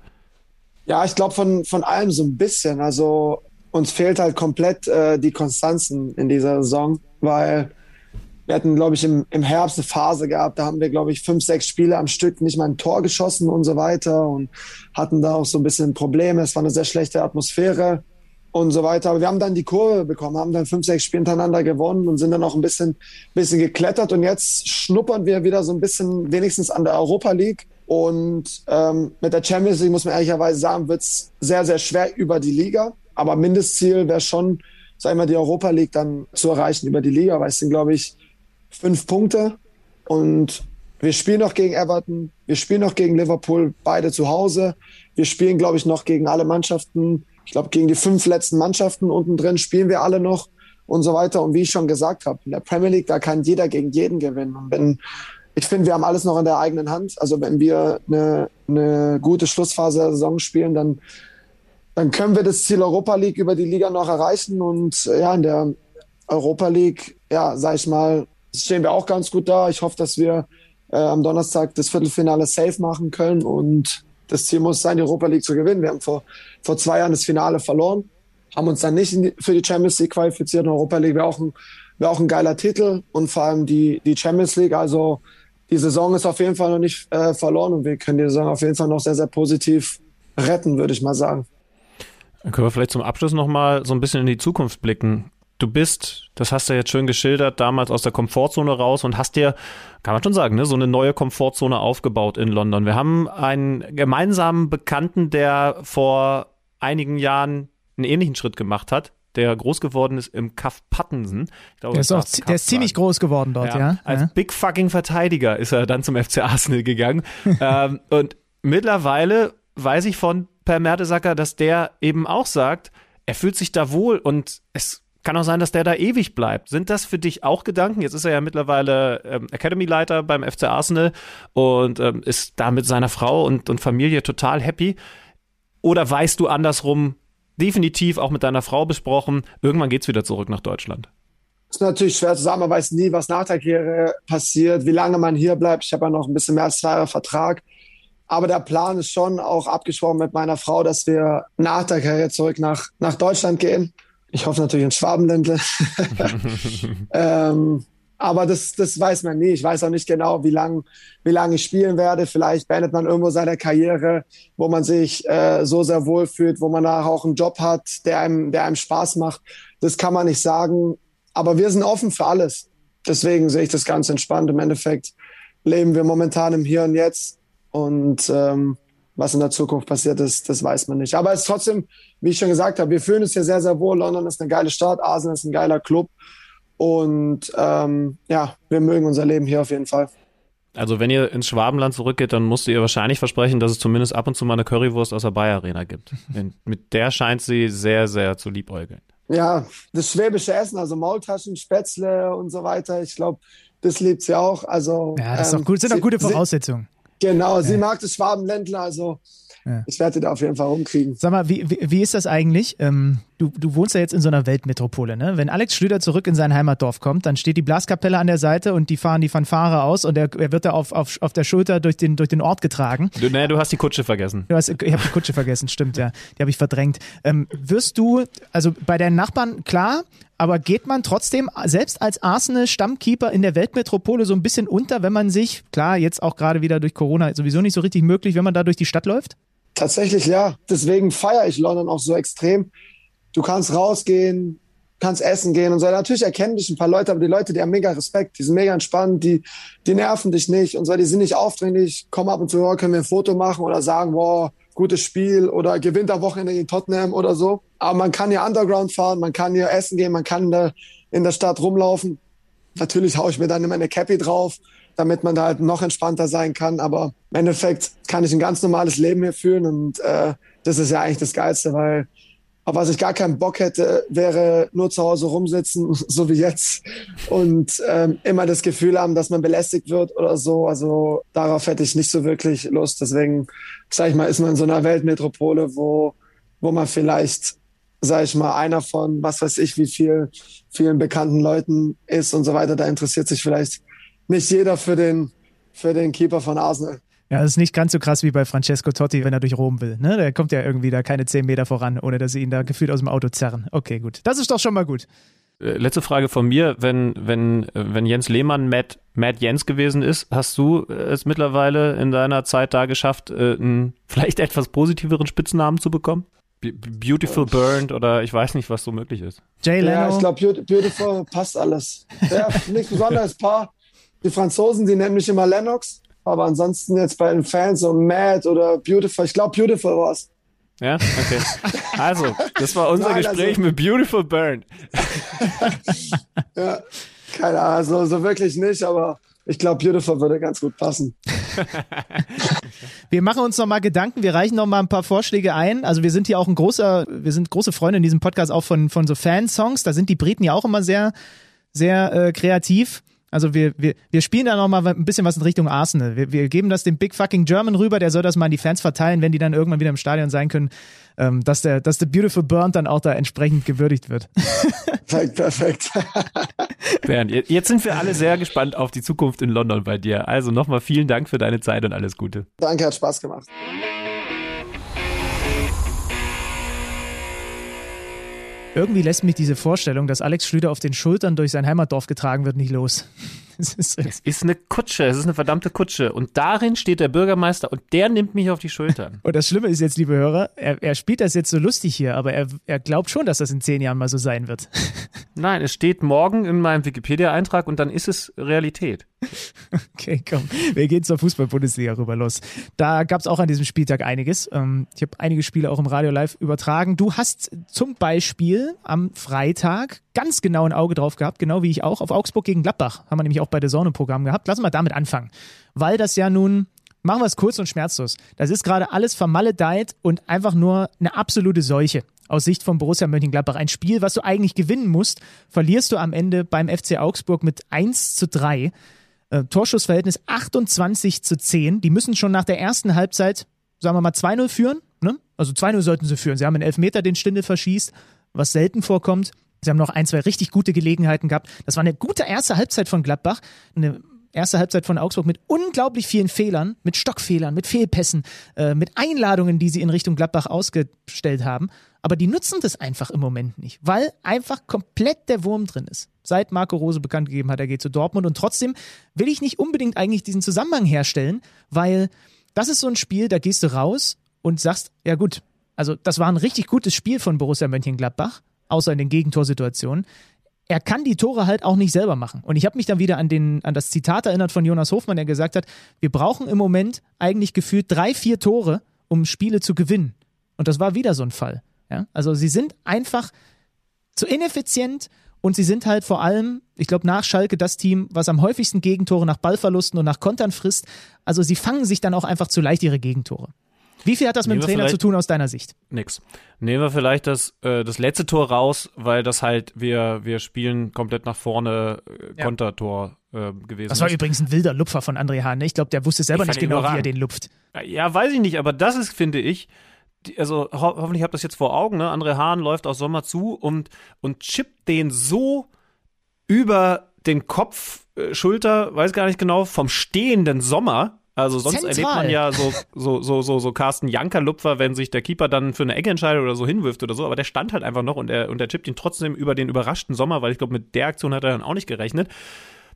Ja, ich glaube von, von allem so ein bisschen. Also uns fehlt halt komplett äh, die Konstanzen in dieser Saison, weil wir hatten, glaube ich, im, im Herbst eine Phase gehabt, da haben wir, glaube ich, fünf, sechs Spiele am Stück nicht mal ein Tor geschossen und so weiter und hatten da auch so ein bisschen Probleme. Es war eine sehr schlechte Atmosphäre und so weiter. Aber wir haben dann die Kurve bekommen, haben dann fünf, sechs Spiele hintereinander gewonnen und sind dann auch ein bisschen, bisschen geklettert. Und jetzt schnuppern wir wieder so ein bisschen wenigstens an der Europa League und ähm, mit der Champions League muss man ehrlicherweise sagen, wird es sehr, sehr schwer über die Liga. Aber Mindestziel wäre schon, sagen wir, die Europa League dann zu erreichen über die Liga, weil es sind, glaube ich, fünf Punkte. Und wir spielen noch gegen Everton, wir spielen noch gegen Liverpool, beide zu Hause. Wir spielen, glaube ich, noch gegen alle Mannschaften. Ich glaube, gegen die fünf letzten Mannschaften unten drin spielen wir alle noch und so weiter. Und wie ich schon gesagt habe, in der Premier League, da kann jeder gegen jeden gewinnen. Und wenn ich finde, wir haben alles noch in der eigenen Hand. Also wenn wir eine, eine gute Schlussphase der Saison spielen, dann, dann können wir das Ziel Europa League über die Liga noch erreichen. Und äh, ja, in der Europa League, ja, sag ich mal, stehen wir auch ganz gut da. Ich hoffe, dass wir äh, am Donnerstag das Viertelfinale safe machen können. Und das Ziel muss sein, die Europa League zu gewinnen. Wir haben vor, vor zwei Jahren das Finale verloren, haben uns dann nicht für die Champions League qualifiziert. In Europa League wäre auch ein, wäre auch ein geiler Titel und vor allem die, die Champions League. Also die Saison ist auf jeden Fall noch nicht äh, verloren und wir können die Saison auf jeden Fall noch sehr, sehr positiv retten, würde ich mal sagen.
Dann können wir vielleicht zum Abschluss nochmal so ein bisschen in die Zukunft blicken. Du bist, das hast du jetzt schön geschildert, damals aus der Komfortzone raus und hast dir, kann man schon sagen, ne, so eine neue Komfortzone aufgebaut in London. Wir haben einen gemeinsamen Bekannten, der vor einigen Jahren einen ähnlichen Schritt gemacht hat der groß geworden ist im Kaff Pattensen.
Glaube, der, ist auch, der ist ziemlich groß geworden dort, ja. ja.
Als
ja.
Big Fucking Verteidiger ist er dann zum FC Arsenal gegangen. ähm, und mittlerweile weiß ich von Per Mertesacker, dass der eben auch sagt, er fühlt sich da wohl und es kann auch sein, dass der da ewig bleibt. Sind das für dich auch Gedanken? Jetzt ist er ja mittlerweile ähm, Academy-Leiter beim FC Arsenal und ähm, ist da mit seiner Frau und, und Familie total happy. Oder weißt du andersrum, definitiv auch mit deiner Frau besprochen. Irgendwann geht es wieder zurück nach Deutschland.
ist natürlich schwer zu sagen, man weiß nie, was nach der Karriere passiert, wie lange man hier bleibt. Ich habe ja noch ein bisschen mehr als zwei Jahre Vertrag. Aber der Plan ist schon auch abgesprochen mit meiner Frau, dass wir nach der Karriere zurück nach, nach Deutschland gehen. Ich hoffe natürlich in Schwabenländle. ähm, aber das, das weiß man nie. Ich weiß auch nicht genau, wie lange wie lang ich spielen werde. Vielleicht beendet man irgendwo seine Karriere, wo man sich äh, so sehr wohl fühlt, wo man nachher auch einen Job hat, der einem, der einem Spaß macht. Das kann man nicht sagen. Aber wir sind offen für alles. Deswegen sehe ich das ganz entspannt. Im Endeffekt leben wir momentan im Hier und Jetzt. Und ähm, was in der Zukunft passiert ist, das weiß man nicht. Aber es ist trotzdem, wie ich schon gesagt habe, wir fühlen uns hier sehr, sehr wohl. London ist eine geile Stadt, Asien ist ein geiler Club. Und ähm, ja, wir mögen unser Leben hier auf jeden Fall.
Also wenn ihr ins Schwabenland zurückgeht, dann musst ihr wahrscheinlich versprechen, dass es zumindest ab und zu mal eine Currywurst aus der Bayer Arena gibt. mit der scheint sie sehr, sehr zu liebäugeln.
Ja, das schwäbische Essen, also Maultaschen, Spätzle und so weiter. Ich glaube, das liebt sie auch. Also
ja, das ist ähm, auch gut, sind auch gute Voraussetzungen.
Sie, genau, ja. sie mag das Schwabenländler, also ja. Ich werde da auf jeden Fall rumkriegen.
Sag mal, wie, wie, wie ist das eigentlich? Ähm, du, du wohnst ja jetzt in so einer Weltmetropole, ne? Wenn Alex Schlüter zurück in sein Heimatdorf kommt, dann steht die Blaskapelle an der Seite und die fahren die Fanfare aus und er, er wird da auf, auf, auf der Schulter durch den, durch den Ort getragen.
Du, nee, du hast die Kutsche vergessen.
Du hast, ich habe die Kutsche vergessen, stimmt, ja. Die habe ich verdrängt. Ähm, wirst du, also bei deinen Nachbarn, klar, aber geht man trotzdem selbst als Arsenal-Stammkeeper in der Weltmetropole so ein bisschen unter, wenn man sich, klar, jetzt auch gerade wieder durch Corona sowieso nicht so richtig möglich, wenn man da durch die Stadt läuft?
Tatsächlich ja. Deswegen feiere ich London auch so extrem. Du kannst rausgehen, kannst essen gehen und so. Natürlich erkennen dich ein paar Leute, aber die Leute, die haben mega Respekt, die sind mega entspannt, die, die nerven dich nicht und so. Die sind nicht aufdringlich, kommen ab und zu, oh, können wir ein Foto machen oder sagen, wow, gutes Spiel oder gewinnt am Wochenende gegen Tottenham oder so. Aber man kann hier Underground fahren, man kann hier essen gehen, man kann in der, in der Stadt rumlaufen. Natürlich haue ich mir dann immer eine Cappy drauf damit man da halt noch entspannter sein kann. Aber im Endeffekt kann ich ein ganz normales Leben hier führen und äh, das ist ja eigentlich das Geilste, weil auf was ich gar keinen Bock hätte, wäre nur zu Hause rumsitzen, so wie jetzt, und ähm, immer das Gefühl haben, dass man belästigt wird oder so. Also darauf hätte ich nicht so wirklich Lust. Deswegen, sag ich mal, ist man in so einer Weltmetropole, wo, wo man vielleicht, sag ich mal, einer von was weiß ich, wie viel, vielen bekannten Leuten ist und so weiter. Da interessiert sich vielleicht nicht jeder für den, für den Keeper von Arsenal.
Ja, das ist nicht ganz so krass wie bei Francesco Totti, wenn er durch Rom will. Ne? Der kommt ja irgendwie da keine zehn Meter voran, ohne dass sie ihn da gefühlt aus dem Auto zerren. Okay, gut. Das ist doch schon mal gut.
Äh, letzte Frage von mir. Wenn, wenn, wenn Jens Lehmann Matt, Matt Jens gewesen ist, hast du es mittlerweile in deiner Zeit da geschafft, äh, einen vielleicht etwas positiveren Spitznamen zu bekommen? Beautiful Burned oder ich weiß nicht, was so möglich ist.
Jay Leno. Ja, ich glaube, Beautiful passt alles. Ja, nichts besonderes Paar. Die Franzosen, die nennen mich immer Lennox. Aber ansonsten jetzt bei den Fans so Mad oder Beautiful, ich glaube Beautiful war's.
Ja, okay. Also, das war unser Nein, Gespräch also, mit Beautiful Burn.
ja, keine Ahnung, so, so wirklich nicht, aber ich glaube, Beautiful würde ganz gut passen.
wir machen uns noch mal Gedanken, wir reichen noch mal ein paar Vorschläge ein. Also wir sind hier auch ein großer, wir sind große Freunde in diesem Podcast auch von, von so Fansongs. Da sind die Briten ja auch immer sehr, sehr äh, kreativ. Also wir, wir, wir spielen da noch mal ein bisschen was in Richtung Arsenal. Wir, wir geben das dem Big Fucking German rüber, der soll das mal an die Fans verteilen, wenn die dann irgendwann wieder im Stadion sein können, ähm, dass der, dass der Beautiful Burn dann auch da entsprechend gewürdigt wird.
Perfekt, perfekt.
Bernd, jetzt sind wir alle sehr gespannt auf die Zukunft in London bei dir. Also nochmal vielen Dank für deine Zeit und alles Gute.
Danke, hat Spaß gemacht.
Irgendwie lässt mich diese Vorstellung, dass Alex Schlüter auf den Schultern durch sein Heimatdorf getragen wird, nicht los.
Es ist, es ist eine Kutsche, es ist eine verdammte Kutsche. Und darin steht der Bürgermeister und der nimmt mich auf die Schultern.
Und das Schlimme ist jetzt, liebe Hörer, er, er spielt das jetzt so lustig hier, aber er, er glaubt schon, dass das in zehn Jahren mal so sein wird.
Nein, es steht morgen in meinem Wikipedia-Eintrag und dann ist es Realität.
Okay, komm, wir gehen zur Fußball-Bundesliga rüber los. Da gab es auch an diesem Spieltag einiges. Ähm, ich habe einige Spiele auch im Radio live übertragen. Du hast zum Beispiel am Freitag ganz genau ein Auge drauf gehabt, genau wie ich auch, auf Augsburg gegen Gladbach. Haben wir nämlich auch bei der Sonne-Programm gehabt. Lass mal damit anfangen. Weil das ja nun, machen wir es kurz und schmerzlos. Das ist gerade alles vermaledeit und einfach nur eine absolute Seuche aus Sicht von Borussia Mönchengladbach. Ein Spiel, was du eigentlich gewinnen musst, verlierst du am Ende beim FC Augsburg mit 1 zu 3. Äh, Torschussverhältnis 28 zu 10. Die müssen schon nach der ersten Halbzeit, sagen wir mal, 2-0 führen. Ne? Also 2-0 sollten sie führen. Sie haben einen Elfmeter, den Stindel verschießt, was selten vorkommt. Sie haben noch ein, zwei richtig gute Gelegenheiten gehabt. Das war eine gute erste Halbzeit von Gladbach. Eine erste Halbzeit von Augsburg mit unglaublich vielen Fehlern, mit Stockfehlern, mit Fehlpässen, äh, mit Einladungen, die sie in Richtung Gladbach ausgestellt haben. Aber die nutzen das einfach im Moment nicht, weil einfach komplett der Wurm drin ist. Seit Marco Rose bekannt gegeben hat, er geht zu Dortmund. Und trotzdem will ich nicht unbedingt eigentlich diesen Zusammenhang herstellen, weil das ist so ein Spiel, da gehst du raus und sagst, ja gut, also das war ein richtig gutes Spiel von Borussia Mönchengladbach außer in den Gegenthorsituationen. Er kann die Tore halt auch nicht selber machen. Und ich habe mich dann wieder an, den, an das Zitat erinnert von Jonas Hofmann, der gesagt hat, wir brauchen im Moment eigentlich gefühlt drei, vier Tore, um Spiele zu gewinnen. Und das war wieder so ein Fall. Ja? Also sie sind einfach zu ineffizient und sie sind halt vor allem, ich glaube, nach Schalke das Team, was am häufigsten Gegentore nach Ballverlusten und nach Kontern frisst. Also sie fangen sich dann auch einfach zu leicht ihre Gegentore. Wie viel hat das mit dem Trainer zu tun aus deiner Sicht?
Nix. Nehmen wir vielleicht das, äh, das letzte Tor raus, weil das halt, wir, wir spielen komplett nach vorne äh, Kontertor äh, gewesen.
Das war ist. übrigens ein wilder Lupfer von André Hahn. Ne? Ich glaube, der wusste selber nicht genau, wie er den lupft.
Ja, weiß ich nicht, aber das ist, finde ich, die, also ho hoffentlich habt ihr das jetzt vor Augen, ne? André Hahn läuft aus Sommer zu und, und chippt den so über den Kopf, äh, Schulter, weiß gar nicht genau, vom stehenden Sommer also sonst Zentral. erlebt man ja so, so, so, so, so Carsten Janker-Lupfer, wenn sich der Keeper dann für eine Ecke entscheidet oder so hinwirft oder so, aber der stand halt einfach noch und er, und er chippt ihn trotzdem über den überraschten Sommer, weil ich glaube, mit der Aktion hat er dann auch nicht gerechnet.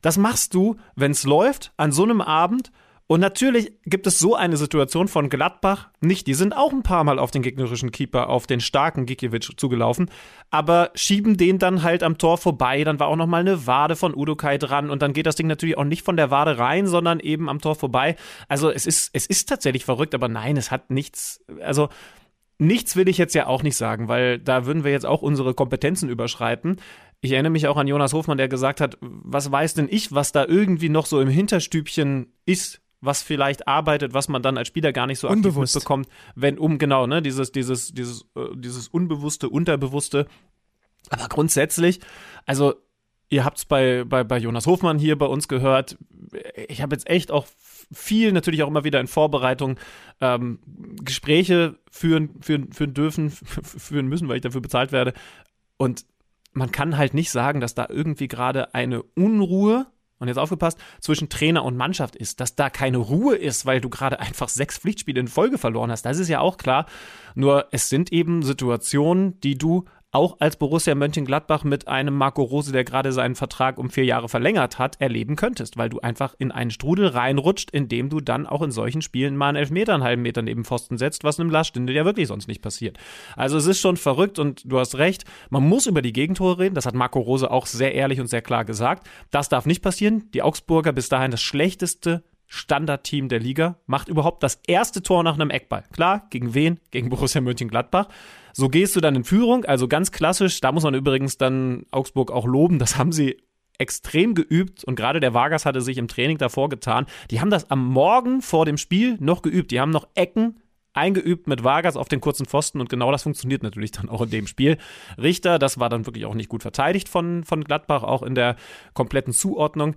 Das machst du, wenn es läuft, an so einem Abend und natürlich gibt es so eine Situation von Gladbach nicht. Die sind auch ein paar Mal auf den gegnerischen Keeper, auf den starken Gikiewicz zugelaufen, aber schieben den dann halt am Tor vorbei. Dann war auch noch mal eine Wade von Udokai dran und dann geht das Ding natürlich auch nicht von der Wade rein, sondern eben am Tor vorbei. Also es ist, es ist tatsächlich verrückt, aber nein, es hat nichts, also Nichts will ich jetzt ja auch nicht sagen, weil da würden wir jetzt auch unsere Kompetenzen überschreiten. Ich erinnere mich auch an Jonas Hofmann, der gesagt hat, was weiß denn ich, was da irgendwie noch so im Hinterstübchen ist, was vielleicht arbeitet, was man dann als Spieler gar nicht so
Unbewusst.
aktiv mitbekommt, wenn um genau, ne, dieses dieses dieses äh, dieses unbewusste, unterbewusste. Aber grundsätzlich, also ihr habt es bei, bei bei Jonas Hofmann hier bei uns gehört. Ich habe jetzt echt auch viel natürlich auch immer wieder in Vorbereitung ähm, Gespräche führen führen führen dürfen führen müssen, weil ich dafür bezahlt werde und man kann halt nicht sagen, dass da irgendwie gerade eine Unruhe und jetzt aufgepasst, zwischen Trainer und Mannschaft ist, dass da keine Ruhe ist, weil du gerade einfach sechs Pflichtspiele in Folge verloren hast. Das ist ja auch klar. Nur es sind eben Situationen, die du auch als Borussia Mönchengladbach mit einem Marco Rose, der gerade seinen Vertrag um vier Jahre verlängert hat, erleben könntest, weil du einfach in einen Strudel reinrutscht, in dem du dann auch in solchen Spielen mal einen Elfmeter, einen halben Meter neben Pfosten setzt, was einem Laststinde ja wirklich sonst nicht passiert. Also es ist schon verrückt und du hast recht, man muss über die Gegentore reden, das hat Marco Rose auch sehr ehrlich und sehr klar gesagt. Das darf nicht passieren. Die Augsburger bis dahin das schlechteste Standardteam der Liga, macht überhaupt das erste Tor nach einem Eckball. Klar, gegen wen? Gegen Borussia Mönchengladbach. So gehst du dann in Führung, also ganz klassisch. Da muss man übrigens dann Augsburg auch loben. Das haben sie extrem geübt und gerade der Vargas hatte sich im Training davor getan. Die haben das am Morgen vor dem Spiel noch geübt. Die haben noch Ecken eingeübt mit Vargas auf den kurzen Pfosten und genau das funktioniert natürlich dann auch in dem Spiel. Richter, das war dann wirklich auch nicht gut verteidigt von, von Gladbach, auch in der kompletten Zuordnung.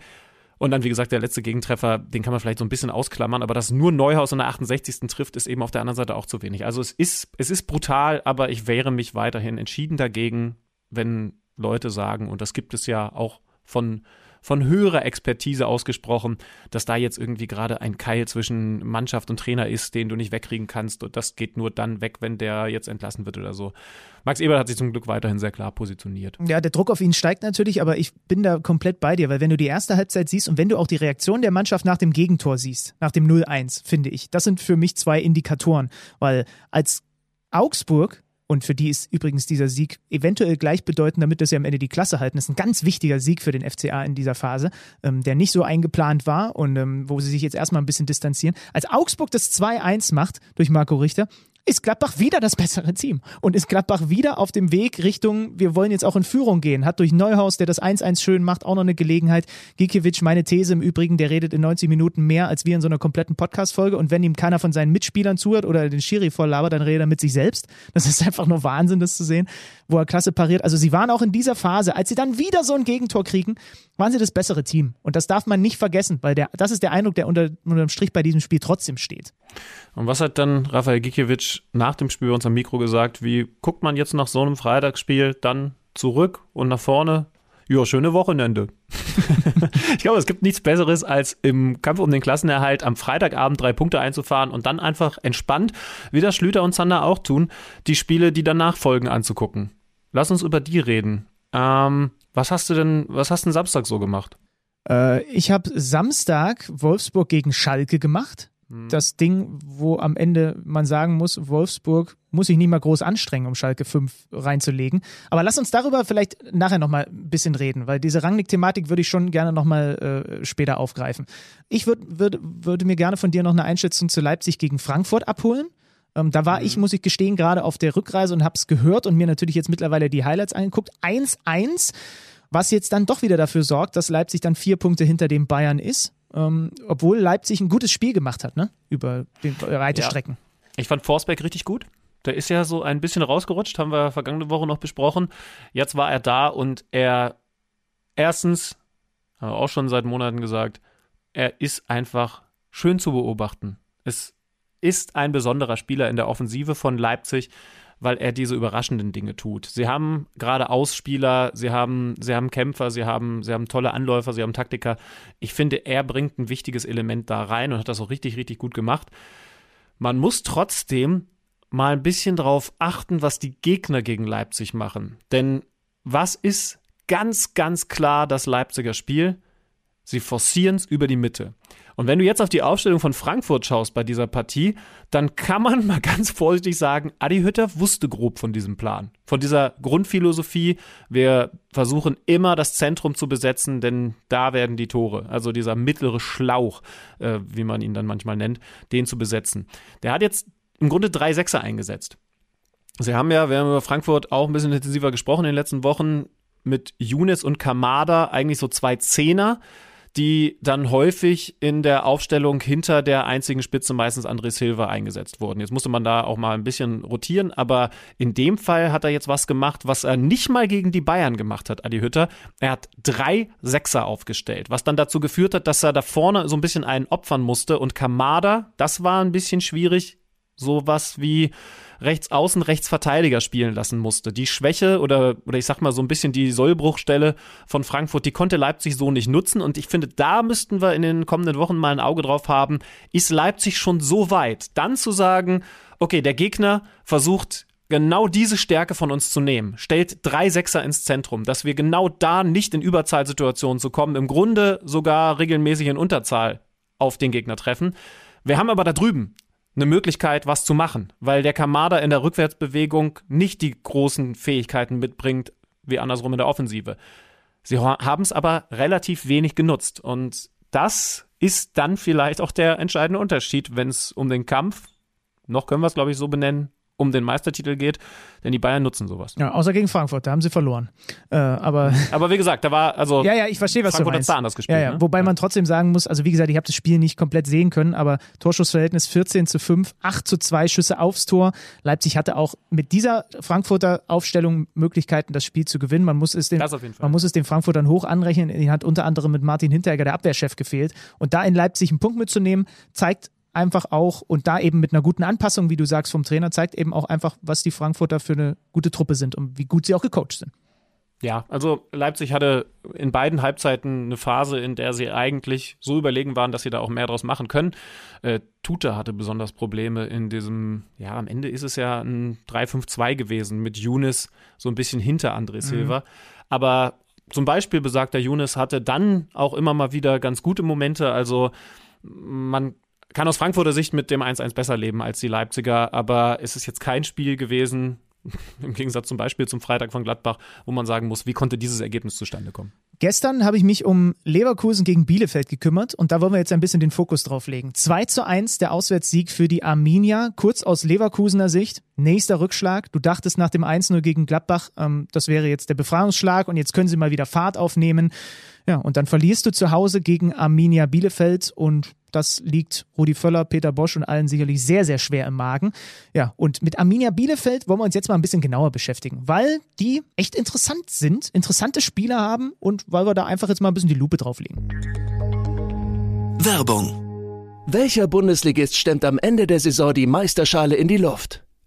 Und dann, wie gesagt, der letzte Gegentreffer, den kann man vielleicht so ein bisschen ausklammern, aber dass nur Neuhaus in der 68. trifft, ist eben auf der anderen Seite auch zu wenig. Also es ist, es ist brutal, aber ich wehre mich weiterhin entschieden dagegen, wenn Leute sagen, und das gibt es ja auch von von höherer Expertise ausgesprochen, dass da jetzt irgendwie gerade ein Keil zwischen Mannschaft und Trainer ist, den du nicht wegkriegen kannst. Und das geht nur dann weg, wenn der jetzt entlassen wird oder so. Max Ebert hat sich zum Glück weiterhin sehr klar positioniert.
Ja, der Druck auf ihn steigt natürlich, aber ich bin da komplett bei dir, weil wenn du die erste Halbzeit siehst und wenn du auch die Reaktion der Mannschaft nach dem Gegentor siehst, nach dem 0-1, finde ich, das sind für mich zwei Indikatoren, weil als Augsburg und für die ist übrigens dieser Sieg eventuell gleichbedeutend damit, dass sie am Ende die Klasse halten. Das ist ein ganz wichtiger Sieg für den FCA in dieser Phase, ähm, der nicht so eingeplant war und ähm, wo sie sich jetzt erstmal ein bisschen distanzieren. Als Augsburg das 2-1 macht durch Marco Richter, ist Gladbach wieder das bessere Team und ist Gladbach wieder auf dem Weg Richtung, wir wollen jetzt auch in Führung gehen. Hat durch Neuhaus, der das 1-1 schön macht, auch noch eine Gelegenheit. Gikiewicz, meine These im Übrigen, der redet in 90 Minuten mehr als wir in so einer kompletten Podcast-Folge und wenn ihm keiner von seinen Mitspielern zuhört oder den Schiri voll labert, dann redet er mit sich selbst. Das ist einfach nur Wahnsinn, das zu sehen, wo er klasse pariert. Also sie waren auch in dieser Phase, als sie dann wieder so ein Gegentor kriegen, waren sie das bessere Team. Und das darf man nicht vergessen, weil der, das ist der Eindruck, der unter, unterm Strich bei diesem Spiel trotzdem steht.
Und was hat dann Rafael Gikiewicz nach dem Spiel bei uns am Mikro gesagt? Wie guckt man jetzt nach so einem Freitagsspiel dann zurück und nach vorne? Ja, schöne Wochenende. ich glaube, es gibt nichts Besseres, als im Kampf um den Klassenerhalt am Freitagabend drei Punkte einzufahren und dann einfach entspannt, wie das Schlüter und Zander auch tun, die Spiele, die danach folgen, anzugucken. Lass uns über die reden. Ähm, was hast du denn, was hast du denn Samstag so gemacht?
Äh, ich habe Samstag Wolfsburg gegen Schalke gemacht.
Hm.
Das Ding, wo am Ende man sagen muss, Wolfsburg muss sich nicht mal groß anstrengen, um Schalke 5 reinzulegen. Aber lass uns darüber vielleicht nachher nochmal ein bisschen reden, weil diese Rangnick-Thematik würde ich schon gerne nochmal äh, später aufgreifen. Ich würd, würd, würde mir gerne von dir noch eine Einschätzung zu Leipzig gegen Frankfurt abholen. Ähm, da war ich, muss ich gestehen, gerade auf der Rückreise und habe es gehört und mir natürlich jetzt mittlerweile die Highlights angeguckt. 1-1, was jetzt dann doch wieder dafür sorgt, dass Leipzig dann vier Punkte hinter dem Bayern ist. Ähm, obwohl Leipzig ein gutes Spiel gemacht hat, ne? Über den weite
Ja.
Strecken.
Ich fand Forsberg richtig gut. Der ist ja so ein bisschen rausgerutscht, haben wir vergangene Woche noch besprochen. Jetzt war er da und er erstens, haben wir auch schon seit Monaten gesagt, er ist einfach schön zu beobachten. Es ist ein besonderer Spieler in der Offensive von Leipzig, weil er diese überraschenden Dinge tut. Sie haben gerade Ausspieler, sie haben, sie haben Kämpfer, sie haben, sie haben tolle Anläufer, sie haben Taktiker. Ich finde, er bringt ein wichtiges Element da rein und hat das auch richtig, richtig gut gemacht. Man muss trotzdem mal ein bisschen drauf achten, was die Gegner gegen Leipzig machen. Denn was ist ganz, ganz klar das Leipziger Spiel? Sie forcieren es über die Mitte. Und wenn du jetzt auf die Aufstellung von Frankfurt schaust bei dieser Partie, dann kann man mal ganz vorsichtig sagen, Adi Hütter wusste grob von diesem Plan, von dieser Grundphilosophie. Wir versuchen immer das Zentrum zu besetzen, denn da werden die Tore, also dieser mittlere Schlauch, äh, wie man ihn dann manchmal nennt, den zu besetzen. Der hat jetzt im Grunde drei Sechser eingesetzt. Sie haben ja, wir haben über Frankfurt auch ein bisschen intensiver gesprochen in den letzten Wochen. mit Younes und Kamada eigentlich so zwei Zehner, die dann häufig in der Aufstellung hinter der einzigen Spitze meistens André Silva eingesetzt wurden. Jetzt musste man da auch mal ein bisschen rotieren, aber in dem Fall hat er jetzt was gemacht, was er nicht mal gegen die Bayern gemacht hat, Adi Hütter. Er hat drei Sechser aufgestellt, was dann dazu geführt hat, dass er da vorne so ein bisschen einen opfern musste und Kamada, das war ein bisschen schwierig, sowas wie rechts außen, rechts Verteidiger spielen lassen musste. Die Schwäche oder, oder ich sag mal so ein bisschen die Sollbruchstelle von Frankfurt, die konnte Leipzig so nicht nutzen. Und ich finde, da müssten wir in den kommenden Wochen mal ein Auge drauf haben. Ist Leipzig schon so weit, dann zu sagen, okay, der Gegner versucht genau diese Stärke von uns zu nehmen, stellt drei Sechser ins Zentrum, dass wir genau da nicht in Überzahlsituationen zu kommen, im Grunde sogar regelmäßig in Unterzahl auf den Gegner treffen. Wir haben aber da drüben eine Möglichkeit, was zu machen, weil der Kamada in der Rückwärtsbewegung nicht die großen Fähigkeiten mitbringt, wie andersrum in der Offensive. Sie haben es aber relativ wenig genutzt und das ist dann vielleicht auch der entscheidende Unterschied, wenn es um den Kampf, noch können wir es glaube ich so benennen, um den Meistertitel geht, denn die Bayern nutzen sowas.
Ja, außer gegen Frankfurt, da haben sie verloren. Äh, aber,
aber wie gesagt, da war also
ja, ja, ich verstehe, was
Frankfurt
du meinst.
hat anders gespielt.
Ja, ja.
Ne?
Wobei
ja.
man trotzdem sagen muss, also wie gesagt, ich habe das Spiel nicht komplett sehen können, aber Torschussverhältnis 14 zu 5, 8 zu 2 Schüsse aufs Tor. Leipzig hatte auch mit dieser Frankfurter Aufstellung Möglichkeiten, das Spiel zu gewinnen. Man muss es den, man muss es den Frankfurtern hoch anrechnen. Den hat unter anderem mit Martin Hinteregger, der Abwehrchef, gefehlt. Und da in Leipzig einen Punkt mitzunehmen, zeigt einfach auch und da eben mit einer guten Anpassung, wie du sagst, vom Trainer, zeigt eben auch einfach, was die Frankfurter für eine gute Truppe sind und wie gut sie auch gecoacht sind.
Ja, also Leipzig hatte in beiden Halbzeiten eine Phase, in der sie eigentlich so überlegen waren, dass sie da auch mehr draus machen können. Äh, Tute hatte besonders Probleme in diesem, ja, am Ende ist es ja ein 3-5-2 gewesen mit Younes so ein bisschen hinter André Silva. Mhm. Aber zum Beispiel besagter Younes hatte dann auch immer mal wieder ganz gute Momente. Also man kann aus Frankfurter Sicht mit dem 1-1 besser leben als die Leipziger, aber es ist jetzt kein Spiel gewesen, im Gegensatz zum Beispiel zum Freitag von Gladbach, wo man sagen muss, wie konnte dieses Ergebnis zustande kommen?
Gestern habe ich mich um Leverkusen gegen Bielefeld gekümmert und da wollen wir jetzt ein bisschen den Fokus drauf legen. 2 zu 1 der Auswärtssieg für die Arminia, kurz aus Leverkusener Sicht. Nächster Rückschlag. Du dachtest nach dem 1-0 gegen Gladbach, ähm, das wäre jetzt der Befreiungsschlag und jetzt können sie mal wieder Fahrt aufnehmen. Ja, und dann verlierst du zu Hause gegen Arminia Bielefeld und das liegt Rudi Völler, Peter Bosch und allen sicherlich sehr, sehr schwer im Magen. Ja, und mit Arminia Bielefeld wollen wir uns jetzt mal ein bisschen genauer beschäftigen, weil die echt interessant sind, interessante Spieler haben und weil wir da einfach jetzt mal ein bisschen die Lupe drauflegen.
Werbung.
Welcher Bundesligist stemmt am Ende der Saison die Meisterschale in die Luft?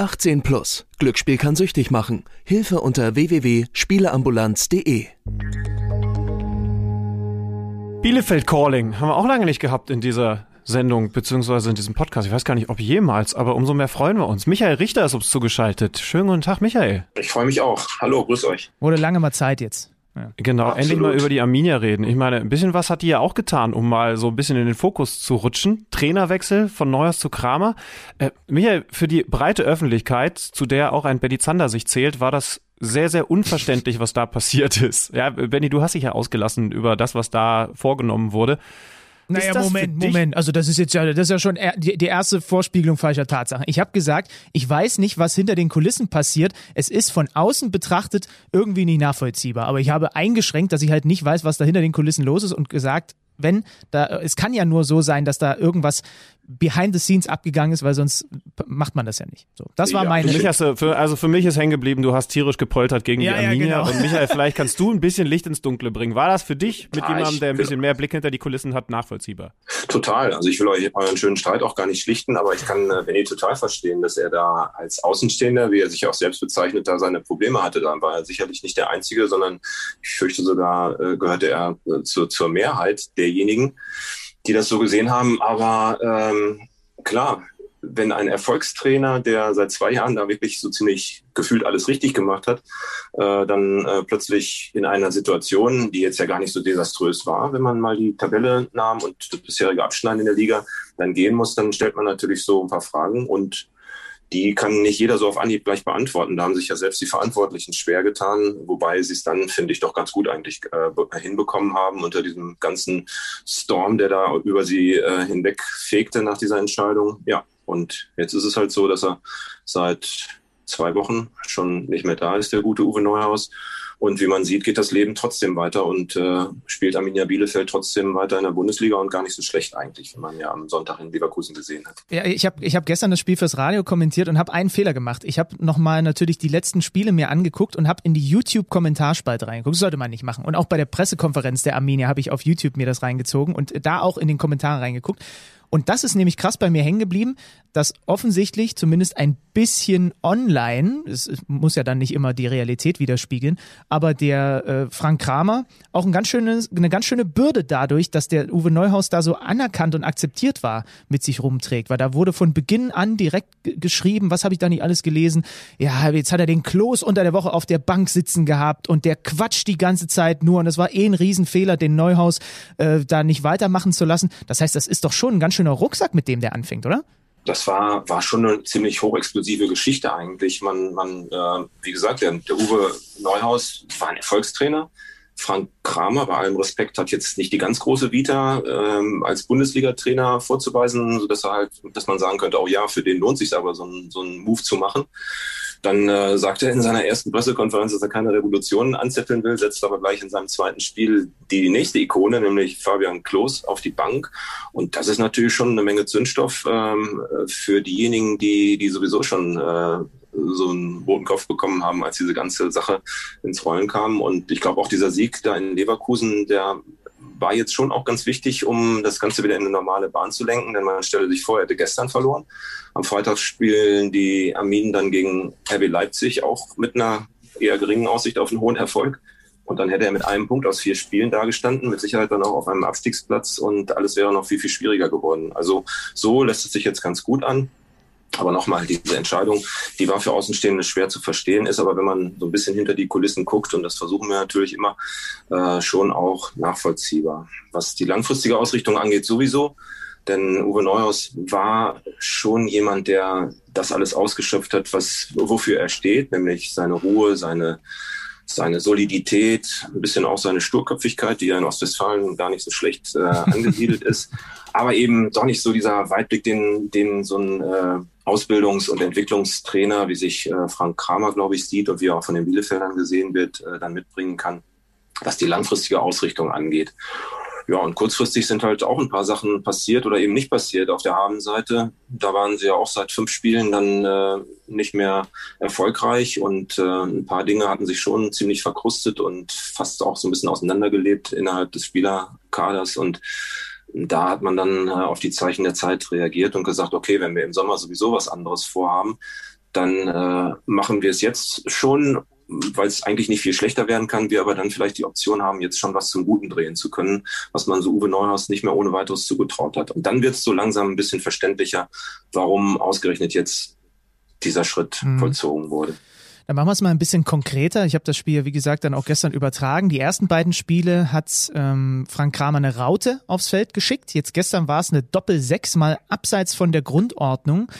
18 plus. Glücksspiel kann süchtig machen. Hilfe unter www.spieleambulanz.de.
Bielefeld Calling haben wir auch lange nicht gehabt in dieser Sendung beziehungsweise in diesem Podcast. Ich weiß gar nicht, ob jemals, aber umso mehr freuen wir uns. Michael Richter ist uns zugeschaltet. Schönen guten Tag, Michael.
Ich freue mich auch. Hallo, grüß euch.
Wurde lange mal Zeit jetzt.
Ja. Genau, Absolut. endlich mal über die Arminia reden. Ich meine, ein bisschen was hat die ja auch getan, um mal so ein bisschen in den Fokus zu rutschen. Trainerwechsel von Neuers zu Kramer. Äh, Michael, für die breite Öffentlichkeit, zu der auch ein Benny Zander sich zählt, war das sehr, sehr unverständlich, was da passiert ist. Ja, Benny, du hast dich ja ausgelassen über das, was da vorgenommen wurde.
Naja, Moment, Moment. Also das ist jetzt ja, das ist ja schon die, die erste Vorspiegelung falscher Tatsachen. Ich habe gesagt, ich weiß nicht, was hinter den Kulissen passiert. Es ist von außen betrachtet irgendwie nicht nachvollziehbar. Aber ich habe eingeschränkt, dass ich halt nicht weiß, was da hinter den Kulissen los ist und gesagt, wenn da, es kann ja nur so sein, dass da irgendwas behind the scenes abgegangen ist, weil sonst macht man das ja nicht. So, das war
ja,
meine.
Für mich hast du, für, also für mich ist hängen geblieben, du hast tierisch gepoltert gegen
ja,
die Arminia.
Ja, genau.
Und Michael, vielleicht kannst du ein bisschen Licht ins Dunkle bringen. War das für dich mit ja, jemandem, der ein bisschen mehr Blick hinter die Kulissen hat, nachvollziehbar?
Total. Also ich will euch euren schönen Streit auch gar nicht schlichten, aber ich kann äh, Benny total verstehen, dass er da als Außenstehender, wie er sich auch selbst bezeichnet, da seine Probleme hatte. Da war er sicherlich nicht der Einzige, sondern ich fürchte sogar, äh, gehörte er äh, zur, zur Mehrheit derjenigen, die das so gesehen haben. Aber ähm, klar, wenn ein Erfolgstrainer, der seit zwei Jahren da wirklich so ziemlich gefühlt alles richtig gemacht hat, äh, dann äh, plötzlich in einer Situation, die jetzt ja gar nicht so desaströs war, wenn man mal die Tabelle nahm und das bisherige Abschneiden in der Liga dann gehen muss, dann stellt man natürlich so ein paar Fragen und die kann nicht jeder so auf Anhieb gleich beantworten. Da haben sich ja selbst die Verantwortlichen schwer getan, wobei sie es dann, finde ich, doch ganz gut eigentlich äh, hinbekommen haben unter diesem ganzen Storm, der da über sie äh, hinweg fegte nach dieser Entscheidung. Ja, und jetzt ist es halt so, dass er seit zwei Wochen schon nicht mehr da ist, der gute Uwe Neuhaus. Und wie man sieht, geht das Leben trotzdem weiter und äh, spielt Arminia Bielefeld trotzdem weiter in der Bundesliga und gar nicht so schlecht eigentlich, wie man ja am Sonntag in Leverkusen gesehen hat.
Ja, ich habe ich hab gestern das Spiel fürs Radio kommentiert und habe einen Fehler gemacht. Ich habe nochmal natürlich die letzten Spiele mir angeguckt und habe in die YouTube-Kommentarspalte reingeguckt. Das sollte man nicht machen. Und auch bei der Pressekonferenz der Arminia habe ich auf YouTube mir das reingezogen und da auch in den Kommentaren reingeguckt. Und das ist nämlich krass bei mir hängen geblieben, dass offensichtlich zumindest ein bisschen online, es muss ja dann nicht immer die Realität widerspiegeln, aber der äh, Frank Kramer auch ein ganz schönes, eine ganz schöne Bürde dadurch, dass der Uwe Neuhaus da so anerkannt und akzeptiert war, mit sich rumträgt. Weil da wurde von Beginn an direkt geschrieben, was habe ich da nicht alles gelesen? Ja, jetzt hat er den Klos unter der Woche auf der Bank sitzen gehabt und der quatscht die ganze Zeit nur und es war eh ein Riesenfehler, den Neuhaus äh, da nicht weitermachen zu lassen. Das heißt, das ist doch schon ein ganz schöner Rucksack, mit dem der anfängt, oder?
Das war, war schon eine ziemlich hochexplosive Geschichte eigentlich. Man, man äh, wie gesagt, der, der Uwe Neuhaus war ein Erfolgstrainer. Frank Kramer, bei allem Respekt, hat jetzt nicht die ganz große Vita ähm, als Bundesliga-Trainer vorzuweisen, sodass er halt, dass man sagen könnte, oh ja, für den lohnt sich aber so ein, so ein Move zu machen. Dann äh, sagt er in seiner ersten Pressekonferenz, dass er keine Revolution anzetteln will, setzt aber gleich in seinem zweiten Spiel die nächste Ikone, nämlich Fabian Klos, auf die Bank. Und das ist natürlich schon eine Menge Zündstoff ähm, für diejenigen, die, die sowieso schon äh, so einen roten Kopf bekommen haben, als diese ganze Sache ins Rollen kam. Und ich glaube auch dieser Sieg da in Leverkusen, der war jetzt schon auch ganz wichtig, um das Ganze wieder in eine normale Bahn zu lenken, denn man stelle sich vor, er hätte gestern verloren. Am Freitag spielen die Arminen dann gegen RB Leipzig, auch mit einer eher geringen Aussicht auf einen hohen Erfolg. Und dann hätte er mit einem Punkt aus vier Spielen dagestanden, mit Sicherheit dann auch auf einem Abstiegsplatz und alles wäre noch viel, viel schwieriger geworden. Also so lässt es sich jetzt ganz gut an. Aber nochmal, diese Entscheidung, die war für Außenstehende schwer zu verstehen, ist aber, wenn man so ein bisschen hinter die Kulissen guckt, und das versuchen wir natürlich immer, äh, schon auch nachvollziehbar. Was die langfristige Ausrichtung angeht, sowieso. Denn Uwe Neuhaus war schon jemand, der das alles ausgeschöpft hat, was, wofür er steht, nämlich seine Ruhe, seine, seine Solidität, ein bisschen auch seine Sturköpfigkeit, die ja in Ostwestfalen gar nicht so schlecht äh, angesiedelt ist, aber eben doch nicht so dieser Weitblick, den, den so ein äh, Ausbildungs- und Entwicklungstrainer, wie sich äh, Frank Kramer, glaube ich, sieht und wie er auch von den Bielefeldern gesehen wird, äh, dann mitbringen kann, was die langfristige Ausrichtung angeht. Ja, und kurzfristig sind halt auch ein paar Sachen passiert oder eben nicht passiert auf der Habenseite. Da waren sie ja auch seit fünf Spielen dann äh, nicht mehr erfolgreich und äh, ein paar Dinge hatten sich schon ziemlich verkrustet und fast auch so ein bisschen auseinandergelebt innerhalb des Spielerkaders und da hat man dann äh, auf die Zeichen der Zeit reagiert und gesagt, okay, wenn wir im Sommer sowieso was anderes vorhaben, dann äh, machen wir es jetzt schon weil es eigentlich nicht viel schlechter werden kann, wir aber dann vielleicht die Option haben, jetzt schon was zum Guten drehen zu können, was man so Uwe Neuhaus nicht mehr ohne weiteres zugetraut hat. Und dann wird es so langsam ein bisschen verständlicher, warum ausgerechnet jetzt dieser Schritt mhm. vollzogen wurde.
Dann machen wir es mal ein bisschen konkreter. Ich habe das Spiel, wie gesagt, dann auch gestern übertragen. Die ersten beiden Spiele hat ähm, Frank Kramer eine Raute aufs Feld geschickt. Jetzt gestern war es eine Doppel-Sechs, mal abseits von der Grundordnung.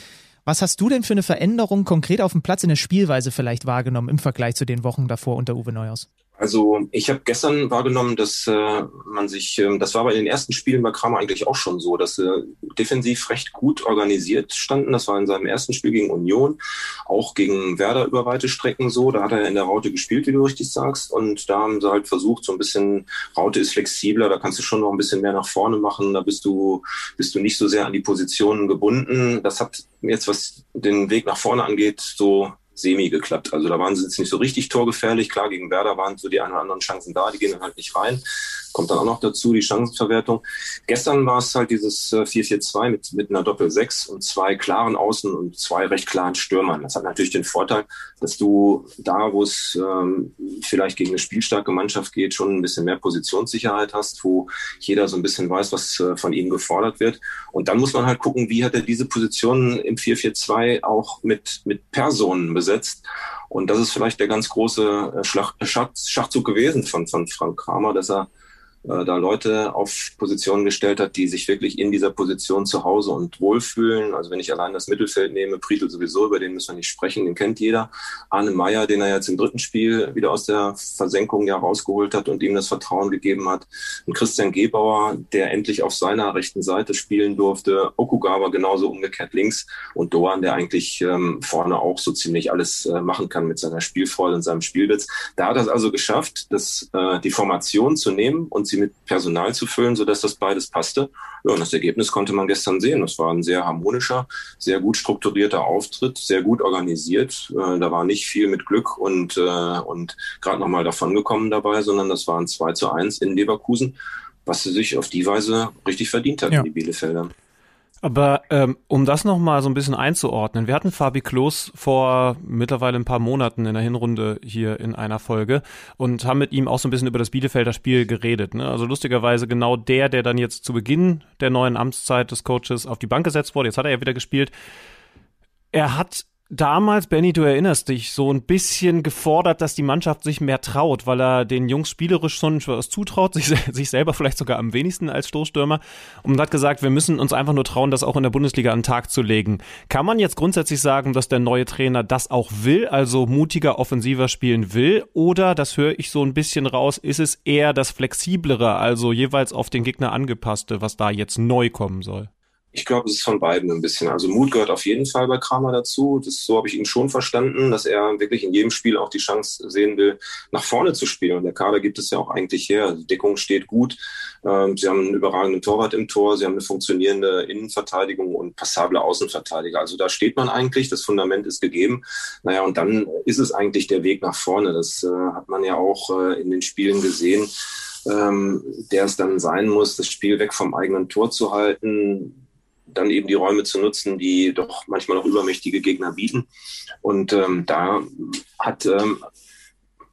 Was hast du denn für eine Veränderung konkret auf dem Platz in der Spielweise vielleicht wahrgenommen im Vergleich zu den Wochen davor unter Uwe Neuhaus?
Also ich habe gestern wahrgenommen, dass äh, man sich, äh, das war bei den ersten Spielen bei Kramer eigentlich auch schon so, dass sie äh, defensiv recht gut organisiert standen. Das war in seinem ersten Spiel gegen Union, auch gegen Werder über weite Strecken so. Da hat er in der Raute gespielt, wie du richtig sagst. Und da haben sie halt versucht, so ein bisschen, Raute ist flexibler, da kannst du schon noch ein bisschen mehr nach vorne machen. Da bist du, bist du nicht so sehr an die Positionen gebunden. Das hat jetzt, was den Weg nach vorne angeht, so semi geklappt. Also da waren sie jetzt nicht so richtig torgefährlich. Klar, gegen Werder waren so die ein oder anderen Chancen da, die gehen dann halt nicht rein. Kommt dann auch noch dazu, die Chancenverwertung. Gestern war es halt dieses 4-4-2 äh, mit, mit einer Doppel-6 und zwei klaren Außen und zwei recht klaren Stürmern. Das hat natürlich den Vorteil, dass du da, wo es ähm, vielleicht gegen eine spielstarke Mannschaft geht, schon ein bisschen mehr Positionssicherheit hast, wo jeder so ein bisschen weiß, was äh, von ihm gefordert wird. Und dann muss man halt gucken, wie hat er diese Positionen im 4-4-2 auch mit, mit Personen besetzt. Und das ist vielleicht der ganz große äh, Schlag, Schachzug gewesen von, von Frank Kramer, dass er äh, da Leute auf Positionen gestellt hat, die sich wirklich in dieser Position zu Hause und wohlfühlen. Also wenn ich allein das Mittelfeld nehme, Prietl sowieso, über den müssen wir nicht sprechen, den kennt jeder. Arne Meyer, den er jetzt im dritten Spiel wieder aus der Versenkung ja rausgeholt hat und ihm das Vertrauen gegeben hat. Und Christian Gebauer, der endlich auf seiner rechten Seite spielen durfte. Okugawa genauso umgekehrt links und Doan, der eigentlich ähm, vorne auch so ziemlich alles äh, machen kann mit seiner Spielfreude und seinem Spielwitz. Da hat er es also geschafft, das, äh, die Formation zu nehmen und sie mit Personal zu füllen, sodass das beides passte. Ja, und das Ergebnis konnte man gestern sehen. Das war ein sehr harmonischer, sehr gut strukturierter Auftritt, sehr gut organisiert. Äh, da war nicht viel mit Glück und, äh, und gerade nochmal davongekommen dabei, sondern das war ein 2 zu 1 in Leverkusen, was sie sich auf die Weise richtig verdient hat, ja. die Bielefelder.
Aber ähm, um das nochmal so ein bisschen einzuordnen, wir hatten Fabi Klos vor mittlerweile ein paar Monaten in der Hinrunde hier in einer Folge und haben mit ihm auch so ein bisschen über das Bielefelder Spiel geredet. Ne? Also lustigerweise genau der, der dann jetzt zu Beginn der neuen Amtszeit des Coaches auf die Bank gesetzt wurde, jetzt hat er ja wieder gespielt. Er hat damals, Benny, du erinnerst dich, so ein bisschen gefordert, dass die Mannschaft sich mehr traut, weil er den Jungs spielerisch schon was zutraut, sich, sich selber vielleicht sogar am wenigsten als Stoßstürmer und hat gesagt, wir müssen uns einfach nur trauen, das auch in der Bundesliga an den Tag zu legen. Kann man jetzt grundsätzlich sagen, dass der neue Trainer das auch will, also mutiger, offensiver spielen will, oder, das höre ich so ein bisschen raus, ist es eher das flexiblere, also jeweils auf den Gegner angepasste, was da jetzt neu kommen soll?
Ich glaube, es ist von beiden ein bisschen. Also Mut gehört auf jeden Fall bei Kramer dazu. Das, so habe ich ihn schon verstanden, dass er wirklich in jedem Spiel auch die Chance sehen will, nach vorne zu spielen. Und der Kader gibt es ja auch eigentlich her. Die Deckung steht gut. Ähm, sie haben einen überragenden Torwart im Tor. Sie haben eine funktionierende Innenverteidigung und passable Außenverteidiger. Also da steht man eigentlich. Das Fundament ist gegeben. Naja, und dann ist es eigentlich der Weg nach vorne. Das äh, hat man ja auch äh, in den Spielen gesehen. Ähm, der es dann sein muss, das Spiel weg vom eigenen Tor zu halten, dann eben die Räume zu nutzen, die doch manchmal auch übermächtige Gegner bieten. Und ähm, da hat ähm,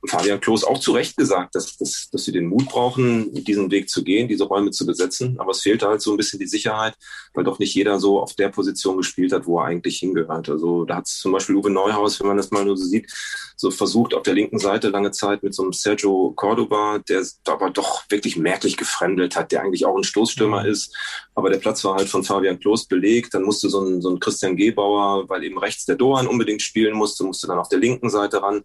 Fabian Klos auch zu Recht gesagt, dass, dass, dass sie den Mut brauchen, diesen Weg zu gehen, diese Räume zu besetzen. Aber es fehlte halt so ein bisschen die Sicherheit, weil doch nicht jeder so auf der Position gespielt hat, wo er eigentlich hingehört. Also da hat zum Beispiel Uwe Neuhaus, wenn man das mal nur so sieht, so versucht auf der linken Seite lange Zeit mit so einem Sergio Cordoba, der aber doch wirklich merklich gefremdelt hat, der eigentlich auch ein Stoßstürmer mhm. ist. Aber der Platz war halt von Fabian Klos belegt. Dann musste so ein, so ein Christian Gebauer, weil eben rechts der Dohan unbedingt spielen musste, musste dann auf der linken Seite ran.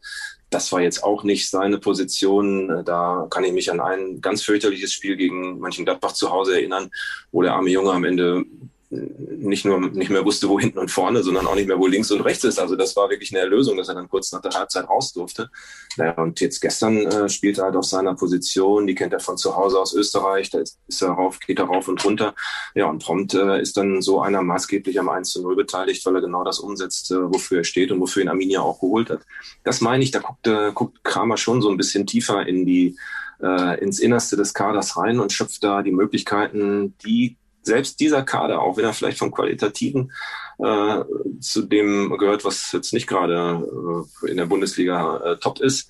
Das war jetzt auch nicht seine Position. Da kann ich mich an ein ganz fürchterliches Spiel gegen Mönchengladbach zu Hause erinnern, wo der arme Junge am Ende nicht nur nicht mehr wusste, wo hinten und vorne, sondern auch nicht mehr, wo links und rechts ist. Also das war wirklich eine Erlösung, dass er dann kurz nach der Halbzeit raus durfte. Naja, und jetzt gestern äh, spielt er halt auf seiner Position, die kennt er von zu Hause aus Österreich, da ist, ist er rauf, geht er rauf und runter. Ja, und prompt äh, ist dann so einer maßgeblich am 1 zu 0 beteiligt, weil er genau das umsetzt, äh, wofür er steht und wofür ihn Arminia auch geholt hat. Das meine ich, da guckt, äh, guckt Kramer schon so ein bisschen tiefer in die äh, ins Innerste des Kaders rein und schöpft da die Möglichkeiten, die selbst dieser Kader, auch wenn er vielleicht vom Qualitativen äh, zu dem gehört, was jetzt nicht gerade äh, in der Bundesliga äh, top ist,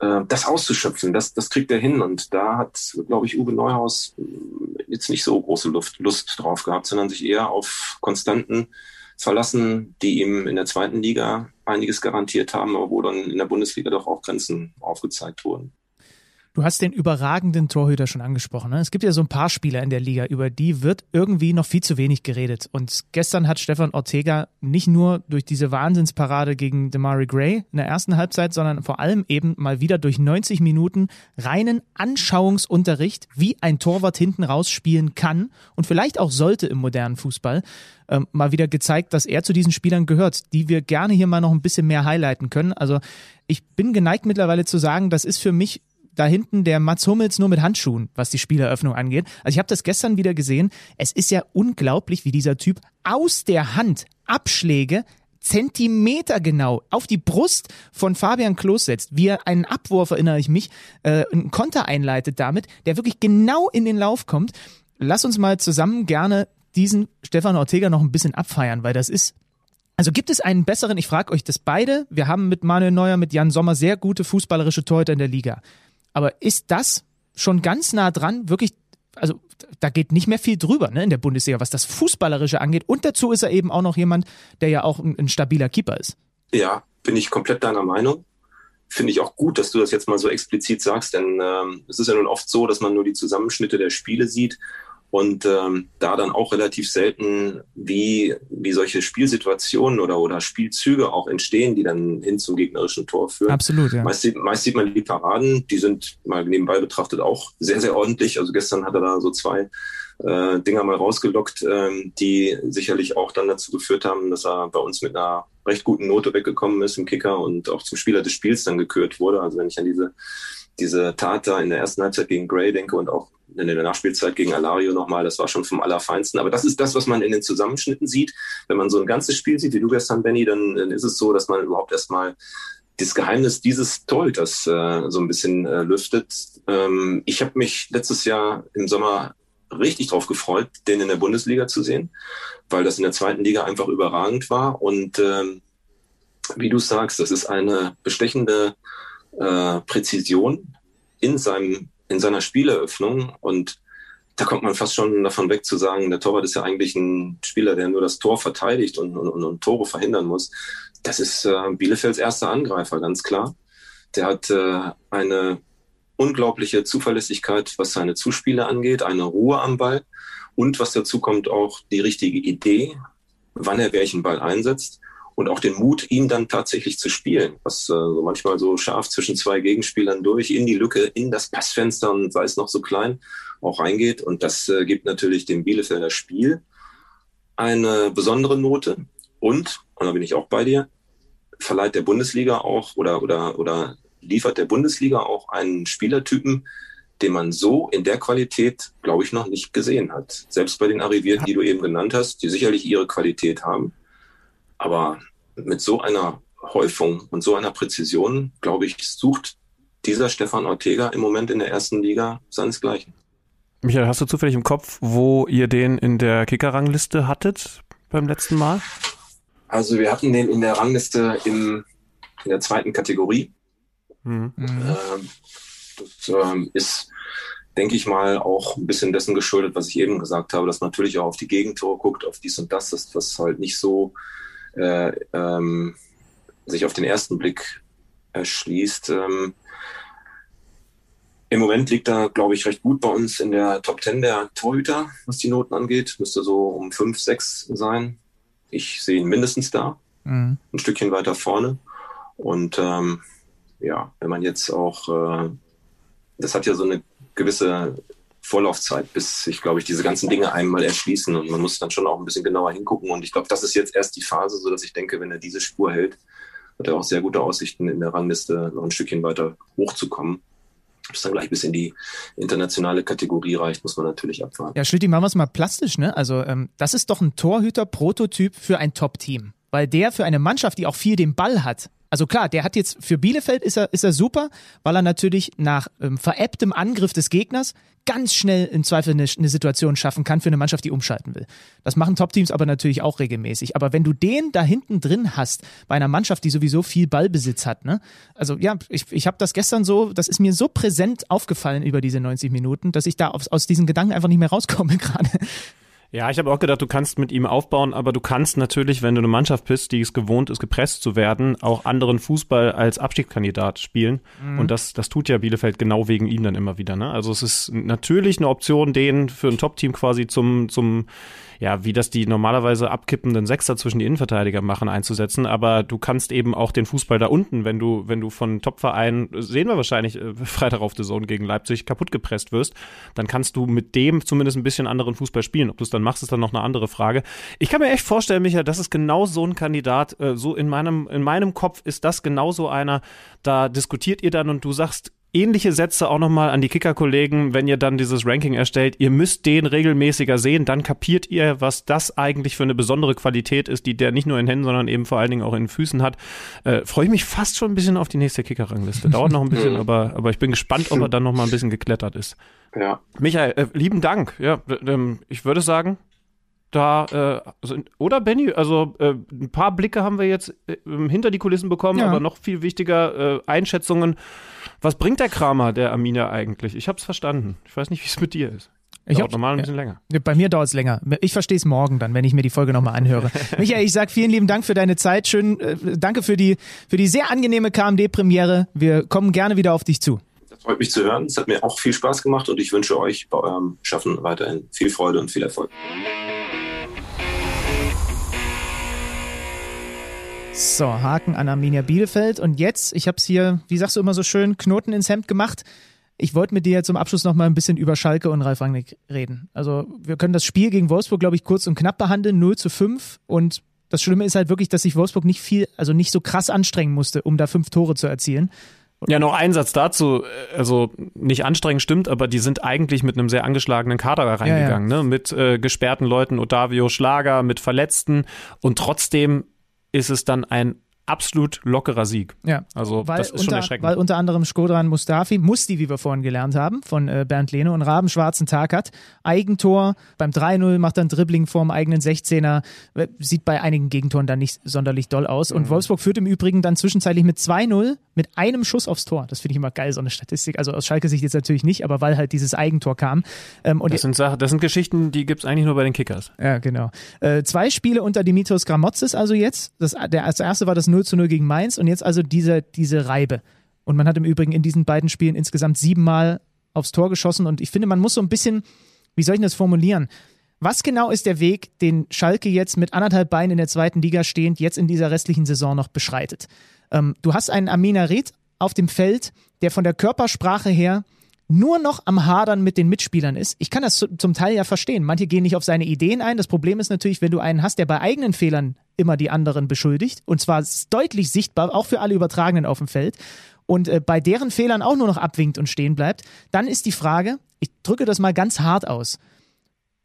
äh, das auszuschöpfen, das, das kriegt er hin. Und da hat, glaube ich, Uwe Neuhaus jetzt nicht so große Luft, Lust drauf gehabt, sondern sich eher auf Konstanten verlassen, die ihm in der zweiten Liga einiges garantiert haben, aber wo dann in der Bundesliga doch auch Grenzen aufgezeigt wurden.
Du hast den überragenden Torhüter schon angesprochen. Ne? Es gibt ja so ein paar Spieler in der Liga, über die wird irgendwie noch viel zu wenig geredet. Und gestern hat Stefan Ortega nicht nur durch diese Wahnsinnsparade gegen Demari Gray in der ersten Halbzeit, sondern vor allem eben mal wieder durch 90 Minuten reinen Anschauungsunterricht, wie ein Torwart hinten rausspielen kann und vielleicht auch sollte im modernen Fußball, ähm, mal wieder gezeigt, dass er zu diesen Spielern gehört, die wir gerne hier mal noch ein bisschen mehr highlighten können. Also ich bin geneigt mittlerweile zu sagen, das ist für mich da hinten der Mats Hummels nur mit Handschuhen, was die Spieleröffnung angeht. Also ich habe das gestern wieder gesehen. Es ist ja unglaublich, wie dieser Typ aus der Hand Abschläge Zentimeter genau auf die Brust von Fabian Klos setzt, wie er einen Abwurf, erinnere ich mich, äh, einen Konter einleitet damit, der wirklich genau in den Lauf kommt. Lass uns mal zusammen gerne diesen Stefan Ortega noch ein bisschen abfeiern, weil das ist also gibt es einen besseren, ich frage euch das beide, wir haben mit Manuel Neuer, mit Jan Sommer sehr gute fußballerische Torhüter in der Liga. Aber ist das schon ganz nah dran, wirklich, also da geht nicht mehr viel drüber ne, in der Bundesliga, was das Fußballerische angeht. Und dazu ist er eben auch noch jemand, der ja auch ein, ein stabiler Keeper ist.
Ja, bin ich komplett deiner Meinung. Finde ich auch gut, dass du das jetzt mal so explizit sagst, denn ähm, es ist ja nun oft so, dass man nur die Zusammenschnitte der Spiele sieht und ähm, da dann auch relativ selten, wie, wie solche Spielsituationen oder, oder Spielzüge auch entstehen, die dann hin zum gegnerischen Tor führen.
Absolut, ja.
Meist, meist sieht man die Paraden, die sind mal nebenbei betrachtet auch sehr, sehr ordentlich. Also gestern hat er da so zwei äh, Dinger mal rausgelockt, ähm, die sicherlich auch dann dazu geführt haben, dass er bei uns mit einer recht guten Note weggekommen ist im Kicker und auch zum Spieler des Spiels dann gekürt wurde. Also wenn ich an diese diese Tat da in der ersten Halbzeit gegen Gray denke und auch in der Nachspielzeit gegen Alario nochmal, das war schon vom Allerfeinsten. Aber das ist das, was man in den Zusammenschnitten sieht. Wenn man so ein ganzes Spiel sieht, wie du gestern, Benny, dann, dann ist es so, dass man überhaupt erstmal das Geheimnis dieses Torhüters äh, so ein bisschen äh, lüftet. Ähm, ich habe mich letztes Jahr im Sommer richtig drauf gefreut, den in der Bundesliga zu sehen, weil das in der zweiten Liga einfach überragend war. Und ähm, wie du sagst, das ist eine bestechende äh, Präzision in seinem in seiner Spieleröffnung und da kommt man fast schon davon weg zu sagen, der Torwart ist ja eigentlich ein Spieler, der nur das Tor verteidigt und, und, und Tore verhindern muss. Das ist äh, Bielefelds erster Angreifer, ganz klar. Der hat äh, eine unglaubliche Zuverlässigkeit, was seine Zuspiele angeht, eine Ruhe am Ball und was dazu kommt auch die richtige Idee, wann er welchen Ball einsetzt und auch den Mut, ihn dann tatsächlich zu spielen, was äh, so manchmal so scharf zwischen zwei Gegenspielern durch in die Lücke, in das Passfenster und sei es noch so klein, auch reingeht. Und das äh, gibt natürlich dem Bielefelder Spiel eine besondere Note. Und, und da bin ich auch bei dir, verleiht der Bundesliga auch oder, oder, oder liefert der Bundesliga auch einen Spielertypen, den man so in der Qualität, glaube ich, noch nicht gesehen hat. Selbst bei den Arrivierten, die du eben genannt hast, die sicherlich ihre Qualität haben. Aber mit so einer Häufung und so einer Präzision, glaube ich, sucht dieser Stefan Ortega im Moment in der ersten Liga seinesgleichen.
Michael, hast du zufällig im Kopf, wo ihr den in der Kicker-Rangliste hattet beim letzten Mal?
Also wir hatten den in der Rangliste im, in der zweiten Kategorie. Mhm. Ähm, das ähm, ist, denke ich mal, auch ein bisschen dessen geschuldet, was ich eben gesagt habe, dass man natürlich auch auf die Gegentore guckt, auf dies und das, das was halt nicht so äh, ähm, sich auf den ersten Blick erschließt. Ähm, Im Moment liegt er, glaube ich, recht gut bei uns in der Top 10 der Torhüter, was die Noten angeht. Müsste so um 5, 6 sein. Ich sehe ihn mindestens da, mhm. ein Stückchen weiter vorne. Und ähm, ja, wenn man jetzt auch, äh, das hat ja so eine gewisse Vorlaufzeit, bis sich, glaube ich, diese ganzen Dinge einmal erschließen. Und man muss dann schon auch ein bisschen genauer hingucken. Und ich glaube, das ist jetzt erst die Phase, so dass ich denke, wenn er diese Spur hält, hat er auch sehr gute Aussichten, in der Rangliste noch ein Stückchen weiter hochzukommen. Ob es dann gleich bis in die internationale Kategorie reicht, muss man natürlich abwarten.
Ja, Schlütti, machen wir es mal plastisch, ne? Also, ähm, das ist doch ein Torhüter-Prototyp für ein Top-Team. Weil der für eine Mannschaft, die auch viel den Ball hat, also klar, der hat jetzt für Bielefeld ist er, ist er super, weil er natürlich nach ähm, veräpptem Angriff des Gegners ganz schnell im Zweifel eine, eine, Situation schaffen kann für eine Mannschaft, die umschalten will. Das machen Top-Teams aber natürlich auch regelmäßig. Aber wenn du den da hinten drin hast, bei einer Mannschaft, die sowieso viel Ballbesitz hat, ne? Also ja, ich, ich habe das gestern so, das ist mir so präsent aufgefallen über diese 90 Minuten, dass ich da aus, aus diesen Gedanken einfach nicht mehr rauskomme gerade.
Ja, ich habe auch gedacht, du kannst mit ihm aufbauen, aber du kannst natürlich, wenn du eine Mannschaft bist, die es gewohnt ist, gepresst zu werden, auch anderen Fußball als Abstiegskandidat spielen. Mhm. Und das, das tut ja Bielefeld genau wegen ihm dann immer wieder. Ne? Also es ist natürlich eine Option, den für ein Top-Team quasi zum, zum ja, wie das die normalerweise abkippenden Sechser zwischen die Innenverteidiger machen, einzusetzen. Aber du kannst eben auch den Fußball da unten, wenn du, wenn du von Topvereinen, sehen wir wahrscheinlich äh, Freitag auf der Zone gegen Leipzig, kaputt gepresst wirst, dann kannst du mit dem zumindest ein bisschen anderen Fußball spielen. Ob du es dann machst, ist dann noch eine andere Frage. Ich kann mir echt vorstellen, Michael, das ist genau so ein Kandidat, äh, so in meinem, in meinem Kopf ist das genau so einer, da diskutiert ihr dann und du sagst, ähnliche Sätze auch nochmal an die Kicker-Kollegen, wenn ihr dann dieses Ranking erstellt. Ihr müsst den regelmäßiger sehen, dann kapiert ihr, was das eigentlich für eine besondere Qualität ist, die der nicht nur in Händen, sondern eben vor allen Dingen auch in Füßen hat. Äh, Freue ich mich fast schon ein bisschen auf die nächste Kicker-Rangliste. Dauert noch ein bisschen, aber, aber ich bin gespannt, ob er dann nochmal ein bisschen geklettert ist.
Ja.
Michael, äh, lieben Dank. Ja, ähm, ich würde sagen, da, äh, also, oder Benny, also äh, ein paar Blicke haben wir jetzt äh, hinter die Kulissen bekommen,
Ja.
aber noch viel wichtiger äh, Einschätzungen. Was bringt der Kramer, der Amina eigentlich? Ich habe es verstanden. Ich weiß nicht, wie es mit dir ist.
Ich
Dauert normal ein bisschen länger.
Bei mir dauert es länger. Ich verstehe es morgen dann, wenn ich mir die Folge nochmal anhöre. Michael, ich sag vielen lieben Dank für deine Zeit. Schön, äh, danke für die, für die sehr angenehme KMD-Premiere. Wir kommen gerne wieder auf dich zu.
Das freut mich zu hören. Es hat mir auch viel Spaß gemacht und ich wünsche euch bei eurem Schaffen weiterhin viel Freude und viel Erfolg.
So, Haken an Arminia Bielefeld. Und jetzt, ich habe es hier, wie sagst du immer so schön, Knoten ins Hemd gemacht. Ich wollte mit dir zum Abschluss noch mal ein bisschen über Schalke und Ralf Rangnick reden. Also wir können das Spiel gegen Wolfsburg, glaube ich, kurz und knapp behandeln, 0 zu 5. Und das Schlimme ist halt wirklich, dass sich Wolfsburg nicht viel, also nicht so krass anstrengen musste, um da fünf Tore zu erzielen.
Ja, noch ein Satz dazu. Also nicht anstrengend stimmt, aber die sind eigentlich mit einem sehr angeschlagenen Kader da reingegangen. Ne? Mit äh, gesperrten Leuten, Otavio Schlager, mit Verletzten. Und trotzdem ist es dann ein absolut lockerer Sieg.
Ja.
Also
Weil
das ist
unter,
schon erschreckend.
Weil unter anderem Skodran Mustafi, Musti, wie wir vorhin gelernt haben, von äh, Bernd Lehne und Raben schwarzen Tag hat. Eigentor beim 3-0, macht dann Dribbling vorm eigenen 16er, äh, sieht bei einigen Gegentoren dann nicht sonderlich doll aus.
Mhm.
Und Wolfsburg führt im Übrigen dann zwischenzeitlich mit 2-0 mit einem Schuss aufs Tor. Das finde ich immer geil, so eine Statistik. Also aus Schalke-Sicht jetzt natürlich nicht, aber weil halt dieses Eigentor kam. Ähm, und
Das sind, Sachen, das sind Geschichten, die gibt's eigentlich nur bei den Kickers.
ja, genau. Äh, zwei Spiele unter Dimitrios Gramotzes also jetzt. Das, der, das erste war das 0 zu 0 gegen Mainz und jetzt also diese, diese Reibe. Und man hat im Übrigen in diesen beiden Spielen insgesamt siebenmal aufs Tor geschossen und ich finde, man muss so ein bisschen, wie soll ich das formulieren? Was genau ist der Weg, den Schalke jetzt mit anderthalb Beinen in der zweiten Liga stehend jetzt in dieser restlichen Saison noch beschreitet? Ähm, du hast einen Amina Red auf dem Feld, der von der Körpersprache her nur noch am Hadern mit den Mitspielern ist. Ich kann das zu- zum Teil ja verstehen. Manche gehen nicht auf seine Ideen ein. Das Problem ist natürlich, wenn du einen hast, der bei eigenen Fehlern immer die anderen beschuldigt, und zwar deutlich sichtbar, auch für alle Übertragenen auf dem Feld, und äh, bei deren Fehlern auch nur noch abwinkt und stehen bleibt, dann ist die Frage, ich drücke das mal ganz hart aus,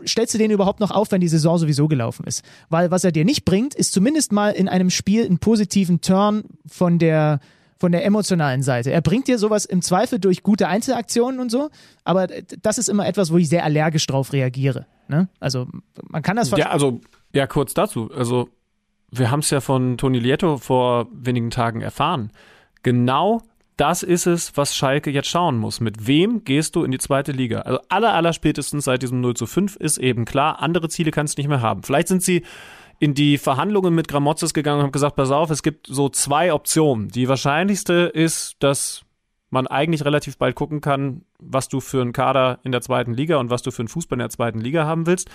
stellst du den überhaupt noch auf, wenn die Saison sowieso gelaufen ist? Weil was er dir nicht bringt, ist zumindest mal in einem Spiel einen positiven Turn von der von der emotionalen Seite. Er bringt dir sowas im Zweifel durch gute Einzelaktionen und so, aber das ist immer etwas, wo ich sehr allergisch drauf reagiere. Ne? Also man kann das
Ja, also, ja, kurz dazu. Also, wir haben es ja von Toni Lieto vor wenigen Tagen erfahren. Genau das ist es, was Schalke jetzt schauen muss. Mit wem gehst du in die zweite Liga? Also aller, aller spätestens seit diesem 0 zu 5 ist eben klar, andere Ziele kannst du nicht mehr haben. Vielleicht sind sie in die Verhandlungen mit Gramotzes gegangen und haben gesagt, pass auf, es gibt so zwei Optionen. Die wahrscheinlichste ist, dass man eigentlich relativ bald gucken kann, was du für einen Kader in der zweiten Liga und was du für einen Fußball in der zweiten Liga haben willst.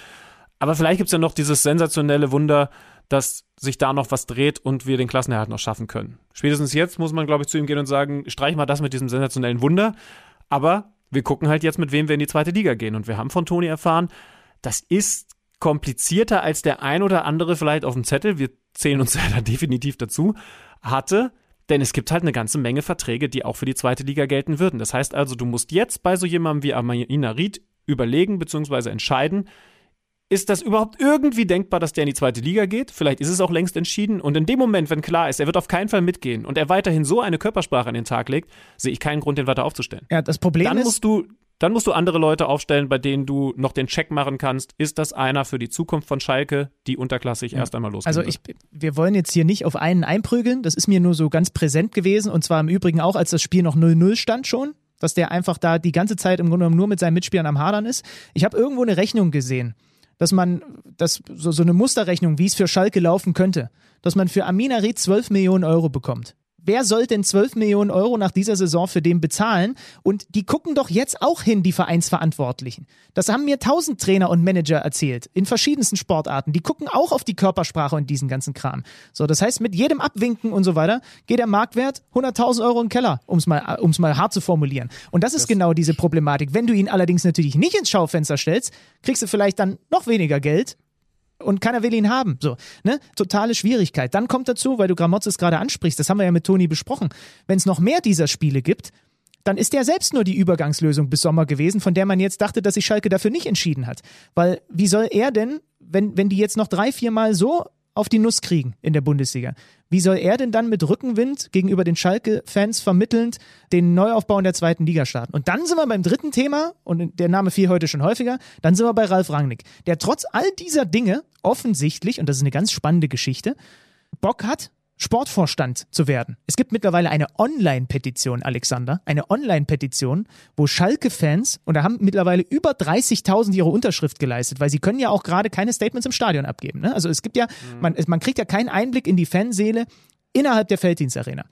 Aber vielleicht gibt's ja noch dieses sensationelle Wunder, dass sich da noch was dreht und wir den Klassenerhalt noch schaffen können. Spätestens jetzt muss man, glaube ich, zu ihm gehen und sagen, streich mal das mit diesem sensationellen Wunder. Aber wir gucken halt jetzt, mit wem wir in die zweite Liga gehen. Und wir haben von Toni erfahren, das ist komplizierter als der ein oder andere vielleicht auf dem Zettel, wir zählen uns ja da definitiv dazu, hatte. Denn es gibt halt eine ganze Menge Verträge, die auch für die zweite Liga gelten würden. Das heißt also, du musst jetzt bei so jemandem wie Amina Ried überlegen bzw. entscheiden, ist das überhaupt irgendwie denkbar, dass der in die zweite Liga geht? Vielleicht ist es auch längst entschieden. Und in dem Moment, wenn klar ist, er wird auf keinen Fall mitgehen und er weiterhin so eine Körpersprache an den Tag legt, sehe ich keinen Grund, den weiter aufzustellen.
Ja, das Problem
Dann
ist,
musst du, dann musst du andere Leute aufstellen, bei denen du noch den Check machen kannst. Ist das einer für die Zukunft von Schalke, die unterklassig erst einmal losgehen
Also ich, wir wollen jetzt hier nicht auf einen einprügeln. Das ist mir nur so ganz präsent gewesen. Und zwar im Übrigen auch, als das Spiel noch 0-0 stand schon. Dass der einfach da die ganze Zeit im Grunde genommen nur mit seinen Mitspielern am Hadern ist. Ich habe irgendwo eine Rechnung gesehen, dass man, dass so, so eine Musterrechnung, wie es für Schalke laufen könnte, dass man für Amina Ried 12 Millionen Euro bekommt. Wer soll denn 12 Millionen Euro nach dieser Saison für den bezahlen? Und die gucken doch jetzt auch hin, die Vereinsverantwortlichen. Das haben mir tausend Trainer und Manager erzählt, in verschiedensten Sportarten. Die gucken auch auf die Körpersprache und diesen ganzen Kram. So, das heißt, mit jedem Abwinken und so weiter geht der Marktwert 100.000 Euro in den Keller, um es mal, um's mal hart zu formulieren. Und das ist genau diese Problematik. Wenn du ihn allerdings natürlich nicht ins Schaufenster stellst, kriegst du vielleicht dann noch weniger Geld, und keiner will ihn haben. So, ne? Totale Schwierigkeit. Dann kommt dazu, weil du Gramozis gerade ansprichst, das haben wir ja mit Toni besprochen, wenn es noch mehr dieser Spiele gibt, dann ist der selbst nur die Übergangslösung bis Sommer gewesen, von der man jetzt dachte, dass sich Schalke dafür nicht entschieden hat. Weil wie soll er denn, wenn, wenn die jetzt noch drei, vier Mal so auf die Nuss kriegen in der Bundesliga. Wie soll er denn dann mit Rückenwind gegenüber den Schalke-Fans vermittelnd den Neuaufbau in der zweiten Liga starten? Und dann sind wir beim dritten Thema, und der Name fiel heute schon häufiger, dann sind wir bei Ralf Rangnick, der trotz all dieser Dinge offensichtlich, und das ist eine ganz spannende Geschichte, Bock hat, Sportvorstand zu werden. Es gibt mittlerweile eine Online-Petition, Alexander, eine Online-Petition, wo Schalke-Fans, und da haben mittlerweile über 30.000 ihre Unterschrift geleistet, weil sie können ja auch gerade keine Statements im Stadion abgeben. Ne? Also es gibt ja, mhm. man, man kriegt ja keinen Einblick in die Fanseele innerhalb der Felddienstarena.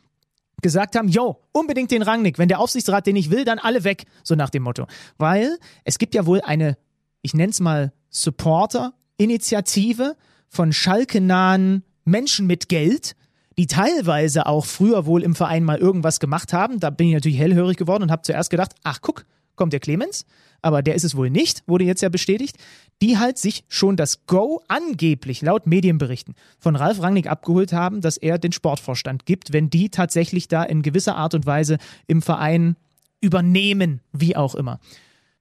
Gesagt haben, yo, unbedingt den Rangnick, wenn der Aufsichtsrat den nicht will, dann alle weg, so nach dem Motto. Weil es gibt ja wohl eine, ich nenne es mal Supporter-Initiative von Schalke-nahen Menschen mit Geld, die teilweise auch früher wohl im Verein mal irgendwas gemacht haben. Da bin ich natürlich hellhörig geworden und habe zuerst gedacht, ach guck, kommt der Clemens, aber der ist es wohl nicht, wurde jetzt ja bestätigt, die halt sich schon das Go angeblich laut Medienberichten von Ralf Rangnick abgeholt haben, dass er den Sportvorstand gibt, wenn die tatsächlich da in gewisser Art und Weise im Verein übernehmen, wie auch immer.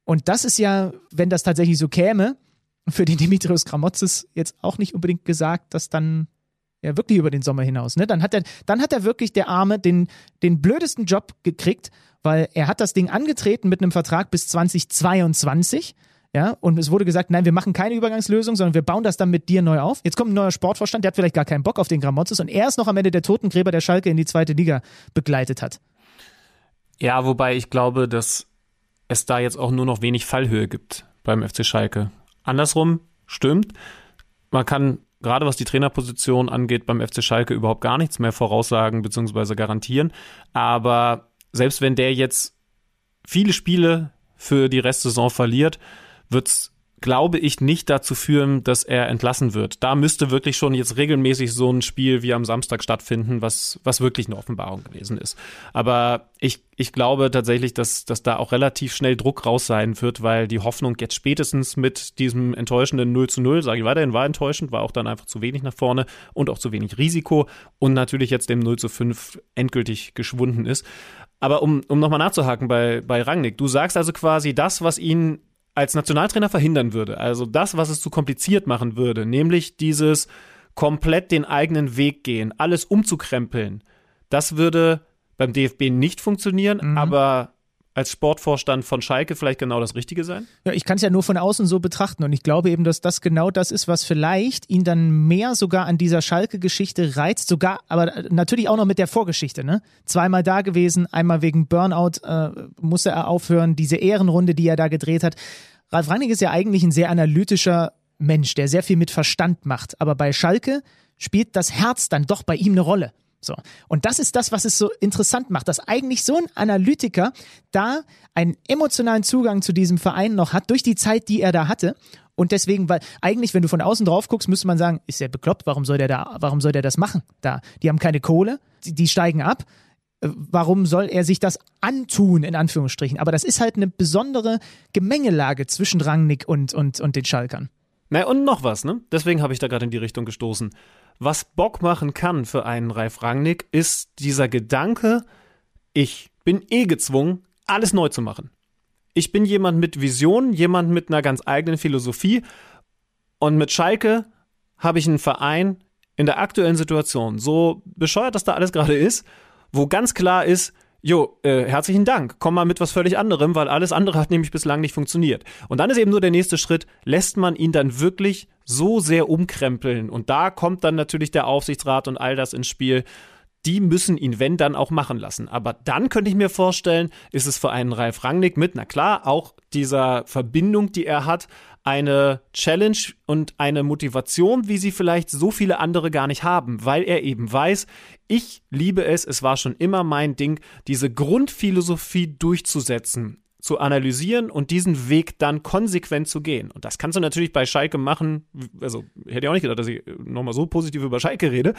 Und das ist ja, wenn das tatsächlich so käme, für den Dimitrios Kramotzes jetzt auch nicht unbedingt gesagt, dass dann ja, wirklich über den Sommer hinaus. Ne? Dann, hat er, dann hat er wirklich der Arme den, den blödesten Job gekriegt, weil er hat das Ding angetreten mit einem Vertrag bis 2022. Ja, und es wurde gesagt, nein, wir machen keine Übergangslösung, sondern wir bauen das dann mit dir neu auf. Jetzt kommt ein neuer Sportvorstand, der hat vielleicht gar keinen Bock auf den Gramotzes und er ist noch am Ende der Totengräber, der Schalke in die zweite Liga begleitet hat.
Ja, wobei ich glaube, dass es da jetzt auch nur noch wenig Fallhöhe gibt beim FC Schalke. Andersrum stimmt. Man kann gerade was die Trainerposition angeht, beim FC Schalke überhaupt gar nichts mehr voraussagen bzw. garantieren. Aber selbst wenn der jetzt viele Spiele für die Restsaison verliert, wird es glaube ich, nicht dazu führen, dass er entlassen wird. Da müsste wirklich schon jetzt regelmäßig so ein Spiel wie am Samstag stattfinden, was, was wirklich eine Offenbarung gewesen ist. Aber ich, ich glaube tatsächlich, dass, dass da auch relativ schnell Druck raus sein wird, weil die Hoffnung jetzt spätestens mit diesem enttäuschenden 0 zu 0, sage ich weiterhin, war enttäuschend, war auch dann einfach zu wenig nach vorne und auch zu wenig Risiko und natürlich jetzt dem 0 zu 5 endgültig geschwunden ist. Aber um, um nochmal nachzuhaken bei, bei Rangnick, du sagst also quasi das, was ihn als Nationaltrainer verhindern würde. Also das, was es zu kompliziert machen würde, nämlich dieses komplett den eigenen Weg gehen, alles umzukrempeln. Das würde beim DFB nicht funktionieren, mhm. aber als Sportvorstand von Schalke vielleicht genau das Richtige sein?
Ja, ich kann es ja nur von außen so betrachten und ich glaube eben, dass das genau das ist, was vielleicht ihn dann mehr sogar an dieser Schalke-Geschichte reizt, sogar, aber natürlich auch noch mit der Vorgeschichte, ne? Zweimal da gewesen, einmal wegen Burnout äh, musste er aufhören, diese Ehrenrunde, die er da gedreht hat. Ralf Rangnick ist ja eigentlich ein sehr analytischer Mensch, der sehr viel mit Verstand macht, aber bei Schalke spielt das Herz dann doch bei ihm eine Rolle. So. Und das ist das, was es so interessant macht, dass eigentlich so ein Analytiker da einen emotionalen Zugang zu diesem Verein noch hat, durch die Zeit, die er da hatte. Und deswegen, weil eigentlich, wenn du von außen drauf guckst, müsste man sagen, ist der bekloppt, warum soll der da, warum soll der das machen? Da, die haben keine Kohle, die, die steigen ab. Äh, warum soll er sich das antun, in Anführungsstrichen? Aber das ist halt eine besondere Gemengelage zwischen Rangnick und, und, und den Schalkern.
Na, und noch was, ne? Deswegen habe ich da gerade in die Richtung gestoßen. Was Bock machen kann für einen Ralf Rangnick, ist dieser Gedanke, ich bin eh gezwungen, alles neu zu machen. Ich bin jemand mit Vision, jemand mit einer ganz eigenen Philosophie und mit Schalke habe ich einen Verein in der aktuellen Situation, so bescheuert das da alles gerade ist, wo ganz klar ist, Jo, äh, herzlichen Dank. Komm mal mit was völlig anderem, weil alles andere hat nämlich bislang nicht funktioniert. Und dann ist eben nur der nächste Schritt, lässt man ihn dann wirklich so sehr umkrempeln. Und da kommt dann natürlich der Aufsichtsrat und all das ins Spiel. Die müssen ihn, wenn, dann auch machen lassen. Aber dann könnte ich mir vorstellen, ist es für einen Ralf Rangnick mit, na klar, auch dieser Verbindung, die er hat, eine Challenge und eine Motivation, wie sie vielleicht so viele andere gar nicht haben, weil er eben weiß, ich liebe es, es war schon immer mein Ding, diese Grundphilosophie durchzusetzen, zu analysieren und diesen Weg dann konsequent zu gehen. Und das kannst du natürlich bei Schalke machen, also hätte ich auch nicht gedacht, dass ich nochmal so positiv über Schalke rede,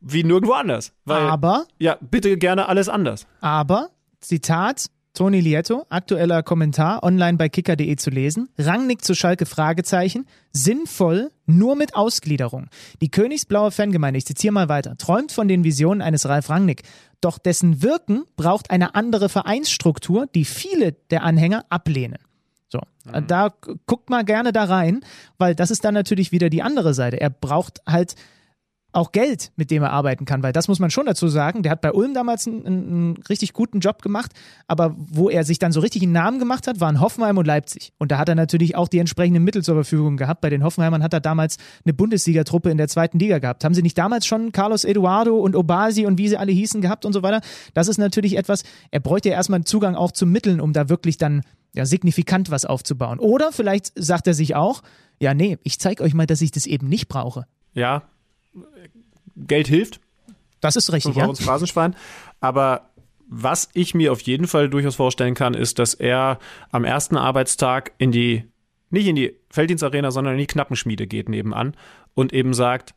wie nirgendwo anders. Weil,
aber?
Ja, bitte gerne alles anders.
Aber, Zitat, Toni Lieto, aktueller Kommentar, online bei kicker.de zu lesen. Rangnick zu Schalke, Fragezeichen. Sinnvoll, nur mit Ausgliederung. Die Königsblaue Fangemeinde, ich zitiere mal weiter, träumt von den Visionen eines Ralf Rangnick. Doch dessen Wirken braucht eine andere Vereinsstruktur, die viele der Anhänger ablehnen. So, mhm. da guckt mal gerne da rein, weil das ist dann natürlich wieder die andere Seite. Er braucht halt auch Geld, mit dem er arbeiten kann, weil das muss man schon dazu sagen. Der hat bei Ulm damals einen, einen, richtig guten Job gemacht, aber wo er sich dann so richtig einen Namen gemacht hat, waren Hoffenheim und Leipzig. Und da hat er natürlich auch die entsprechenden Mittel zur Verfügung gehabt. Bei den Hoffenheimern hat er damals eine Bundesliga-Truppe in der zweiten Liga gehabt. Haben sie nicht damals schon Carlos Eduardo und Obasi und wie sie alle hießen gehabt und so weiter? Das ist natürlich etwas, er bräuchte ja erstmal Zugang auch zu Mitteln, um da wirklich dann ja, signifikant was aufzubauen. Oder vielleicht sagt er sich auch, ja, nee, ich zeige euch mal, dass ich das eben nicht brauche.
Ja, Geld hilft.
Das ist richtig,
ja. Uns Phrasenschwein. Aber was ich mir auf jeden Fall durchaus vorstellen kann, ist, dass er am ersten Arbeitstag in die, nicht in die Felddienstarena, sondern in die Knappenschmiede geht nebenan und eben sagt,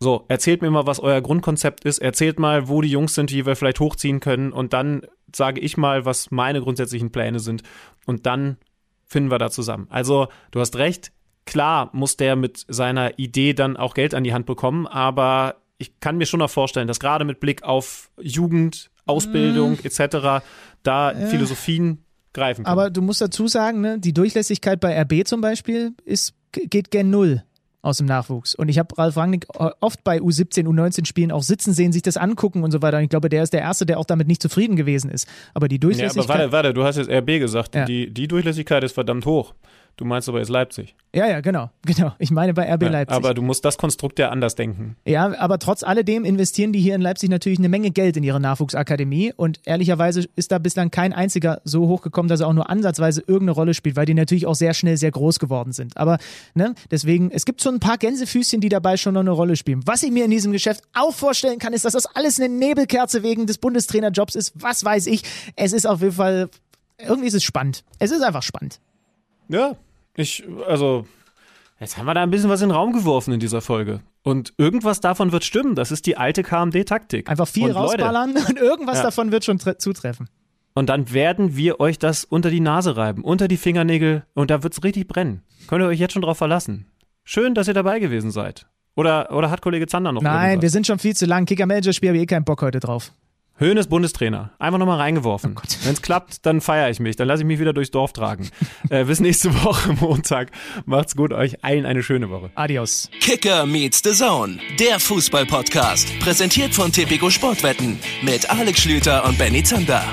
so, erzählt mir mal, was euer Grundkonzept ist, erzählt mal, wo die Jungs sind, die wir vielleicht hochziehen können und dann sage ich mal, was meine grundsätzlichen Pläne sind und dann finden wir da zusammen. Also, du hast recht, Klar muss der mit seiner Idee dann auch Geld an die Hand bekommen, aber ich kann mir schon noch vorstellen, dass gerade mit Blick auf Jugend, Ausbildung mm. etc. da ja. Philosophien greifen können.
Aber du musst dazu sagen, ne, die Durchlässigkeit bei RB zum Beispiel ist, geht gen Null aus dem Nachwuchs. Und ich habe Ralf Rangnick oft bei U17, U19 Spielen auch sitzen sehen, sich das angucken und so weiter. Und ich glaube, der ist der Erste, der auch damit nicht zufrieden gewesen ist. Aber die Durchlässigkeit. Ja,
aber warte, warte, du hast jetzt RB gesagt. Ja. Die, die Durchlässigkeit ist verdammt hoch. Du meinst aber jetzt Leipzig.
Ja, ja, genau, genau. Ich meine bei RB ja, Leipzig.
Aber du musst das Konstrukt ja anders denken.
Ja, aber trotz alledem investieren die hier in Leipzig natürlich eine Menge Geld in ihre Nachwuchsakademie und ehrlicherweise ist da bislang kein einziger so hochgekommen, dass er auch nur ansatzweise irgendeine Rolle spielt, weil die natürlich auch sehr schnell sehr groß geworden sind. Aber ne, deswegen, es gibt so ein paar Gänsefüßchen, die dabei schon noch eine Rolle spielen. Was ich mir in diesem Geschäft auch vorstellen kann, ist, dass das alles eine Nebelkerze wegen des Bundestrainerjobs ist. Was weiß ich. Es ist auf jeden Fall, irgendwie ist es spannend. Es ist einfach spannend.
Ja, ich, also, jetzt haben wir da ein bisschen was in den Raum geworfen in dieser Folge. Und irgendwas davon wird stimmen. Das ist die alte KMD-Taktik.
Einfach viel und rausballern Leute, und irgendwas ja. davon wird schon zutreffen.
Und dann werden wir euch das unter die Nase reiben, unter die Fingernägel und da wird es richtig brennen. Könnt ihr euch jetzt schon drauf verlassen. Schön, dass ihr dabei gewesen seid. Oder, oder hat Kollege Zander noch
Nein,
irgendwas?
wir sind schon viel zu lang. Kicker-Manager-Spiel habe ich eh keinen Bock heute drauf.
Höhnes Bundestrainer. Einfach nochmal reingeworfen. Oh Wenn es klappt, dann feiere ich mich. Dann lasse ich mich wieder durchs Dorf tragen. äh, bis nächste Woche Montag. Macht's gut, euch allen eine schöne Woche.
Adios.
Kicker meets the Zone. Der Fußball-Podcast. Präsentiert von Tipico Sportwetten. Mit Alex Schlüter und Benny Zander.